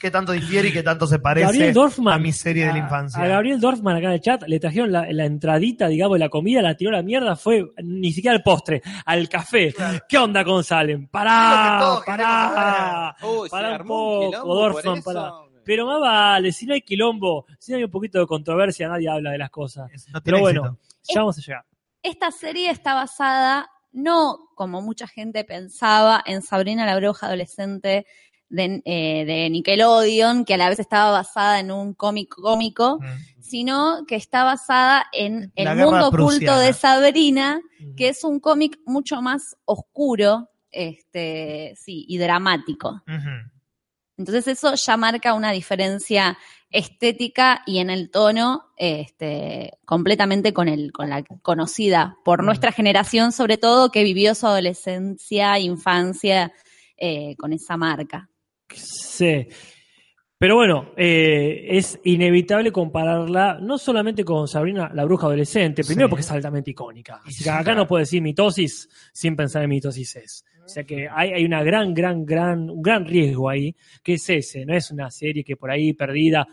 S2: qué tanto difiere y qué tanto se parece
S3: Dorfman.
S2: a mi serie de la infancia.
S3: A Gabriel Dorfman acá en el chat le trajeron la, la entradita, digamos, de la comida, la tiró a la mierda, fue ni siquiera al postre, al café. ¿Qué onda con Salem? ¡Pará! ¡Pará!
S5: Uy,
S3: Pará un poco, Dorfman, pará. Pero más vale, si no hay quilombo, si no hay un poquito de controversia, nadie habla de las cosas.
S2: No
S3: Pero bueno,
S2: éxito.
S3: ya vamos a llegar.
S4: Esta serie está basada, no como mucha gente pensaba, en Sabrina la bruja adolescente de, eh, de Nickelodeon, que a la vez estaba basada en un cómic cómico,
S2: Mm.
S4: sino que está basada en
S2: La
S4: El mundo oculto de Sabrina, que es un cómic mucho más oscuro, este, sí, y dramático. Entonces eso ya marca una diferencia estética y en el tono este, completamente con, el, con la conocida por
S2: Mm.
S4: nuestra generación, sobre todo que vivió su adolescencia, infancia eh, con esa marca.
S3: Sí. Pero bueno, eh, es inevitable compararla no solamente con Sabrina la bruja adolescente, primero
S2: Sí.
S3: porque es altamente icónica. Así que acá no puedo decir mitosis sin pensar en mitosis es. O sea que hay, hay una gran, gran, gran, un gran riesgo ahí, que es ese, no es una serie que por ahí perdida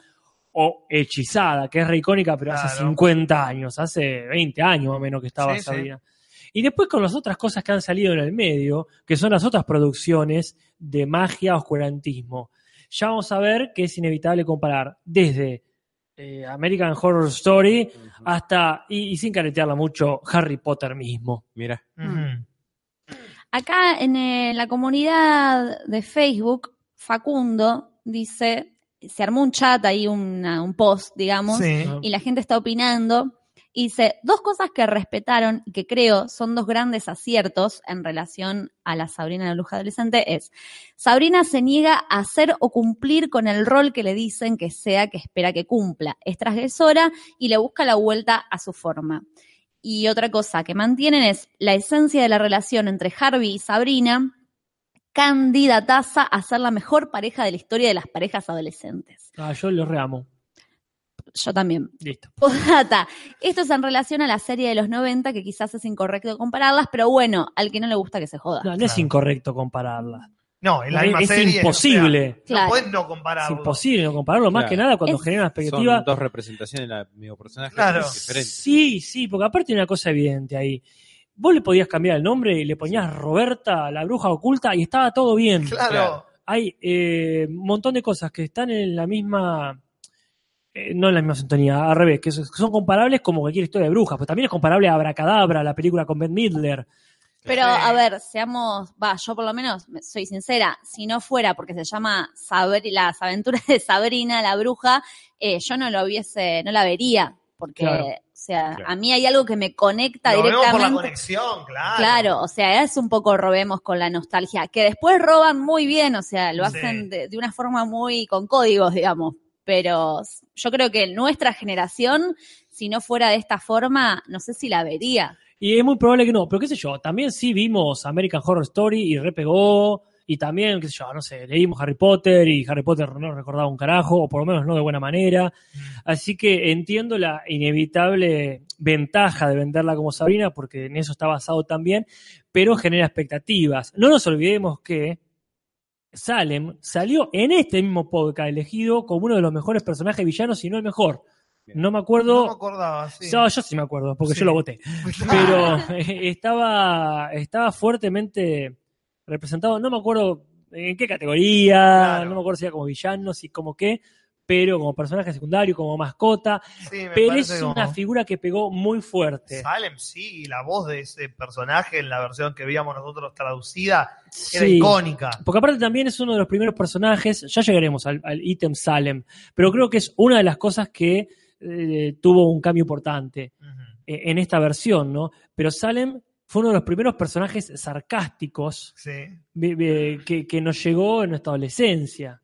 S3: o hechizada, que es re icónica, pero hace
S2: Claro.
S3: 50 años, hace 20 años o menos que estaba
S2: Sí, sí.
S3: Y después con las otras cosas que han salido en el medio, que son las otras producciones de magia, oscurantismo. Ya vamos a ver que es inevitable comparar desde eh, American Horror Story hasta, y, y sin caretearla mucho, Harry Potter mismo.
S5: Mira.
S4: Acá en eh, la comunidad de Facebook, Facundo dice, se armó un chat ahí, una- un post, digamos,
S2: Sí.
S4: Y la gente está opinando Y dice, dos cosas que respetaron y que creo son dos grandes aciertos en relación a la Sabrina la bruja adolescente es, Sabrina se niega a hacer o cumplir con el rol que le dicen que sea que espera que cumpla. Es transgresora y le busca la vuelta a su forma. Y otra cosa que mantienen es la esencia de la relación entre Harvey y Sabrina, candidataza a ser la mejor pareja de la historia de las parejas adolescentes.
S3: Ah, yo lo reamo.
S4: Yo también.
S3: Listo.
S4: Postdata. Esto es en relación a la serie de los 90, que quizás es incorrecto compararlas, pero bueno, al que no le gusta que se joda.
S3: No, no es incorrecto compararla.
S2: No, en la
S3: Es-
S2: misma
S3: es
S2: serie.
S3: imposible.
S2: o sea,
S4: Claro.
S2: No puedes no
S3: Es
S2: compararlo.
S3: imposible no compararlo, más
S5: Claro.
S3: que nada cuando
S4: Es-
S3: genera una expectativa.
S5: Son dos representaciones del mismo personaje
S2: Claro.
S5: diferentes.
S3: Sí, sí, porque aparte hay una cosa evidente ahí. Vos le podías cambiar el nombre y le ponías Roberta, la bruja oculta, y estaba todo bien.
S2: Claro.
S5: Claro.
S3: Hay eh, un montón de cosas que están en la misma. Eh, no en la misma sintonía, al revés, que son comparables como cualquier historia de brujas, pero también es comparable a Abracadabra, la película con Ben Midler.
S4: Pero a ver, seamos, va, yo por lo menos me- soy sincera, si no fuera porque se llama las aventuras de Sabrina la bruja, eh, yo no lo hubiese, no la vería, porque,
S3: Claro.
S4: o sea,
S5: Claro.
S4: a mí hay algo que me conecta
S2: Lo vemos por la
S4: directamente.
S2: conexión, claro.
S4: Claro, o sea, es un poco robemos con la nostalgia, que después roban muy bien, o sea, lo
S2: Sí.
S4: hacen de, de una forma muy con códigos, digamos. Pero yo creo que nuestra generación, si no fuera de esta forma, no sé si la vería.
S3: Y es muy probable que no, pero qué sé yo, también sí vimos American Horror Story y repegó, y también, qué sé yo, no sé, leímos Harry Potter y Harry Potter no recordaba un carajo, o por lo menos no de buena manera. Así que entiendo la inevitable ventaja de venderla como Sabrina, porque en eso está basado también, pero genera expectativas. No nos olvidemos que Salem salió en este mismo podcast elegido como uno de los mejores personajes villanos, si no el mejor. No me acuerdo.
S2: No me acordaba, sí.
S3: No, yo sí me acuerdo, porque
S2: Sí.
S3: yo lo voté. Pero eh, estaba, estaba fuertemente representado, no me acuerdo en qué categoría,
S2: Claro.
S3: no me acuerdo si era como villano, si como qué, pero como personaje secundario, como mascota.
S2: Sí,
S3: Pero es
S2: como-
S3: una figura que pegó muy fuerte.
S2: Salem, sí, y la voz de ese personaje en la versión que veíamos nosotros traducida era
S3: Sí.
S2: icónica.
S3: Porque aparte también es uno de los primeros personajes, ya llegaremos al, al ítem Salem, pero creo que es una de las cosas que eh, tuvo un cambio importante eh, en esta versión, ¿no? Pero Salem fue uno de los primeros personajes sarcásticos
S2: Sí.
S3: que nos llegó en nuestra adolescencia.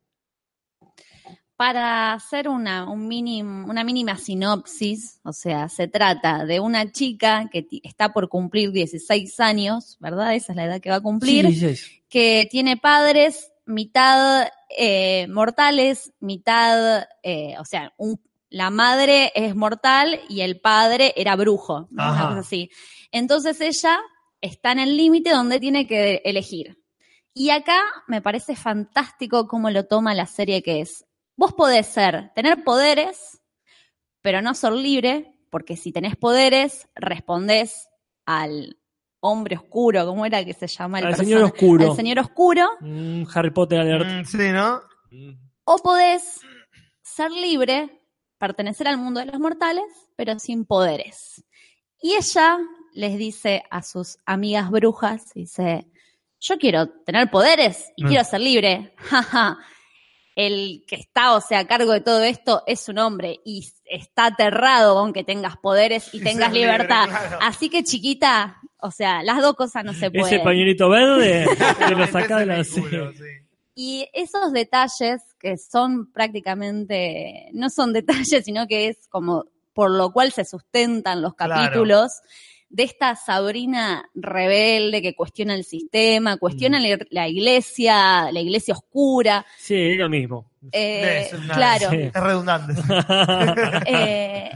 S4: Para hacer una, un minim- una mínima sinopsis, o sea, se trata de una chica que está por cumplir 16 años, ¿verdad? Esa es la edad que va a cumplir,
S3: Sí, sí,
S4: que tiene padres mitad eh, mortales, mitad, eh, o sea, un- la madre es mortal y el padre era brujo, ¿no? Una
S2: Ajá.
S4: cosa así. Entonces ella está en el límite donde tiene que elegir. Y acá me parece fantástico cómo lo toma la serie que es. Vos podés ser, tener poderes, pero no ser libre, porque si tenés poderes, respondés al hombre oscuro, ¿cómo era que se llama? el
S3: Al señor oscuro.
S4: Al señor oscuro.
S3: Mm, Harry Potter alert.
S2: Mm, sí, ¿no?
S4: O podés ser libre, pertenecer al mundo de los mortales, pero sin poderes. Y ella les dice a sus amigas brujas, dice, yo quiero tener poderes y
S2: Mm.
S4: quiero ser libre. Jaja. El que está, o sea, a cargo de todo esto es un hombre y está aterrado con que tengas poderes y
S2: Y
S4: tengas
S2: libre,
S4: libertad.
S2: claro.
S4: Así que chiquita, o sea, las dos cosas no se pueden.
S3: Ese pañuelito verde te lo saca de la
S2: culo, sí.
S4: Y esos detalles que son prácticamente, no son detalles, sino que es como por lo cual se sustentan los
S2: Claro.
S4: De esta Sabrina rebelde que cuestiona el sistema, cuestiona
S3: Mm.
S4: la, la iglesia, la iglesia oscura.
S3: Sí, es lo mismo.
S4: Eh,
S2: Es una-
S4: claro,
S3: Sí.
S2: Es redundante.
S4: eh,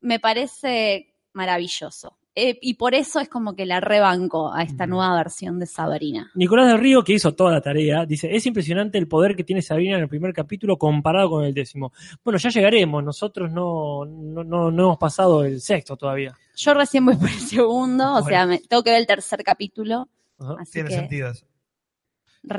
S4: me parece maravilloso. Eh, y por eso es como que la rebanco a esta nueva versión de Sabrina.
S3: Nicolás del Río, que hizo toda la tarea, dice, es impresionante el poder que tiene Sabrina en el primer capítulo comparado con el décimo. Bueno, ya llegaremos, nosotros no, no, no, no hemos pasado el sexto todavía.
S4: Yo recién voy por el segundo, o sea, me, tengo que ver el tercer capítulo. Así
S2: Tiene
S4: que
S2: sentido eso.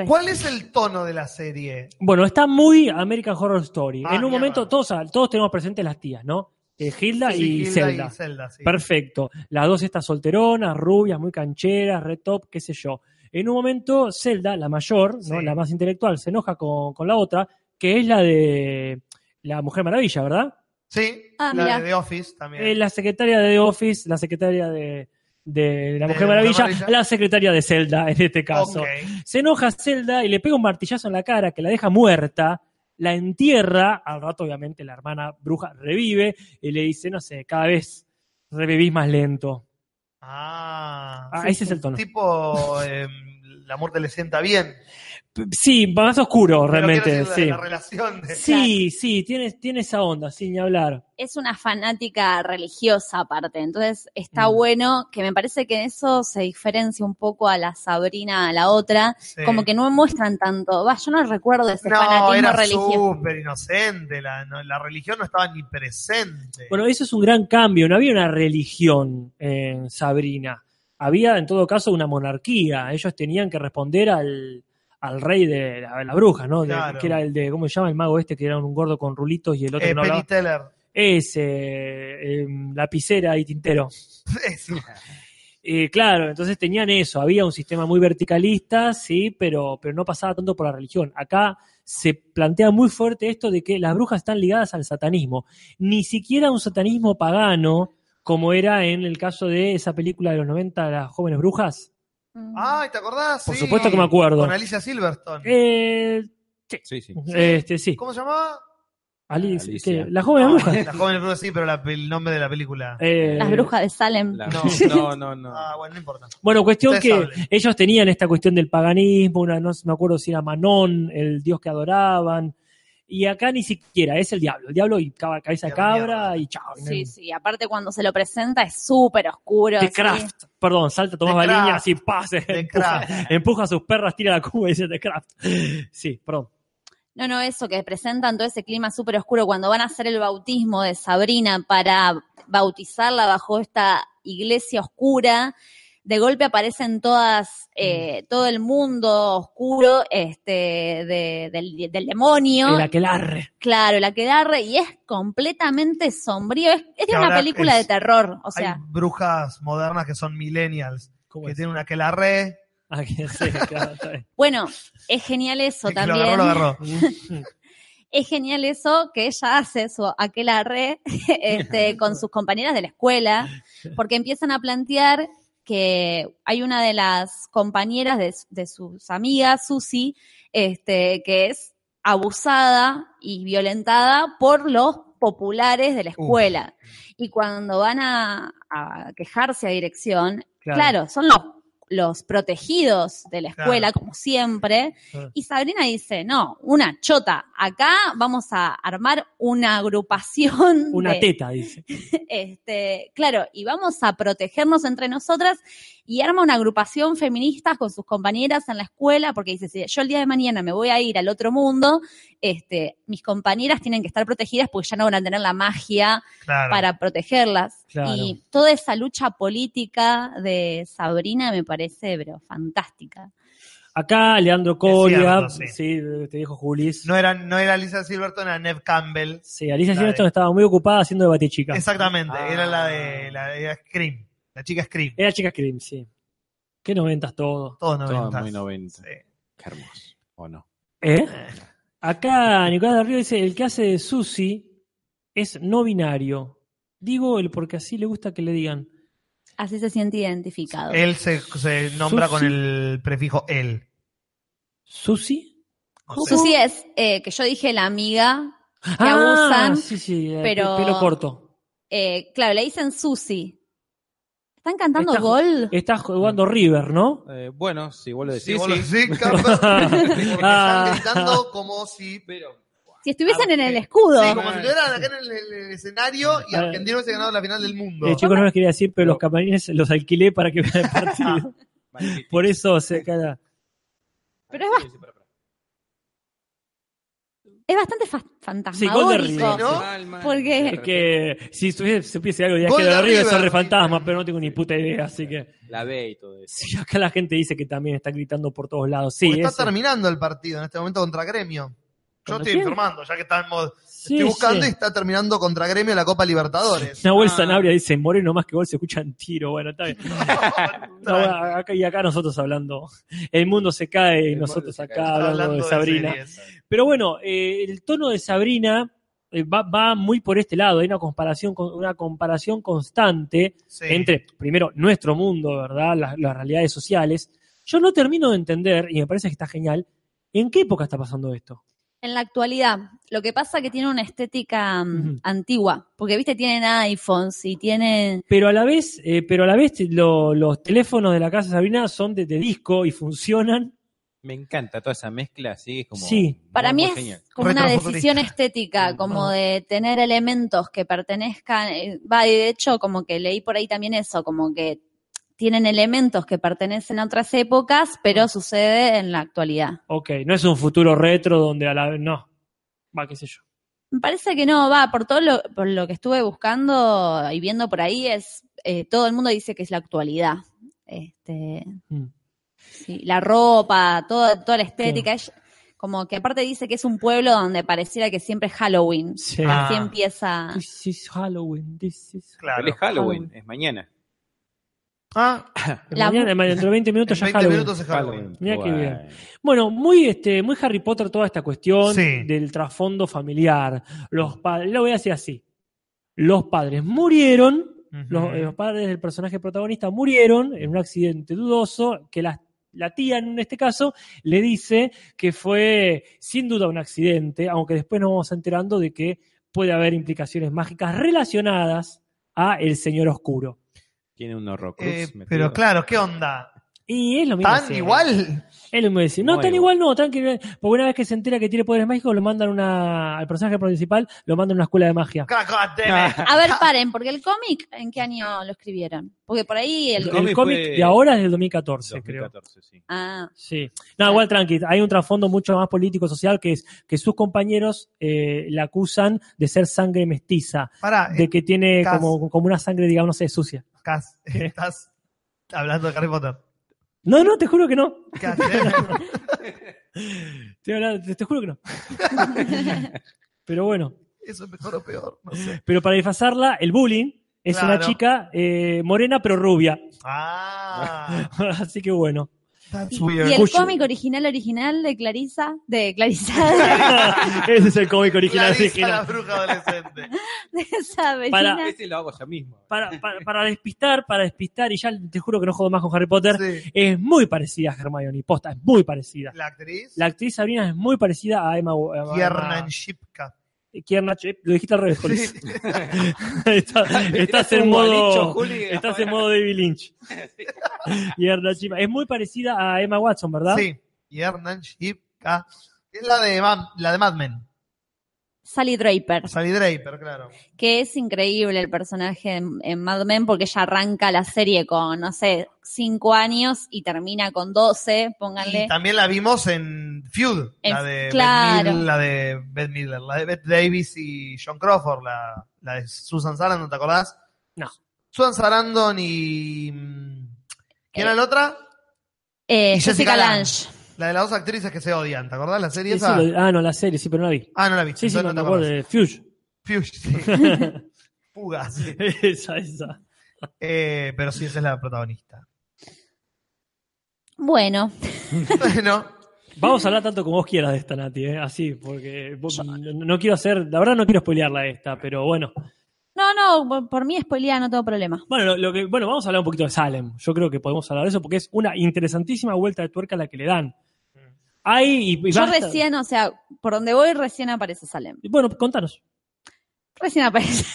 S2: ¿Cuál es el tono de la serie?
S3: Bueno, está muy American Horror Story.
S2: Ah,
S3: en un
S2: mierda.
S3: momento todos, todos tenemos presentes las tías, ¿no? Eh, Hilda
S2: Sí,
S3: y
S2: Hilda
S3: Zelda.
S2: y Zelda, sí.
S3: Perfecto. Las dos estas solteronas, rubias, muy cancheras, red top, qué sé yo. En un momento, Zelda, la mayor, ¿no? La más intelectual, se enoja con, con la otra, que es la de la Mujer Maravilla, ¿verdad?
S2: Sí,
S4: Ah,
S2: la
S4: mira.
S2: de The Office también.
S3: Eh, la secretaria de The Office, la secretaria de, de La Mujer
S2: La
S3: Maravilla,
S2: Maravilla.
S3: la secretaria de Zelda en este caso. Se enoja Zelda y le pega un martillazo en la cara que la deja muerta, la entierra, al rato obviamente la hermana bruja revive y le dice, no sé, cada vez revivís más lento.
S2: Ah,
S3: Ah, ese es el tono.
S2: Tipo, eh, la muerte le sienta bien.
S3: Sí, más oscuro realmente, sí.
S2: La, la relación de...
S3: Sí, sí, tiene, tiene esa onda, sin ni hablar.
S4: Es una fanática religiosa aparte, entonces está
S3: Mm.
S4: bueno que me parece que eso se diferencia un poco a la Sabrina, a la otra,
S2: Sí.
S4: como que no muestran tanto, va, yo no recuerdo ese
S2: No,
S4: fanatismo
S2: era
S4: religioso.
S2: súper inocente. La, no- la religión no estaba ni presente.
S3: Bueno, eso es un gran cambio. No había una religión en Sabrina. Había, en todo caso, una monarquía. Ellos tenían que responder al, al rey de la, la bruja, ¿no? De-
S2: Claro.
S3: que era el de, ¿cómo se llama? El mago este, que era un gordo con rulitos y el otro
S2: Eh,
S3: que no
S2: Penny
S3: hablaba.
S2: Teller.
S3: Ese, eh, lapicera y tintero.
S2: Eso.
S3: Eh, claro, entonces tenían eso, había un sistema muy verticalista, sí, pero, pero no pasaba tanto por la religión. Acá se plantea muy fuerte esto de que las brujas están ligadas al satanismo, ni siquiera un satanismo pagano, como era en el caso de esa película de los 90, Las jóvenes brujas.
S2: Ay, ¿te acordás?
S3: Por
S2: Sí.
S3: supuesto que me acuerdo.
S2: Con Alicia Silverstone.
S3: Eh,
S5: Sí, sí.
S3: este, sí,
S2: ¿Cómo se llamaba?
S3: Alice,
S5: Alicia.
S3: ¿qué? La joven
S2: No,
S3: bruja.
S2: La joven bruja sí, pero la- el nombre de la película.
S3: Eh,
S4: Las brujas de Salem.
S5: La-
S2: No.
S5: no, no, no.
S2: Ah, bueno, no importa.
S3: Bueno, cuestión
S2: Ustedes
S3: que
S2: hablen.
S3: ellos tenían esta cuestión del paganismo, una, no me acuerdo si era Manón, el dios que adoraban, y acá ni siquiera, es el diablo, el diablo y cabeza de cabra y chao.
S4: Sí, sí, aparte cuando se lo presenta es súper oscuro.
S3: The. Craft, perdón, salta Tomás
S2: The
S3: Baliña, así pase,
S2: The
S3: empuja,
S2: Craft.
S3: empuja a sus perras, tira la cuba y dice The Craft. Sí, perdón.
S4: No, no, eso que presentan todo ese clima súper oscuro cuando van a hacer el bautismo de Sabrina para bautizarla bajo esta iglesia oscura. De golpe aparecen todas, eh, todo el mundo oscuro este, de- del, del demonio.
S3: El aquelarre.
S4: Claro, la quedarre, y es completamente sombrío. Es, es
S2: Que
S4: una película
S2: es-
S4: de terror. O sea,
S2: Hay brujas modernas que son millennials.
S3: ¿Cómo
S2: Que
S3: es?
S2: tienen una que la re.
S3: Ah, que sí, claro, está bien.
S4: bueno, es genial eso
S2: El que lo
S4: también.
S2: agarró, lo agarró.
S4: es genial eso que ella hace su aquelarre este, con sus compañeras de la escuela, porque empiezan a plantear que hay una de las compañeras de, de sus amigas, Susi, este, que es abusada y violentada por los populares de la escuela. Y cuando van a, a quejarse a dirección,
S3: Claro.
S4: claro, son los, los protegidos de la escuela,
S2: Claro.
S4: como siempre,
S3: Ah.
S4: y Sabrina dice, no, una chota, acá vamos a armar una agrupación.
S3: Una
S4: de-
S3: teta, dice.
S4: este, claro, y vamos a protegernos entre nosotras y arma una agrupación feminista con sus compañeras en la escuela, porque dice, si yo el día de mañana me voy a ir al otro mundo, este, mis compañeras tienen que estar protegidas porque ya no van a tener la magia
S2: Claro.
S4: para protegerlas.
S3: Claro.
S4: Y toda esa lucha política de Sabrina me parece, pero fantástica.
S3: Acá Leandro Coria,
S2: cierto, sí.
S3: sí, te dijo Julis.
S2: No era, no era Alicia Silverton, era Nev Campbell.
S3: Sí, Alicia
S2: de-
S3: estaba muy ocupada haciendo de Batichica.
S2: Exactamente,
S5: Ah.
S2: era la de la era Scream. La chica Scream.
S3: Era chica Scream, sí. Qué noventas todo.
S2: Todos
S5: Todo
S2: 90.
S5: muy 90.
S2: Sí.
S5: Qué hermoso. ¿O no?
S3: ¿Eh? Acá Nicolás del Río dice, el que hace de Susi es no binario. Digo el porque así le gusta que le digan.
S4: Así se siente identificado.
S2: Él se, se nombra
S3: Susi.
S2: con el prefijo él.
S3: ¿Susi?
S2: No sé.
S4: Susi es, eh, que yo dije la amiga, que
S3: ah,
S4: abusan,
S3: sí, sí, eh,
S4: pero-
S3: pelo corto.
S4: eh, claro, le dicen Susi. ¿Están cantando
S3: Está-
S4: gol?
S3: Está jugando River, ¿no?
S5: Eh, bueno, si vos lo
S2: Sí,
S5: decís,
S2: vos lo
S5: sí.
S2: decís, Camper, porque
S3: Ah.
S2: están gritando como si.
S5: Pero
S4: Si estuviesen en el
S2: Sí,
S4: escudo.
S2: como si estuvieran acá en el, el escenario y
S3: Ah.
S2: Argentina hubiese ganado la final del mundo.
S3: Eh, chicos, no les quería decir, pero los camarines los alquilé para que vean el partido. Por eso se queda.
S4: Pero es, ba- es bastante fa-
S3: Sí,
S4: fantasmagórico.
S2: ¿no?
S4: Porque-
S3: Es que si supiese, supiese algo de
S2: Gol
S3: Ángel
S2: de
S3: River son re fantasmas, pero no tengo ni puta idea, así que.
S5: La B y todo eso.
S3: Sí, acá la gente dice que también está gritando por todos lados. Sí,
S2: está terminando el partido en este momento contra Gremio. Yo
S3: ¿Contra
S2: estoy informando, ya que estamos.
S3: Sí,
S2: estoy buscando
S3: sí.
S2: y está terminando contra Gremio la Copa Libertadores.
S3: Nahuel
S5: Ah.
S3: Sanabria dice, Moreno más que gol se escuchan tiro. Bueno, está bien. No, acá, y acá nosotros hablando. El mundo se cae y nosotros acá hablando, de Sabrina. Pero bueno, eh, el tono de Sabrina eh, va, va muy por este lado. Hay una comparación, con- una comparación constante
S2: Sí.
S3: entre, primero, nuestro mundo, ¿verdad? Las, las realidades sociales. Yo no termino de entender, y me parece que está genial, ¿en qué época está pasando esto?
S4: En la actualidad, lo que pasa que tiene una estética mm, antigua, porque viste, tienen iPhones y tienen...
S3: Pero a la vez, eh, pero a la vez lo- los teléfonos de la casa de Sabrina son de, de disco y funcionan.
S5: Me encanta toda esa mezcla, así es como.
S3: Sí.
S4: Para
S5: muy
S4: mí es
S5: genial.
S4: como una decisión estética, como de tener elementos que pertenezcan, eh, va, y de hecho como que leí por ahí también eso, como que tienen elementos que pertenecen a otras épocas, pero sucede en la actualidad.
S3: Ok, no es un futuro retro donde a la vez. No. Va, qué sé yo.
S4: Me parece que no, va, por todo lo, por lo que estuve buscando y viendo por ahí, es eh, todo el mundo dice que es la actualidad. Este,
S3: Mm.
S4: sí, la ropa, toda, toda la estética, es como que aparte dice que es un pueblo donde pareciera que siempre es Halloween.
S3: Sí.
S4: Así
S2: Ah.
S4: empieza.
S3: This is Halloween, this is
S2: Claro.
S5: Pero es Halloween, es mañana.
S2: Ah,
S4: La-
S3: Mañana, dentro de 20
S2: en
S3: minutos ya
S2: 20
S3: Halloween.
S2: minutos es Halloween.
S3: Mirá qué bien. Bueno, muy, este, muy Harry Potter toda esta cuestión
S2: Sí.
S3: del trasfondo familiar. Los padres, lo voy a decir así. Los padres murieron, los, eh, los padres del personaje protagonista murieron en un accidente dudoso que la, la tía en este caso le dice que fue sin duda un accidente, aunque después nos vamos enterando de que puede haber implicaciones mágicas relacionadas a el Señor Oscuro.
S5: Tiene un horrocrux.
S2: Eh, pero claro, ¿qué onda?
S3: Y es lo mismo.
S2: ¿Tan igual?
S3: Es lo mismo decir. No, tan
S5: Nuevo.
S3: igual no, tranquilo. Porque una vez que se entera que tiene poderes mágicos, lo mandan una, al personaje principal, lo mandan a una escuela de magia.
S2: It.
S4: A ver, paren, porque el cómic, ¿en qué año lo escribieron? Porque por ahí el...
S3: El,
S5: cómic
S3: cómic
S5: fue-
S3: de ahora es del 2014, creo.
S5: 2014, sí.
S4: Ah,
S3: Sí. No, igual tranqui. Hay un trasfondo mucho más político-social que es que sus compañeros eh, la acusan de ser sangre mestiza,
S2: Pará,
S3: de que tiene como, como una sangre, digamos, no sé, sucia.
S2: Cas, estás hablando de Harry Potter.
S3: No, no, te juro que no. Te, te- te juro que no. Pero bueno.
S2: Eso es mejor o peor, no sé.
S3: Pero para disfrazarla, el bullying es una chica eh, morena pero rubia.
S2: Ah,
S3: Así que bueno.
S4: y el cómic original original de Clarisa, de Clarisa,
S3: Ese es el cómic original.
S2: Clarisa la
S3: original.
S2: bruja adolescente.
S3: Para-
S5: Ese lo hago yo mismo.
S3: Para, para, para despistar, para despistar, y ya te juro que no jodo más con Harry Potter,
S2: Sí.
S3: es muy parecida a Hermione, posta, es muy parecida.
S2: La actriz,
S3: La actriz Sabrina es muy parecida a Emma. Emma-
S2: Kiernan Shipka.
S3: Kiernan Ship- lo dijiste al revés, Juli.
S2: Sí.
S3: Está- estás en modo,
S5: Juli.
S3: estás en modo David Lynch. Kiernan Ship- Es muy parecida a Emma Watson, ¿verdad?
S2: Sí, Kiernan Shipka. Es la de, la de Mad Men.
S4: Sally Draper,
S2: Sally Draper, claro.
S4: que es increíble el personaje en, en Mad Men porque ella arranca la serie con, no sé, 5 años y termina con 12, pónganle.
S2: Y también la vimos en Feud, la
S4: En-
S2: de
S4: claro.
S2: Beth Midler, la de Beth Midler, la de Beth Davis y John Crawford, la, la de Susan Sarandon, ¿te acordás?
S3: No.
S2: Susan Sarandon y... mm, ¿Quién
S4: Eh,
S2: era la otra?
S4: Eh,
S2: y
S4: Jessica,
S2: Jessica
S4: Lange.
S2: La de las dos actrices que se odian, ¿te acordás la serie
S3: Sí, sí,
S2: esa?
S3: lo- ah, no, la serie, sí, pero no la vi.
S2: Ah, no la vi.
S3: Sí, sí, no,
S2: no te
S3: acuerdo
S2: acordás.
S3: de Fuge.
S2: Fuge, sí. Fuga, sí.
S3: esa, esa.
S2: Eh, pero sí, esa es la protagonista.
S4: Bueno,
S2: bueno,
S3: Vamos a hablar tanto como vos quieras de esta, Nati, ¿eh? así, porque vos- no, no quiero hacer, la verdad no quiero spoilearla esta, pero bueno.
S4: No, no, por, mí spoileada, no tengo problema.
S3: Bueno, lo, lo que, bueno, vamos a hablar un poquito de Salem. Yo creo que podemos hablar de eso porque es una interesantísima vuelta de tuerca la que le dan. Hay, y, y
S4: Yo
S3: basta-
S4: recién, o sea, por donde voy recién aparece Salem.
S3: Bueno, contanos.
S4: Recién aparece.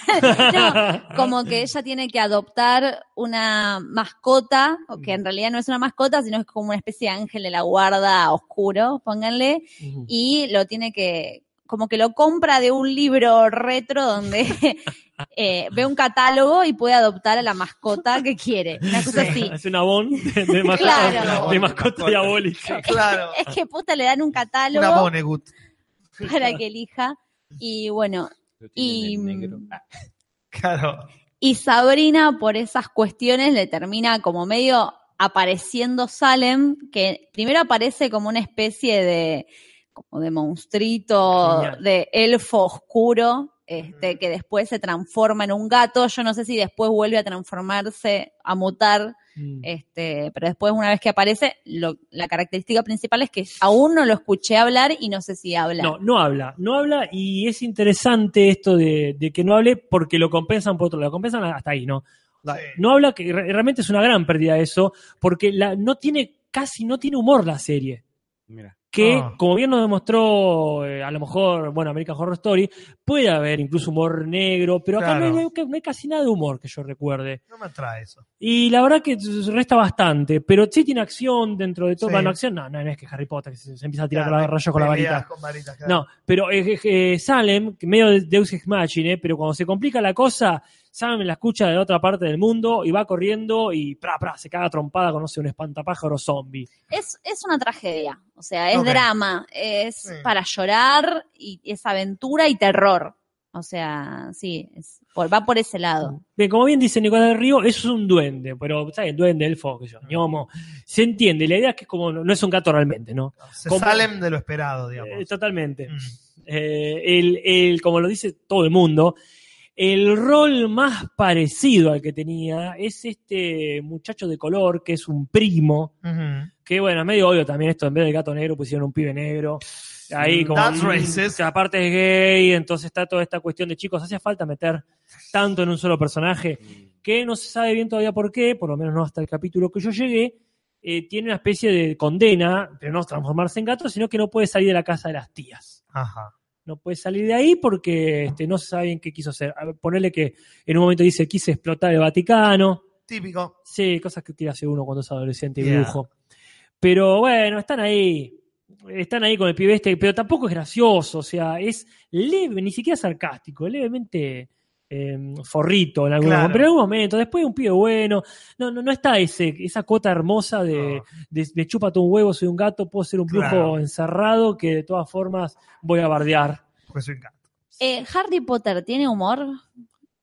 S4: no, como que ella tiene que adoptar una mascota, o que en realidad no es una mascota, sino es como una especie de ángel de la guarda oscuro, pónganle, y lo tiene que, como que lo compra de un libro retro donde eh, ve un catálogo y puede adoptar a la mascota que quiere. Una cosa así.
S3: Es una bon de, de mascota,
S4: Claro.
S3: de mascota diabólica.
S2: claro.
S4: Es que puta le dan un
S2: Una
S4: catálogo
S2: Vonnegut.
S4: para que elija. Y bueno, y.
S5: Ah,
S2: Claro.
S4: y Sabrina por esas cuestiones le termina como medio apareciendo Salem, que primero aparece como una especie de como de monstruito,
S3: Genial.
S4: de elfo oscuro, este, que después se transforma en un gato. Yo no sé si después vuelve a transformarse, a mutar,
S3: Mm.
S4: este, pero después una vez que aparece, lo- la característica principal es que aún no lo escuché hablar y no sé si habla.
S3: No, no habla, no habla y es interesante esto de, de que no hable porque lo compensan por otro lado, lo compensan hasta ahí, ¿no? No habla que re- realmente es una gran pérdida eso, porque la, no tiene, casi no tiene humor la serie.
S5: Mira.
S3: Que,
S2: Ah.
S3: como bien nos demostró, eh, a lo mejor, bueno, American Horror Story, puede haber incluso humor negro, pero acá no, hay, no hay casi nada de humor que yo recuerde.
S2: No me atrae eso.
S3: Y la verdad que resta bastante, pero sí tiene acción dentro de todo.
S2: Sí.
S3: Bueno, acción no, no, no es que Harry Potter que se, se empieza a tirar
S2: Claro,
S3: con la rayos con la varita.
S2: con varitas, claro.
S3: No, pero eh, eh, Salem, que medio de Deus Ex Machina, pero cuando se complica la cosa, Salem la escucha de otra parte del mundo y va corriendo y pra, pra, se caga trompada con, no sé, un espantapájaro zombie.
S4: Es, es una tragedia, o sea, es drama, es
S3: Sí.
S4: para llorar y es aventura y terror. O sea, sí, es por- va por ese lado.
S3: Bien, como bien dice Nicolás del Río, eso es un duende, pero, ¿sabes? Duende, elfo, que yo, ñomo. Se entiende, la idea es que es como, no es un gato realmente, ¿no?
S2: Se
S3: Como-
S2: salen de lo esperado, digamos.
S3: Eh, totalmente. Eh, el, el- como lo dice todo el mundo, el rol más parecido al que tenía es este muchacho de color que es un primo,
S2: Ujú.
S3: que bueno, medio obvio también esto, en vez del gato negro pusieron un pibe negro. Ahí como
S2: That's racist.
S3: que aparte es gay, entonces está toda esta cuestión de chicos, hacía falta meter tanto en un solo personaje que no se sabe bien todavía por qué, por lo menos no hasta el capítulo que yo llegué, eh, tiene una especie de condena, pero no transformarse en gato, sino que no puede salir de la casa de las tías
S2: Ajá.
S3: No puede salir de ahí porque este, no se sabe bien qué quiso hacer. Ponerle que en un momento dice quise explotar el Vaticano.
S2: Típico.
S3: Sí, cosas que tira hace uno cuando es adolescente y
S2: Yeah.
S3: brujo. Pero bueno, están ahí. Están ahí con el pibe este, pero tampoco es gracioso, o sea, es leve, ni siquiera sarcástico, es levemente eh, forrito en algún
S2: Claro.
S3: momento, pero en algún momento, después un pibe bueno, no, no, no está ese, esa cuota hermosa de, de, de chúpate un huevo, soy un gato, puedo ser un brujo
S2: Claro.
S3: encerrado que de todas formas voy a bardear.
S2: Porque soy un gato.
S4: Eh, ¿Harry Potter tiene humor?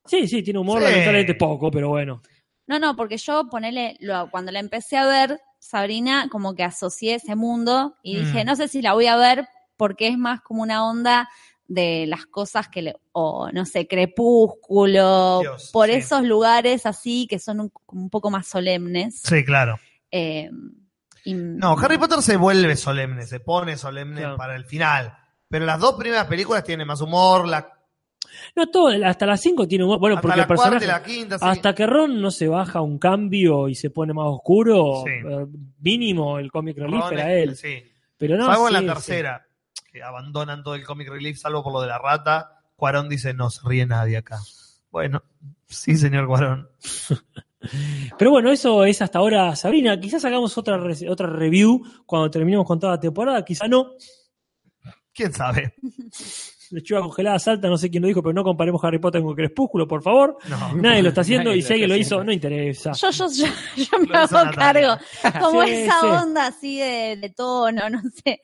S3: Sí, sí, tiene humor,
S2: Sí.
S3: lamentablemente poco, pero bueno.
S4: No, no, porque yo ponele, lo- cuando la empecé a ver, Sabrina, como que asocié ese mundo y
S2: Mm.
S4: dije, no sé si la voy a ver porque es más como una onda de las cosas que le, o no sé, crepúsculo,
S2: Dios,
S4: por
S2: sí.
S4: esos lugares así que son un, poco más solemnes.
S2: Sí, claro.
S4: Eh, y-
S2: No, Harry Potter se vuelve solemne, se pone solemne
S3: Claro.
S2: para el final. Pero las dos primeras películas tienen más humor, la,
S3: No, todo, hasta las 5 tiene humor. Bueno,
S2: hasta
S3: porque
S2: la
S3: el personaje.
S2: cuarta y la quinta. sí.
S3: Hasta que Ron no se baja un cambio y se pone más oscuro,
S2: Sí.
S3: eh, mínimo el comic relief era él.
S2: Sí.
S3: Pero no,
S2: salvo en la
S3: sí.
S2: tercera, que abandonan todo el comic relief, salvo por lo de la rata. Cuarón dice, no se ríe nadie acá. Bueno, sí, señor Cuarón.
S3: Pero bueno, eso es hasta ahora Sabrina. Quizás hagamos otra, re- otra review cuando terminemos con toda la temporada, quizá no.
S2: ¿Quién sabe?
S3: Lechuga congelada salta, no sé quién lo dijo, pero no comparemos Harry Potter con Crepúsculo, por favor.
S2: No.
S3: Nadie lo está haciendo y si alguien lo hizo, no interesa.
S4: yo, yo, yo, yo me hago cargo. Como
S3: Sí,
S4: esa
S3: sí.
S4: onda así de, de tono, no sé.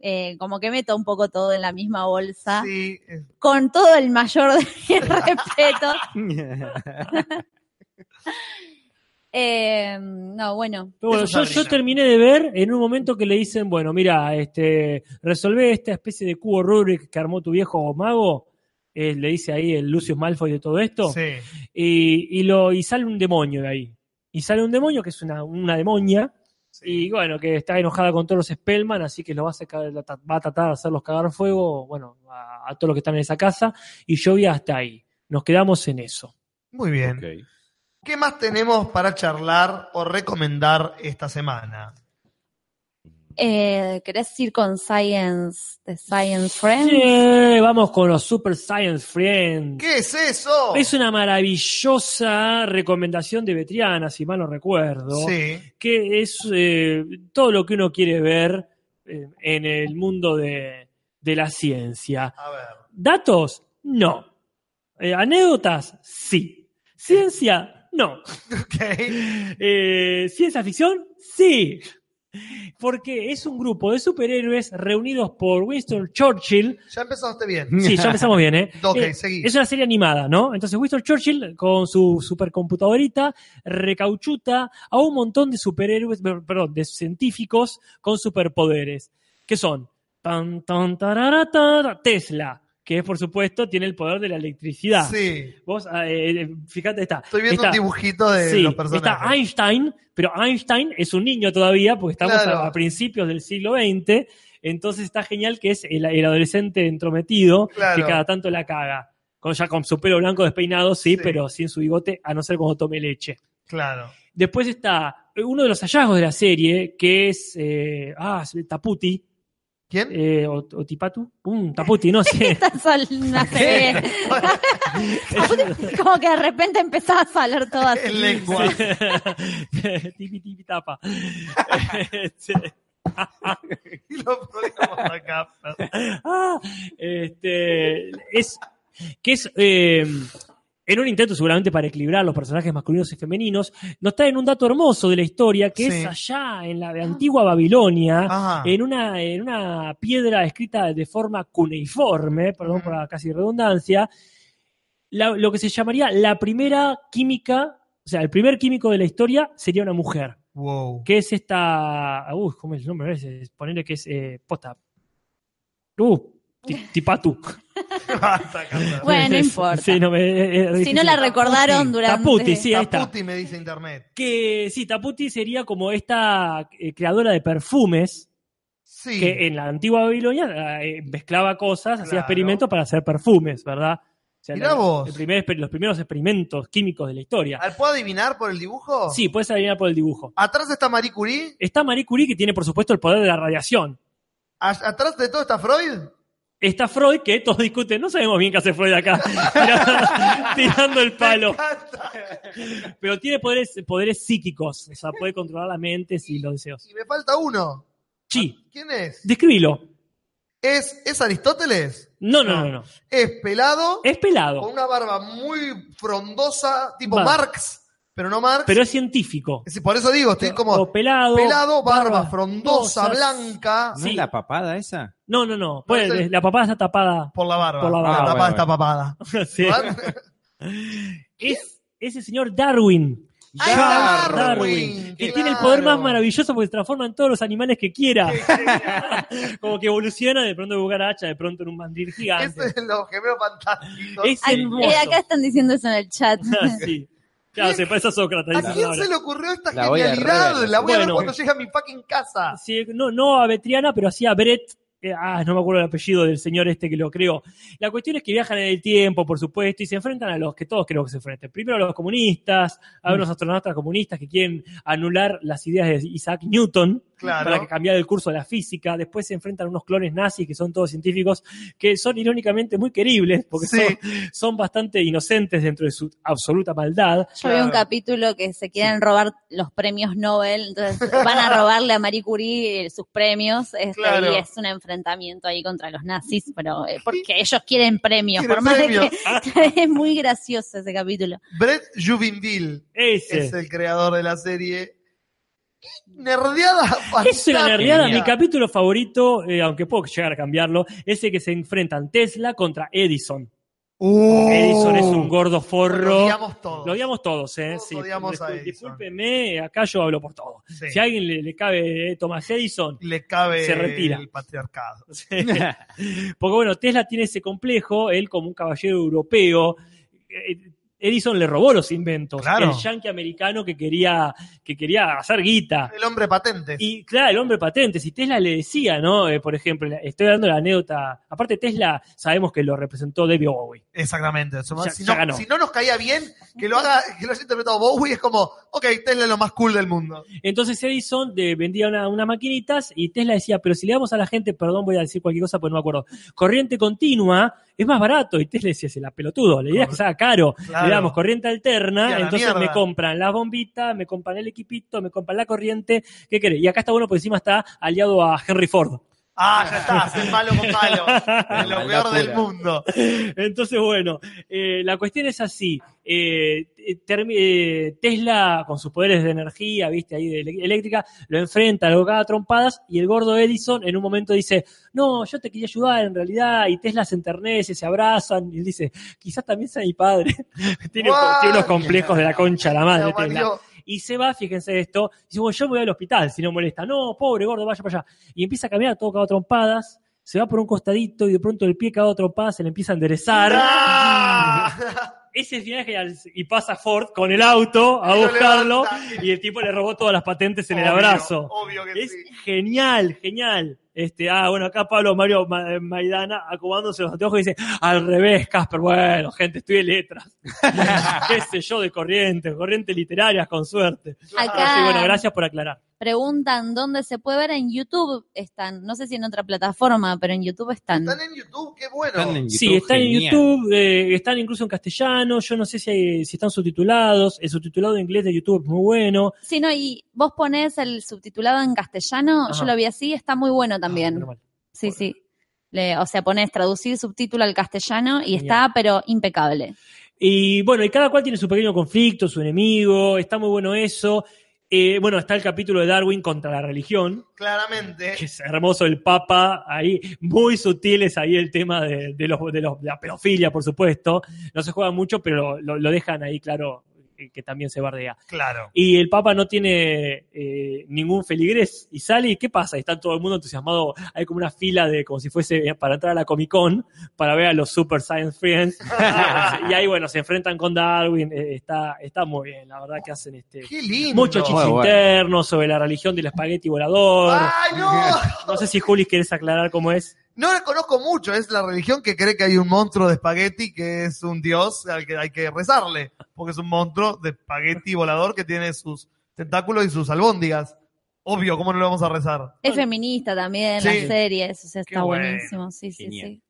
S4: Eh, como que meto un poco todo en la misma bolsa.
S2: Sí,
S4: Con todo el mayor de respetos. Eh, no, bueno.
S3: Pero bueno, yo, terminé de ver en un momento que le dicen, bueno, mira, este, resolvé esta especie de cubo Rubik que armó tu viejo mago, eh, le dice ahí el Lucius Malfoy de todo esto,
S2: sí.
S3: y, y, lo, y sale un demonio de ahí. Y sale un demonio que es una, una demonia, y bueno, que está enojada con todos los Spellman, así que lo va a, sacar- va a tratar de hacerlos cagar fuego, bueno, a, a todos los que están en esa casa, y yo vi hasta ahí. Nos quedamos en eso.
S2: Muy bien. ¿Qué más tenemos para charlar o recomendar esta semana?
S4: Eh, ¿Querés ir con Science, de Science Friends?
S3: Sí, vamos con los Super Science Friends.
S2: ¿Qué es eso?
S3: Es una maravillosa recomendación de Betriana, si mal no recuerdo,
S2: Sí.
S3: que es eh, todo lo que uno quiere ver eh, en el mundo de, de la ciencia.
S2: A ver.
S3: ¿Datos? No. Eh, ¿Anécdotas? Sí. ¿Ciencia? No.
S2: Ok.
S3: Eh, ¿Ciencia ficción? Sí. Porque es un grupo de superhéroes reunidos por Winston Churchill.
S2: Ya empezaste bien.
S3: Sí, ya empezamos bien, ¿eh?
S2: Ok,
S3: Eh,
S2: seguí.
S3: Es una serie animada, ¿no? Entonces Winston Churchill, con su supercomputadorita, recauchuta a un montón de superhéroes, per- perdón, de científicos con superpoderes. ¿Qué son? Tan, tan, tarara, tara, Tesla, que por supuesto tiene el poder de la electricidad.
S2: Sí.
S3: Vos, eh, eh, fíjate, está.
S2: Estoy viendo
S3: está-
S2: un dibujito de
S3: sí,
S2: los personajes.
S3: Está Einstein, pero Einstein es un niño todavía, porque estamos
S2: Claro.
S3: a, a principios del siglo XX. Entonces está genial que es el, el adolescente entrometido
S2: Claro.
S3: que cada tanto la caga. Con, ya con su pelo blanco despeinado, sí, pero sin su bigote, a no ser cuando tome leche.
S2: Claro.
S3: Después está uno de los hallazgos de la serie, que es eh, ah, Taputi.
S2: ¿Quién?
S3: Eh, o, o Tipatu. Un Taputi, no sé.
S4: Como que de repente empezabas a hablar todo así.
S2: En lengua.
S3: tipi, tipi, tapa. Este,
S2: y lo ponemos acá.
S3: ah, este, es que es eh, en un intento seguramente para equilibrar los personajes masculinos y femeninos, nos traen un dato hermoso de la historia que
S2: Sí.
S3: es allá en la antigua Babilonia,
S2: Ajá.
S3: en una, en una piedra escrita de forma cuneiforme, perdón por la casi redundancia, la- lo que se llamaría la primera química, o sea, el primer químico de la historia sería una mujer
S2: Wow.
S3: que es esta. Uy, ¿cómo es el nombre? Es, ponerle que es. Eh, posta. Uh, ti- Tipatu.
S2: Basta, Carlos.
S4: Bueno, no importa.
S3: Sí, no, me- es- es
S4: Si no la recordaron durante.
S3: Taputi, sí, ahí está.
S2: Taputi me dice internet.
S3: Que sí, Taputi sería como esta eh, creadora de perfumes
S2: Sí.
S3: que en la antigua Babilonia eh, mezclaba cosas, hacía experimentos para hacer perfumes, ¿verdad? O sea,
S2: Mirá
S3: la-
S2: vos.
S3: el primer exper- los primeros experimentos químicos de la historia.
S2: ¿Al- ¿Puedo adivinar por el dibujo?
S3: Sí, puedes adivinar por el dibujo.
S2: Atrás está Marie Curie.
S3: Está Marie Curie, que tiene, por supuesto, el poder de la radiación.
S2: Atrás de todo está Freud.
S3: Está Freud, que todos discuten, no sabemos bien qué hace Freud acá, tirando, tirando el palo. Pero tiene poderes, poderes psíquicos, o sea, puede controlar la mente y los deseos.
S2: Y me falta uno.
S3: Sí,
S2: ¿Quién es?
S3: describilo.
S2: ¿Es, ¿Es Aristóteles?
S3: No, no, no, no.
S2: Es pelado,
S3: Es pelado,
S2: con una barba muy frondosa, tipo
S3: Va.
S2: Marx, pero no Marx.
S3: pero es científico.
S2: Sí, Por eso digo, estoy como
S3: O pelado,
S2: pelado, barba,
S3: barba
S2: frondosa, blanca,
S5: ¿No
S3: Sí.
S5: es la papada esa?
S3: No, no, no. Pues,
S2: es el-
S3: La papada está tapada.
S2: por la barba.
S3: Por la barba.
S2: Ah,
S5: Ah,
S2: tapada
S5: bueno,
S2: está papada.
S3: Sí. Es ese señor Darwin. Charles
S2: Darwin,
S3: Que
S2: claro.
S3: tiene el poder más maravilloso porque se transforma en todos los animales que quiera. Como que evoluciona de pronto en cucaracha, de pronto en un mandril gigante.
S2: Ese es los gemelos fantásticos.
S3: Es
S4: Ay,
S3: hermoso.
S4: eh, acá están diciendo eso en el chat.
S3: sí. Claro, se parece a Sócrates.
S2: ¿A quién se le ocurrió esta
S5: La voy a
S2: genialidad?
S5: rever.
S2: La voy a ver
S3: Bueno.
S2: cuando llegue a mi fucking casa.
S3: Sí, no, no a Betriana, pero hacía Brett. eh, ah, no me acuerdo el apellido del señor este que lo creó. La cuestión es que viajan en el tiempo, por supuesto, y se enfrentan a los que todos creo que se enfrenten. Primero a los comunistas, a unos astronautas comunistas que quieren anular las ideas de Isaac Newton
S2: Claro.
S3: para que cambiara el curso de la física. Después se enfrentan a unos clones nazis que son todos científicos, que son irónicamente muy queribles, porque
S2: Sí.
S3: son, son bastante inocentes dentro de su absoluta maldad.
S4: Yo vi un capítulo que se quieren robar los premios Nobel, entonces van a robarle a Marie Curie eh, sus premios, este,
S2: Claro.
S4: y es un enfrentamiento ahí contra los nazis, pero eh, porque ellos quieren premios,
S2: Quieren
S4: por más de
S2: premios.
S4: que es muy gracioso ese capítulo.
S2: Brett Juvinville
S3: Ese.
S2: es el creador de la serie. ¡Qué nerdeada
S3: Es
S2: fantástica!
S3: una nerdeada. Mi capítulo favorito, eh, aunque puedo llegar a cambiarlo, es el que se enfrentan Tesla contra Edison.
S2: Uh,
S3: Edison es un gordo forro.
S2: Lo odiamos todos.
S3: Lo odiamos todos, ¿eh?
S2: Todos
S3: Sí.
S2: odiamos a.
S3: Discúlpeme, acá yo hablo por todo.
S2: Sí.
S3: Si a alguien le, le cabe eh, Thomas Edison,
S2: Le cabe
S3: Se retira.
S2: el patriarcado.
S3: Sí. Porque bueno, Tesla tiene ese complejo, él como un caballero europeo. Eh, Edison le robó los inventos.
S2: Claro.
S3: El yankee americano que quería, que quería hacer guita.
S2: El hombre patente.
S3: Y claro, el hombre patente, si Tesla le decía, ¿no? Eh, por ejemplo, estoy dando la anécdota. Aparte, Tesla sabemos que lo representó David Bowie.
S2: Exactamente. Somos-
S3: Ya-
S2: si,
S3: ya
S2: no,
S3: ganó.
S2: si no nos caía bien, que lo haga, que lo haya interpretado Bowie, es como, ok, Tesla es lo más cool del mundo.
S3: Entonces Edison de- vendía una- unas maquinitas y Tesla decía, pero si le damos a la gente, perdón, voy a decir cualquier cosa porque no me acuerdo, corriente continua, es más barato. Y Tesla decía, se la pelotudo, la idea es que sea caro.
S2: Claro.
S3: Le damos corriente alterna, entonces
S2: mierda.
S3: me compran las bombitas, me compran el equipito, me compran la corriente. ¿Qué querés? Y acá está bueno porque encima está aliado a Henry Ford.
S2: Ah, ya está, es malo con malo. Es lo peor del mundo.
S3: Entonces, bueno, eh, la cuestión es así. Eh, termi- eh, Tesla, con sus poderes de energía, viste, ahí de eléctrica, lo enfrenta, lo caga a trompadas, y el gordo Edison en un momento dice, no, yo te quería ayudar en realidad, y Tesla se enternece, se abrazan, y él dice, quizás también sea mi padre. tiene, tiene unos complejos de la concha a la madre, Tesla. Y se va, fíjense esto, y dice, bueno, yo me voy al hospital si no molesta. No, pobre gordo, vaya para allá. Y empieza a caminar todo cagado trompadas, se va por un costadito y de pronto el pie cada otro pasa, se le empieza a enderezar.
S2: ¡Ah!
S3: Ese final es genial. Y pasa Ford con el auto a
S2: Y
S3: buscarlo
S2: levanta.
S3: y el tipo le robó todas las patentes en el abrazo.
S2: Obvio que
S3: Es
S2: sí.
S3: genial, genial. Este, ah, bueno, acá Pablo Mario Ma- eh, Maidana acomodándose los anteojos y dice, al revés, Casper, bueno, gente, estudié letras. Qué sé yo, de corriente, corrientes literarias, con suerte.
S4: Acá
S3: Así, bueno, gracias por aclarar.
S4: preguntan dónde se puede ver en YouTube. Están, no sé si en otra plataforma, pero en YouTube están.
S2: Están en YouTube, qué bueno.
S5: Están en
S3: Sí, están en. YouTube, eh, están incluso en castellano, yo no sé si, hay- si están subtitulados, el subtitulado en inglés de YouTube es muy bueno.
S4: Sí, no, y vos ponés el subtitulado en castellano,
S3: Ajá.
S4: yo lo vi así, está muy bueno
S3: Ah,
S4: también.
S3: mal.
S4: sí, sí. Le- o sea, ponés traducir subtítulo al castellano y
S3: Genial.
S4: está, pero impecable.
S3: Y bueno, y cada cual tiene su pequeño conflicto, su enemigo, está muy bueno eso. Eh, bueno, está el capítulo de Darwin contra la religión,
S2: Claramente.
S3: que es hermoso el Papa, ahí muy sutiles ahí el tema de, de los, de, los- de la pedofilia, por supuesto. No se juega mucho, pero lo, lo dejan ahí claro que también se bardea.
S2: Claro.
S3: Y el Papa no tiene eh, ningún feligrés y sale y ¿qué pasa? Y está todo el mundo entusiasmado, hay como una fila de como si fuese para entrar a la Comic Con para ver a los Super Science Friends. y ahí bueno, se enfrentan con Darwin, eh, está, está muy bien, la verdad que hacen este
S2: Qué lindo.
S3: mucho chiste
S5: Muy bueno.
S3: interno sobre la religión del espagueti volador.
S2: ¡Ay, no!
S3: No sé si Juli querés aclarar cómo es.
S2: No la conozco mucho, es la religión que cree que hay un monstruo de espagueti que es un dios al que hay que rezarle, porque es un monstruo de espagueti volador que tiene sus tentáculos y sus albóndigas. Obvio, ¿cómo no lo vamos a rezar?
S4: Es feminista también
S2: Sí.
S4: la serie, eso está
S2: bueno.
S4: buenísimo. Sí, sí,
S5: Genial.
S4: sí.
S3: Sí,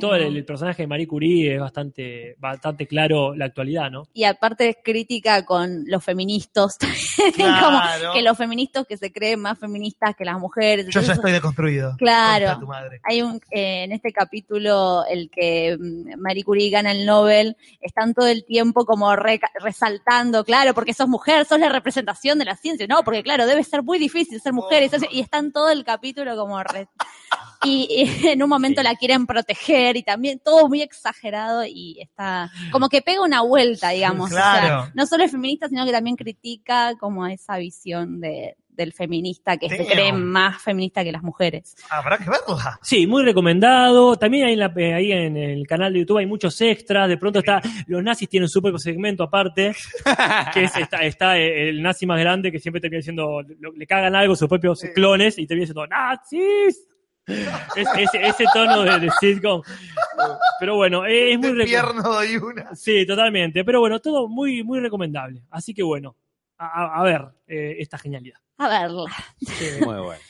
S3: todo el, el personaje de Marie Curie es bastante, bastante claro la actualidad, ¿no?
S4: Y aparte es crítica con los feministas,
S2: Claro.
S4: como que los feministas que se creen más feministas que las mujeres.
S2: Yo ya estoy deconstruido.
S4: Claro.
S2: Concha tu madre.
S4: Hay un, eh, en este capítulo, el que mm, Marie Curie gana el Nobel, están todo el tiempo como resaltando, claro, porque sos mujer, sos la representación de la ciencia, no, porque claro, debe ser muy difícil ser mujer, y, sos- y están todo el capítulo como re- y, y en un momento
S5: Sí.
S4: la quieren proteger y también todo muy exagerado y está como que pega una vuelta, digamos. O sea,
S2: Claro.
S4: no solo es feminista, sino que también critica como esa visión de, del feminista que se
S2: Damn.
S4: cree más feminista que las mujeres.
S2: Habrá que verla.
S3: Sí, muy recomendado. También ahí en, la- eh, ahí en el canal de YouTube hay muchos extras. De pronto está, los nazis tienen su propio segmento aparte, que es, está, está el nazi más grande que siempre termina diciendo, le cagan algo a sus propios clones y termina diciendo, ¡nazis! Es- ese, ese tono de, de sitcom. Pero bueno, eh, es muy recomendable.
S2: una.
S3: Sí, totalmente. Pero bueno, todo muy, muy recomendable. Así que bueno, a, ver eh, esta genialidad.
S4: A verla.
S5: Muy bueno.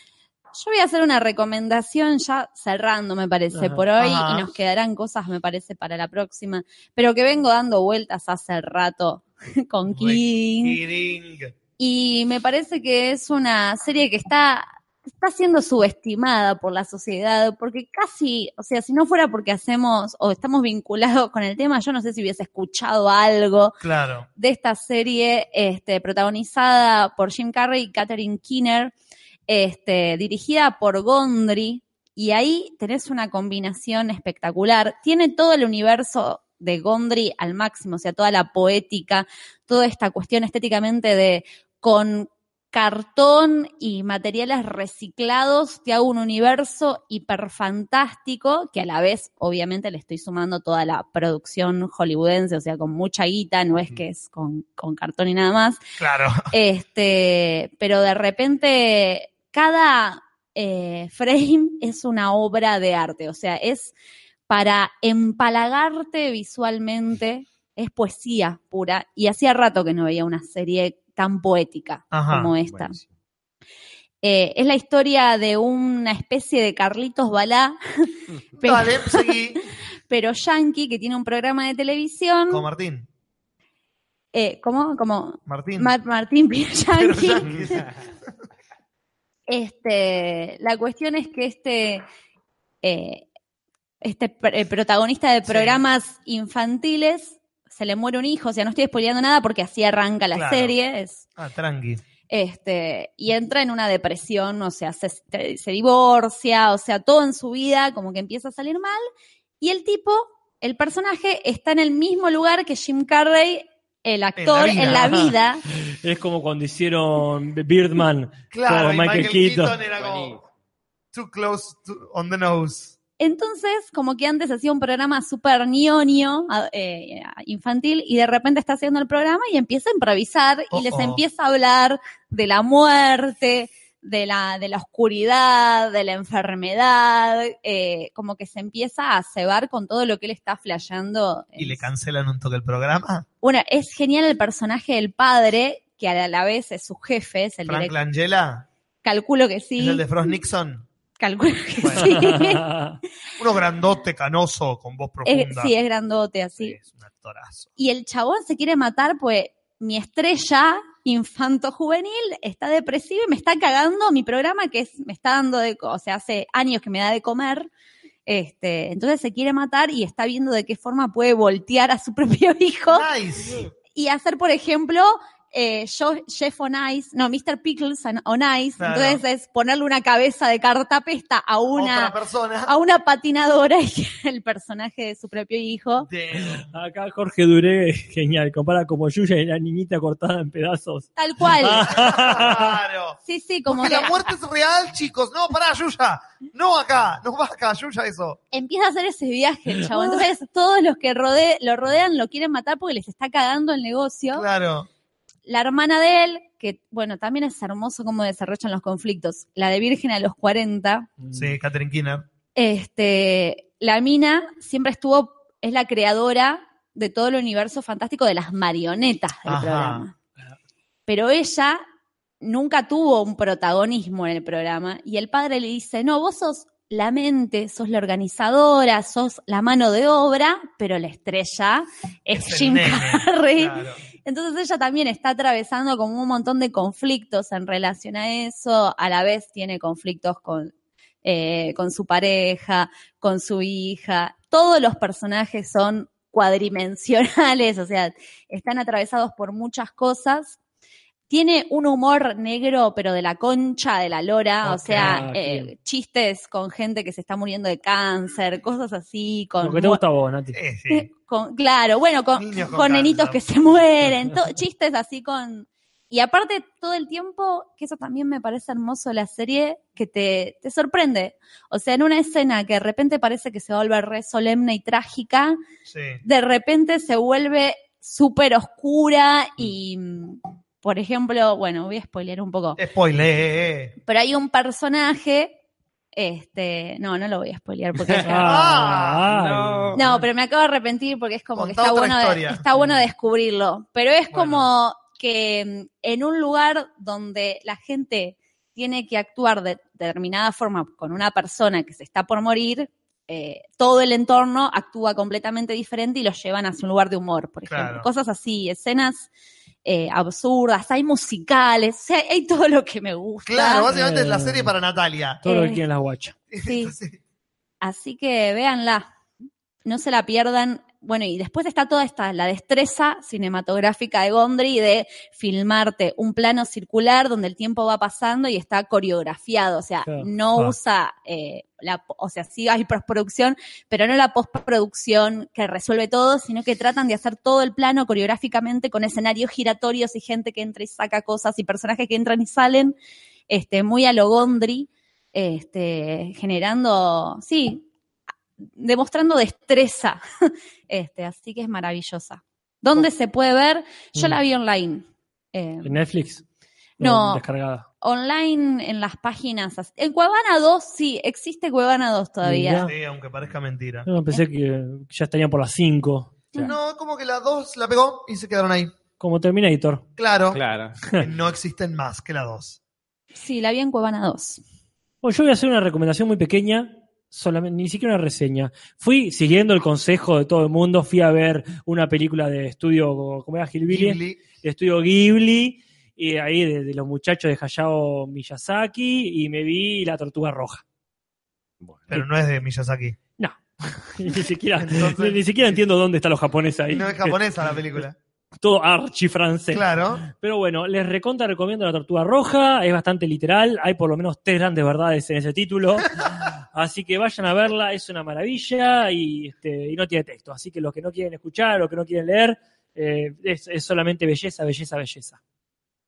S4: Yo voy a hacer una recomendación ya cerrando, me parece, por hoy,
S2: Ajá.
S4: y nos quedarán cosas, me parece, para la próxima, pero que vengo dando vueltas hace rato con King.
S2: Kidding.
S4: Y me parece que es una serie que está, está siendo subestimada por la sociedad, porque casi, o sea, si no fuera porque hacemos o estamos vinculados con el tema, yo no sé si hubiese escuchado algo
S2: Claro.
S4: de esta serie este, protagonizada por Jim Carrey y Catherine Keener, este, dirigida por Gondry, y ahí tenés una combinación espectacular. Tiene todo el universo de Gondry al máximo, o sea, toda la poética, toda esta cuestión estéticamente de con cartón y materiales reciclados, te hago un universo hiperfantástico que a la vez, obviamente, le estoy sumando toda la producción hollywoodense, o sea, con mucha guita, no es que es con, con cartón y nada más.
S2: Claro.
S4: Este, pero de repente, cada eh, frame es una obra de arte, o sea, es para empalagarte visualmente, es poesía pura, y hacía rato que no veía una serie tan poética
S2: Ajá,
S4: como esta. Eh, es la historia de una especie de Carlitos Balá, pero,
S2: Dale, seguí.
S4: pero yankee, que tiene un programa de televisión.
S2: Con Martín.
S4: Eh, ¿Cómo? Como
S2: Martín.
S4: Mar- Martín Yankee. Este, la cuestión es que este, eh, este pr- eh, protagonista de
S2: Sí.
S4: programas infantiles se le muere un hijo, o sea, no estoy spoileando nada porque así arranca la
S2: Claro.
S4: serie, es,
S2: Ah, tranqui.
S4: este, y entra en una depresión, o sea, se, se divorcia, o sea, todo en su vida como que empieza a salir mal, y el tipo, el personaje, está en el mismo lugar que Jim Carrey, el actor,
S2: vida.
S4: en la vida,
S3: Es como cuando hicieron Birdman
S2: Claro,
S3: con Michael,
S2: Michael,
S3: Keaton.
S2: Keaton era como too close to- on the nose.
S4: Entonces, como que antes hacía un programa súper ñoño, eh, infantil, y de repente está haciendo el programa y empieza a improvisar y les empieza a hablar de la muerte, de la, de la oscuridad, de la enfermedad, eh, como que se empieza a cebar con todo lo que él está flasheando.
S2: Y le cancelan un toque el programa.
S4: Bueno, es genial el personaje del padre, que a la vez es su jefe, es el
S2: Frank. Langella,
S4: Calculo que
S2: es
S4: sí.
S2: el de Frost Nixon.
S4: Calculo que sí.
S2: Uno grandote, canoso, con voz
S4: Es-
S2: profunda.
S4: sí, es grandote, así.
S2: Es un actorazo.
S4: Y el chabón se quiere matar, pues mi estrella infanto juvenil está depresiva y me está cagando mi programa que es, me está dando de, o sea, hace años que me da de comer. Este, entonces se quiere matar y está viendo de qué forma puede voltear a su propio hijo
S2: Nice.
S4: y hacer, por ejemplo, eh, yo- Chef on Ice, no, Mr. Pickles on- Ice.
S2: Claro.
S4: Entonces es ponerle una cabeza de cartapesta a una,
S2: persona.
S4: a una patinadora y el personaje de su propio hijo.
S3: Acá Jorge Duré, genial, compara como Yuya y la niñita cortada en pedazos.
S4: Tal cual.
S2: Claro.
S4: Sí, sí, como que
S2: la muerte es real, chicos. No, pará, Yuya. No acá. No va acá, Yuya, eso.
S4: empieza a hacer ese viaje el chavo. Entonces todos los que rode- lo rodean lo quieren matar porque les está cagando el negocio.
S2: Claro.
S4: La hermana de él, que bueno, también es hermoso cómo desarrollan los conflictos. La de Virgen a los 40,
S2: Sí, Catherine Kinner.
S4: este, la mina siempre estuvo, es la creadora de todo el universo fantástico de las marionetas del
S2: Ajá.
S4: programa. Pero ella nunca tuvo un protagonismo en el programa y el padre le dice, no, vos sos la mente, sos la organizadora, sos la mano de obra, pero la estrella es,
S2: Es
S4: Jim Carrey.
S2: claro.
S4: Entonces ella también está atravesando como un montón de conflictos en relación a eso, a la vez tiene conflictos con, eh, con su pareja, con su hija, todos los personajes son cuadrimensionales, o sea, están atravesados por muchas cosas. Tiene un humor negro, pero de la concha de la lora, o sea, eh, chistes con gente que se está muriendo de cáncer, cosas así, con
S3: Lo que te gusta a vos, Nati.
S2: Eh, sí.
S4: con- claro, bueno, con,
S2: Niños con
S4: con nenitos que se mueren, to- chistes así con... Y aparte todo el tiempo, que eso también me parece hermoso la serie, que te, te sorprende. O sea, en una escena que de repente parece que se va a volver re solemne y trágica,
S2: Sí.
S4: de repente se vuelve súper oscura y, mm, por ejemplo, bueno, voy a spoilear un poco,
S2: Spoiler.
S4: pero hay un personaje, este, no, no lo voy a spoilear porque...
S3: Ah,
S5: no.
S4: No, pero me acabo de arrepentir porque es como
S2: Contá
S4: que está bueno, de, está bueno descubrirlo. Pero es
S2: Bueno.
S4: como que mm, en un lugar donde la gente tiene que actuar de determinada forma con una persona que se está por morir, eh, todo el entorno actúa completamente diferente y los llevan hacia un lugar de humor, por ejemplo.
S2: Claro.
S4: Cosas así, escenas eh, absurdas, hay musicales, o sea, hay todo lo que me gusta.
S2: Claro, básicamente
S3: Eh.
S2: es la serie para Natalia.
S3: todo lo
S4: Eh.
S3: que quieren las guachas.
S4: Sí. Así que véanla, no se la pierdan. Bueno, y después está toda esta, la destreza cinematográfica de Gondry de filmarte un plano circular donde el tiempo va pasando y está coreografiado, o sea,
S3: Claro.
S4: no
S3: Ah.
S4: usa, eh, la, o sea, sí hay postproducción, pero no la postproducción que resuelve todo, sino que tratan de hacer todo el plano coreográficamente con escenarios giratorios y gente que entra y saca cosas y personajes que entran y salen, este, muy a lo Gondry este, generando, sí, demostrando destreza. Este, así que es maravillosa. ¿Dónde se puede ver? Yo
S3: Mm.
S4: la vi online. Eh,
S3: ¿En Netflix?
S4: No.
S3: Descargada.
S4: online en las páginas. as- En Cuevana 2, sí, existe Cuevana 2 todavía.
S2: Sí, aunque parezca mentira.
S3: No, pensé que ya estarían por las 5.
S2: No, como que la dos la pegó y se quedaron ahí.
S3: Como Terminator.
S2: Claro,
S5: Claro.
S2: no existen más que la dos.
S4: Sí, la vi en Cuevana 2.
S3: Bueno, yo voy a hacer una recomendación muy pequeña, solamente, ni siquiera una reseña. Fui, siguiendo el consejo de todo el mundo, fui a ver una película de estudio, ¿cómo era? Gilbilly,
S2: Ghibli.
S3: de estudio Ghibli, y ahí de, de los muchachos de Hayao Miyazaki, y me vi La Tortuga Roja.
S2: Pero no es de Miyazaki.
S3: No, ni siquiera,
S2: Entonces-
S3: ni, ni siquiera entiendo dónde están los japoneses ahí.
S2: No es japonesa la película.
S3: Todo archi francés.
S2: Claro.
S3: Pero bueno, les recontra recomiendo La Tortuga Roja, es bastante literal, hay por lo menos tres grandes verdades en ese título, así que vayan a verla, es una maravilla y, este, y no tiene texto, así que los que no quieren escuchar o que no quieren leer, eh, es, es solamente belleza, belleza, belleza.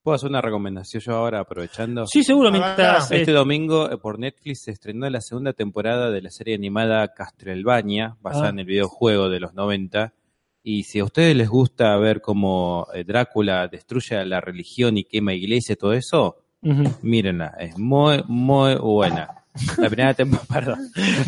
S5: ¿Puedo hacer una recomendación yo ahora aprovechando?
S3: Sí, seguro,
S2: Ah,
S3: mientras...
S5: Este
S3: eh,
S5: domingo eh, por Netflix se estrenó la segunda temporada de la serie animada Castlevania, basada
S3: Ah.
S5: en el videojuego de los 90. Y si a ustedes les gusta ver cómo eh, Drácula destruye la religión y quema iglesia y todo eso,
S3: ujú.
S5: mírenla, es muy, muy buena. La primera temporada, perdón.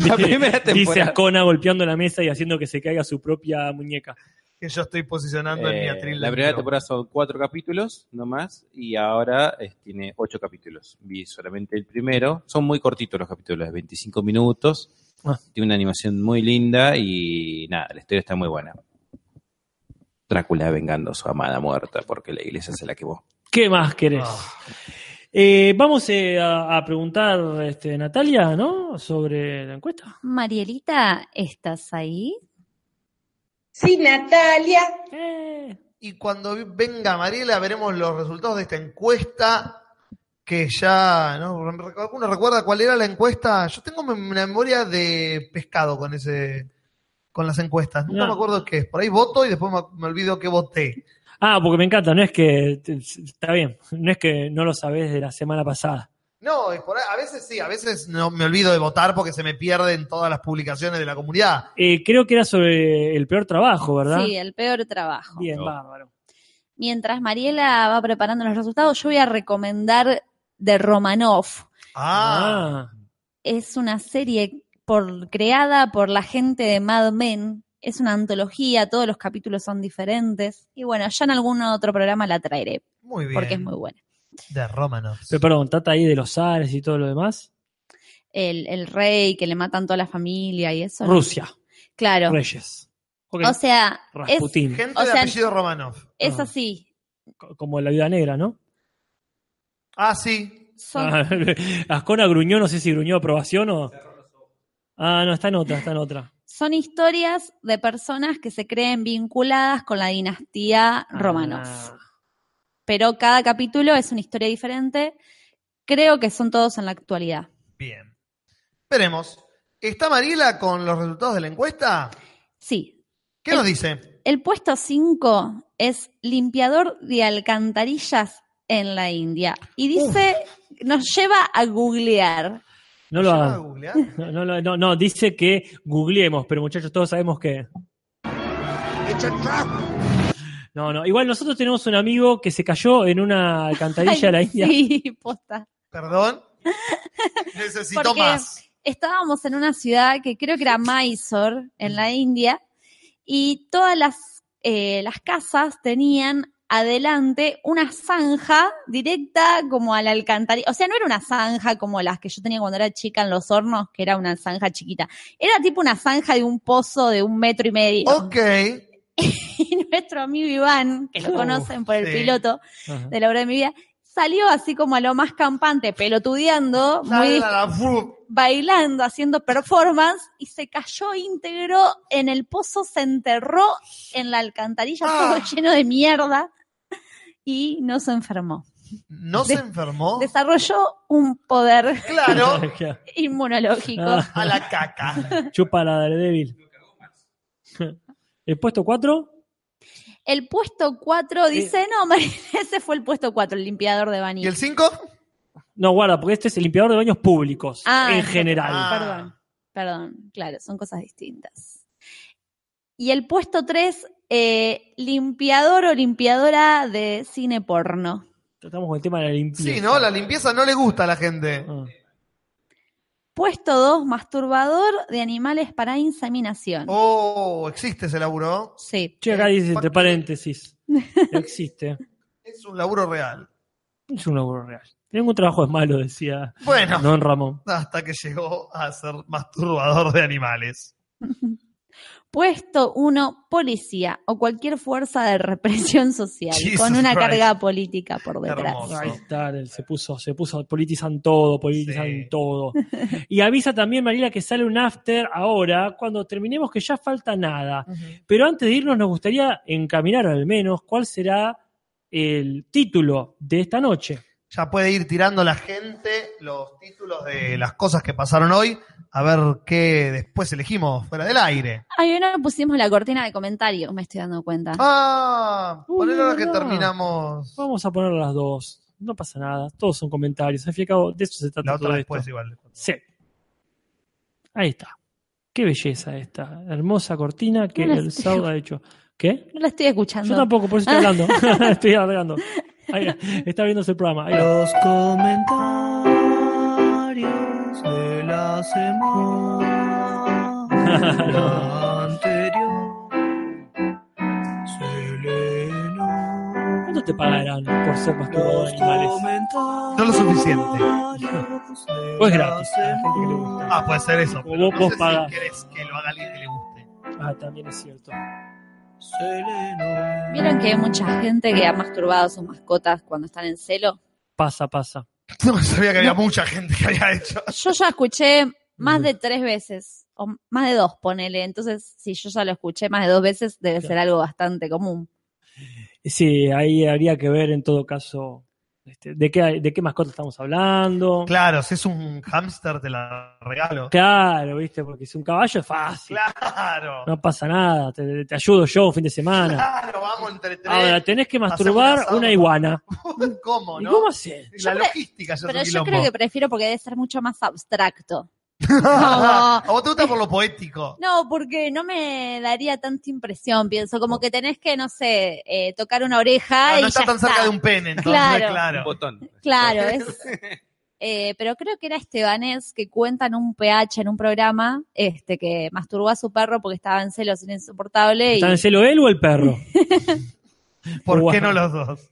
S5: La primera
S3: Dice
S5: temporada.
S3: Ascona golpeando la mesa y haciendo que se caiga su propia muñeca.
S2: Que yo estoy posicionando en mi
S5: Eh,
S2: atril.
S5: la primera temporada son cuatro capítulos, no más, y ahora eh, tiene ocho capítulos. Vi solamente el primero. Son muy cortitos los capítulos, de 25 minutos.
S3: Ah.
S5: Tiene una animación muy linda y nada, la historia está muy buena. Drácula vengando a su amada muerta porque la iglesia se la quemó.
S3: ¿Qué más querés?
S2: Ah.
S3: Eh, vamos eh, a, a preguntar, este, Natalia, ¿no? Sobre la encuesta.
S4: Marielita, ¿estás ahí?
S13: Sí, Natalia.
S3: Eh,
S2: Y cuando venga Mariela veremos los resultados de esta encuesta que ya, ¿no? ¿Alguno recuerda cuál era la encuesta? Yo tengo una memoria de pescado con ese con las encuestas. Nunca
S3: No.
S2: me acuerdo qué es. Por ahí voto y después me, me olvido que voté.
S3: Ah, porque me encanta, no es que. Está bien, no es que no lo sabés de la semana pasada.
S2: No, es por ahí- a veces sí, a veces no me olvido de votar porque se me pierden todas las publicaciones de la comunidad.
S3: Eh, creo que era sobre el peor trabajo, ¿verdad?
S4: Sí, el peor trabajo.
S3: Bien,
S5: No.
S3: bárbaro.
S4: Mientras Mariela va preparando los resultados, yo voy a recomendar The Romanov.
S2: Ah,
S3: Ah,
S4: Es una serie por, creada por la gente de Mad Men. Es una antología, todos los capítulos son diferentes. Y bueno, ya en algún otro programa la traeré,
S2: muy bien.
S4: porque es muy buena.
S2: De Romanov.
S3: pero perdón, trata ahí de los Ares y todo lo demás.
S4: El, el rey que le matan toda la familia y eso. ¿no?
S3: Rusia,
S4: Claro.
S3: Reyes.
S4: O sea, es,
S3: Rasputín,
S2: Gente
S4: O
S2: de
S4: sea,
S2: apellido Romanov.
S4: es
S3: Ah.
S4: así.
S3: co- como la vida negra, ¿no?
S2: Ah, sí.
S4: Son,
S3: Ascona gruñó, no sé si gruñó aprobación o. Ah, no, está en otra, está en otra.
S4: son historias de personas que se creen vinculadas con la dinastía Romanov.
S3: Ah,
S4: Pero cada capítulo es una historia diferente. Creo que son todos en la actualidad.
S2: Bien. Veremos. ¿Está Mariela con los resultados de la encuesta?
S4: Sí.
S2: ¿Qué nos dice?
S4: El puesto 5 es limpiador de alcantarillas en la India. Y dice, nos lleva a googlear.
S3: No lo
S2: ¿Lleva a
S3: hagan.
S2: googlear?
S3: No, no, no, no, no, dice que googleemos, pero muchachos, todos sabemos que. No, no. Igual nosotros tenemos un amigo que se cayó en una alcantarilla de la India.
S4: Sí, posta.
S2: Perdón. Necesito
S4: Porque
S2: más.
S4: estábamos en una ciudad que creo que era Mysore, en la India, y todas las, eh, las casas tenían adelante una zanja directa como a la alcantarilla. O sea, no era una zanja como las que yo tenía cuando era chica en los hornos, que era una zanja chiquita. Era tipo una zanja de un pozo de un metro y medio.
S2: Ok.
S4: Y nuestro amigo Iván, que lo conocen por el
S2: sí.
S4: piloto
S3: Ajá.
S4: de la hora de mi vida, salió así como a lo más campante, pelotudeando, muy
S2: la, la, fu.
S4: bailando, haciendo performance y se cayó íntegro en el pozo, se enterró en la alcantarilla
S2: Ah.
S4: todo lleno de mierda y no se enfermó.
S2: ¿No
S4: De-
S2: se enfermó?
S4: Desarrolló un poder
S2: Claro.
S4: inmunológico.
S3: Ah.
S2: A la caca.
S3: Chupa la Daredevil. ¿El puesto 4?
S4: El puesto 4 dice, no, María, ese fue el puesto 4, el limpiador de
S2: ¿Y
S4: baños.
S2: el 5?
S3: No, guarda, porque este es el limpiador de baños públicos,
S4: Ah,
S3: en general.
S2: Ah.
S4: Perdón, perdón, claro, son cosas distintas. Y el puesto 3, limpiador o limpiadora de cine porno.
S3: Estamos con el tema de la limpieza.
S2: Sí, ¿no? La limpieza no le gusta a la gente.
S3: Ah.
S4: Puesto 2, masturbador de animales para inseminación.
S2: Oh, existe ese laburo.
S4: Sí.
S3: Che, acá dice,
S2: ¿por
S3: entre paréntesis, existe.
S2: Es un laburo real.
S3: Es un laburo real. Ningún trabajo es malo, decía
S2: Bueno,
S3: Don Ramón.
S2: hasta que llegó a ser masturbador de animales.
S4: Puesto 1, policía o cualquier fuerza de represión social
S2: Jesus
S4: con una
S2: Christ.
S4: carga política por detrás.
S3: Ahí está, se puso, se puso, politizan todo, politizan
S2: Sí.
S3: todo. Y avisa también, Mariela, que sale un after ahora, cuando terminemos que ya falta nada. Pero antes de irnos, nos gustaría encaminar al menos cuál será el título de esta noche.
S2: Ya puede ir tirando la gente los títulos de las cosas que pasaron hoy, a ver qué después elegimos fuera del aire.
S4: Ay, no pusimos la cortina de comentarios, me estoy dando cuenta.
S2: Ah, ponelo ahora que
S3: no.
S2: terminamos.
S3: Vamos a poner las dos. No pasa nada. Todos son comentarios. Al fin y al cabo, de eso se trata
S2: La otra
S3: todo
S2: después
S3: esto.
S2: igual.
S3: Sí. Ahí está. Qué belleza esta. Hermosa cortina que
S4: No
S3: el
S4: estoy-
S3: Saud ha hecho. ¿Qué?
S4: No la estoy escuchando.
S3: Yo tampoco, por eso estoy hablando. estoy hablando. Ahí, está viéndose el programa.
S14: Los comentarios de la semana anterior se.
S3: ¿Cuánto te pagarán por ser masturbador de
S14: Los
S3: animales?
S2: No lo suficiente.
S3: O es
S14: la
S3: gratis. a la gente que le gusta.
S2: Ah, puede ser eso. Pero
S3: vos-
S2: no
S3: vos
S2: sé
S3: pagás.
S2: si querés que lo haga alguien que le guste.
S3: Ah, también es cierto.
S4: ¿Vieron que hay mucha gente que ha masturbado a sus mascotas cuando están en celo?
S3: Pasa, pasa.
S2: No sabía que había mucha gente que había hecho.
S4: Yo ya escuché más de tres veces, o más de dos, ponele. Entonces, si yo ya lo escuché más de dos veces, debe ser algo bastante común.
S3: Sí, ahí habría que ver en todo caso este, de, qué, de qué mascota estamos hablando.
S2: Claro, si es un hámster te la regalo.
S3: Claro, viste, porque si un caballo es fácil.
S2: Claro.
S3: No pasa nada, te, te ayudo yo un fin de semana.
S2: Claro, vamos entre tres.
S3: Ahora, tenés que masturbar una iguana.
S2: ¿Cómo,
S3: ¿Y
S2: no?
S3: cómo haces?
S2: La
S4: Yo
S2: logística
S4: Pero
S2: es
S4: yo
S2: quilombo.
S4: creo que prefiero porque debe ser mucho más abstracto.
S2: A vos te gusta por lo poético.
S4: No, porque no me daría tanta impresión, pienso, como que tenés que, no sé, eh, tocar una oreja
S2: No,
S4: y
S2: no está
S4: ya
S2: tan cerca de un pene, entonces,
S4: Claro.
S2: claro.
S5: Un botón.
S4: Claro, es... eh, pero creo que era Estebanés que cuenta en un PH, en un programa, este que masturbó a su perro porque estaba en celos insoportable y...
S3: ¿Está en celo él o el perro?
S2: ¿Por qué no los dos?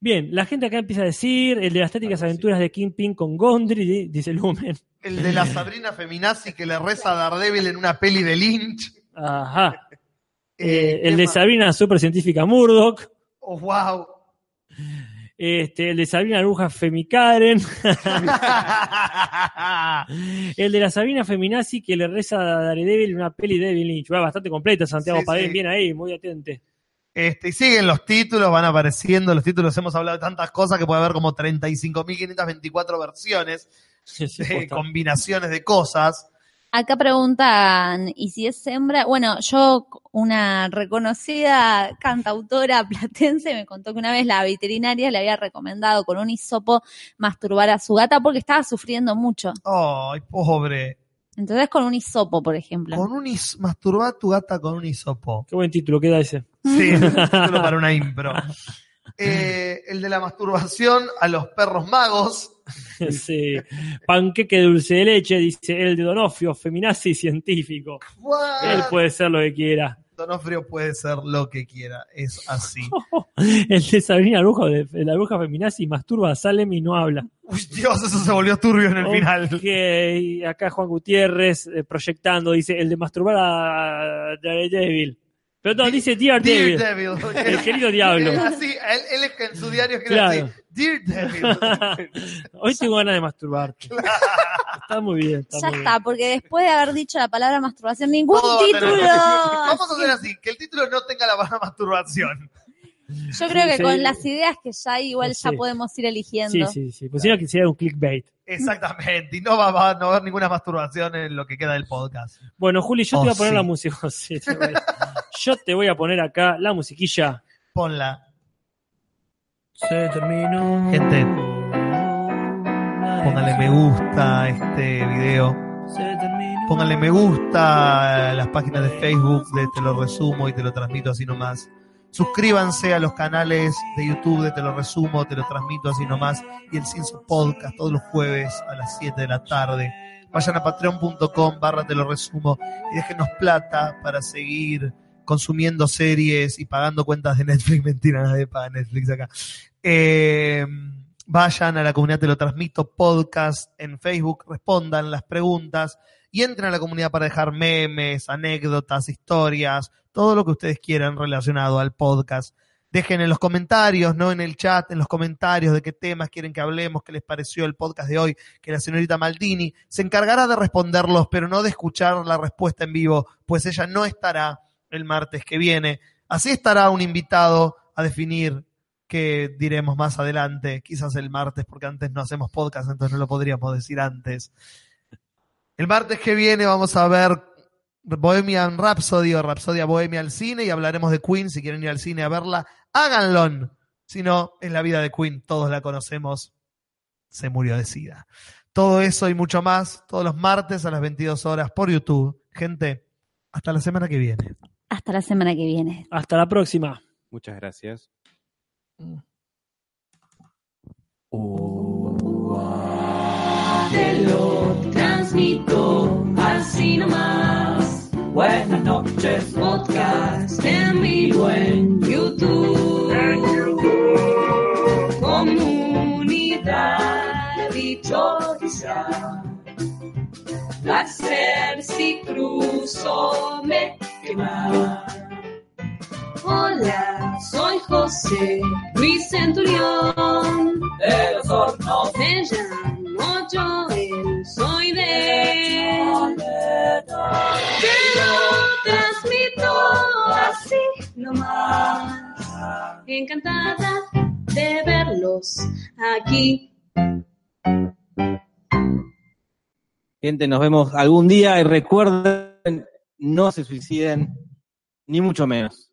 S3: Bien, la gente acá empieza a decir el de las estéticas aventuras de Kingpin con Gondry, di- dice Lumen.
S2: El de la Sabrina Feminazi que le reza a Daredevil en una peli de Lynch.
S3: Ajá.
S2: Eh,
S3: Eh, el
S2: ¿qué
S3: de
S2: más?
S3: Sabrina Supercientífica Murdoch.
S2: Oh, wow.
S3: Este, el de Sabrina Bruja Femicaren. el de la Sabrina Feminazi que le reza a Daredevil en una peli de David Lynch. Va bastante completa, Santiago
S2: Sí,
S3: Padén,
S2: sí.
S3: bien ahí, muy atente.
S2: Este, y siguen los títulos, van apareciendo los títulos. Hemos hablado de tantas cosas que puede haber como 35.524 versiones, de combinaciones de cosas.
S4: Acá preguntan, ¿y si es hembra? Bueno, yo, una reconocida cantautora platense, me contó que una vez la veterinaria le había recomendado con un hisopo masturbar a su gata porque estaba sufriendo mucho.
S2: Ay, pobre.
S4: Entonces con un hisopo, por ejemplo.
S2: Con un is masturba a tu gata con un hisopo.
S3: Qué buen título queda ese.
S2: Sí, título para una impro. Eh, el de la masturbación a los perros magos.
S3: Sí. Panqueque dulce de leche, dice el de Donofrio, feminazi científico.
S2: What?
S3: Él puede ser lo que quiera.
S2: Donofrio puede ser lo que quiera, es así.
S3: El de Sabrina de, de la bruja feminazi, masturba a Salem y no habla.
S2: Uy, Dios, eso se volvió turbio en el final.
S3: Ok, y acá Juan Gutiérrez eh, proyectando, dice el de masturbar a Daredevil. Perdón, dice Dear Devil.
S2: Dear Devil.
S3: El querido diablo.
S2: Es así, él, él es que en su diario escribe
S3: Claro.
S2: así. Dear Devil.
S3: Hoy tengo ganas de masturbarte. Está muy bien. Está
S4: Ya
S3: muy
S4: está, porque después de haber dicho la palabra masturbación, ningún
S2: Todo va a tener-
S4: título.
S2: Vamos a hacer así, que el título no tenga la palabra masturbación.
S4: Yo creo que
S3: Sí.
S4: con las ideas que ya hay, igual
S3: Sí.
S4: ya podemos ir eligiendo.
S3: Sí, sí, sí. Pues si no, que sea un clickbait.
S2: Exactamente, y no va, va a no haber ninguna masturbación en lo que queda del podcast.
S3: Bueno, Juli, yo
S2: Oh,
S3: te voy a poner
S2: sí.
S3: la música. Sí, te voy a- yo te voy a poner acá la musiquilla.
S2: Ponla.
S14: Se terminó.
S2: Gente, póngale me gusta a este video. Póngale me gusta a las páginas de Facebook de Te lo resumo y te lo transmito así nomás. Suscríbanse a los canales de YouTube de Te lo resumo, te lo transmito así nomás. Y el Cinso Podcast todos los jueves a las 7 de la tarde. Vayan a patreon.com barra te lo resumo y déjenos plata para seguir consumiendo series y pagando cuentas de Netflix. Mentira, nadie paga Netflix acá. Eh, vayan a la comunidad Te lo transmito podcast en Facebook, respondan las preguntas y entren a la comunidad para dejar memes, anécdotas, historias, todo lo que ustedes quieran relacionado al podcast. Dejen en los comentarios, no en el chat, en los comentarios de qué temas quieren que hablemos, qué les pareció el podcast de hoy, que la señorita Maldini se encargará de responderlos, pero no de escuchar la respuesta en vivo, pues ella no estará el martes que viene. Así estará un invitado a definir que diremos más adelante, quizás el martes, porque antes no hacemos podcast, entonces no lo podríamos decir antes. El martes que viene vamos a ver Bohemian Rhapsody o Rhapsodia Bohemia al cine y hablaremos de Queen. Si quieren ir al cine a verla, háganlo. Si no, es la vida de Queen, todos la conocemos. Se murió de sida. Todo eso y mucho más todos los martes a las 22 horas por YouTube. Gente, hasta la semana que viene.
S4: Hasta la semana que viene.
S3: Hasta la próxima.
S5: Muchas gracias.
S1: Te lo transmito así nomás. Buenas noches, podcast en vivo en YouTube. Comunidad dichosa. Placer si cruzo me Hola, soy José Luis Centurión. De los hornos. Me llamo Joel, soy de. Te lo transmito así nomás. Encantada de verlos aquí.
S15: Gente, nos vemos algún día y recuerden, no se suiciden, ni mucho menos.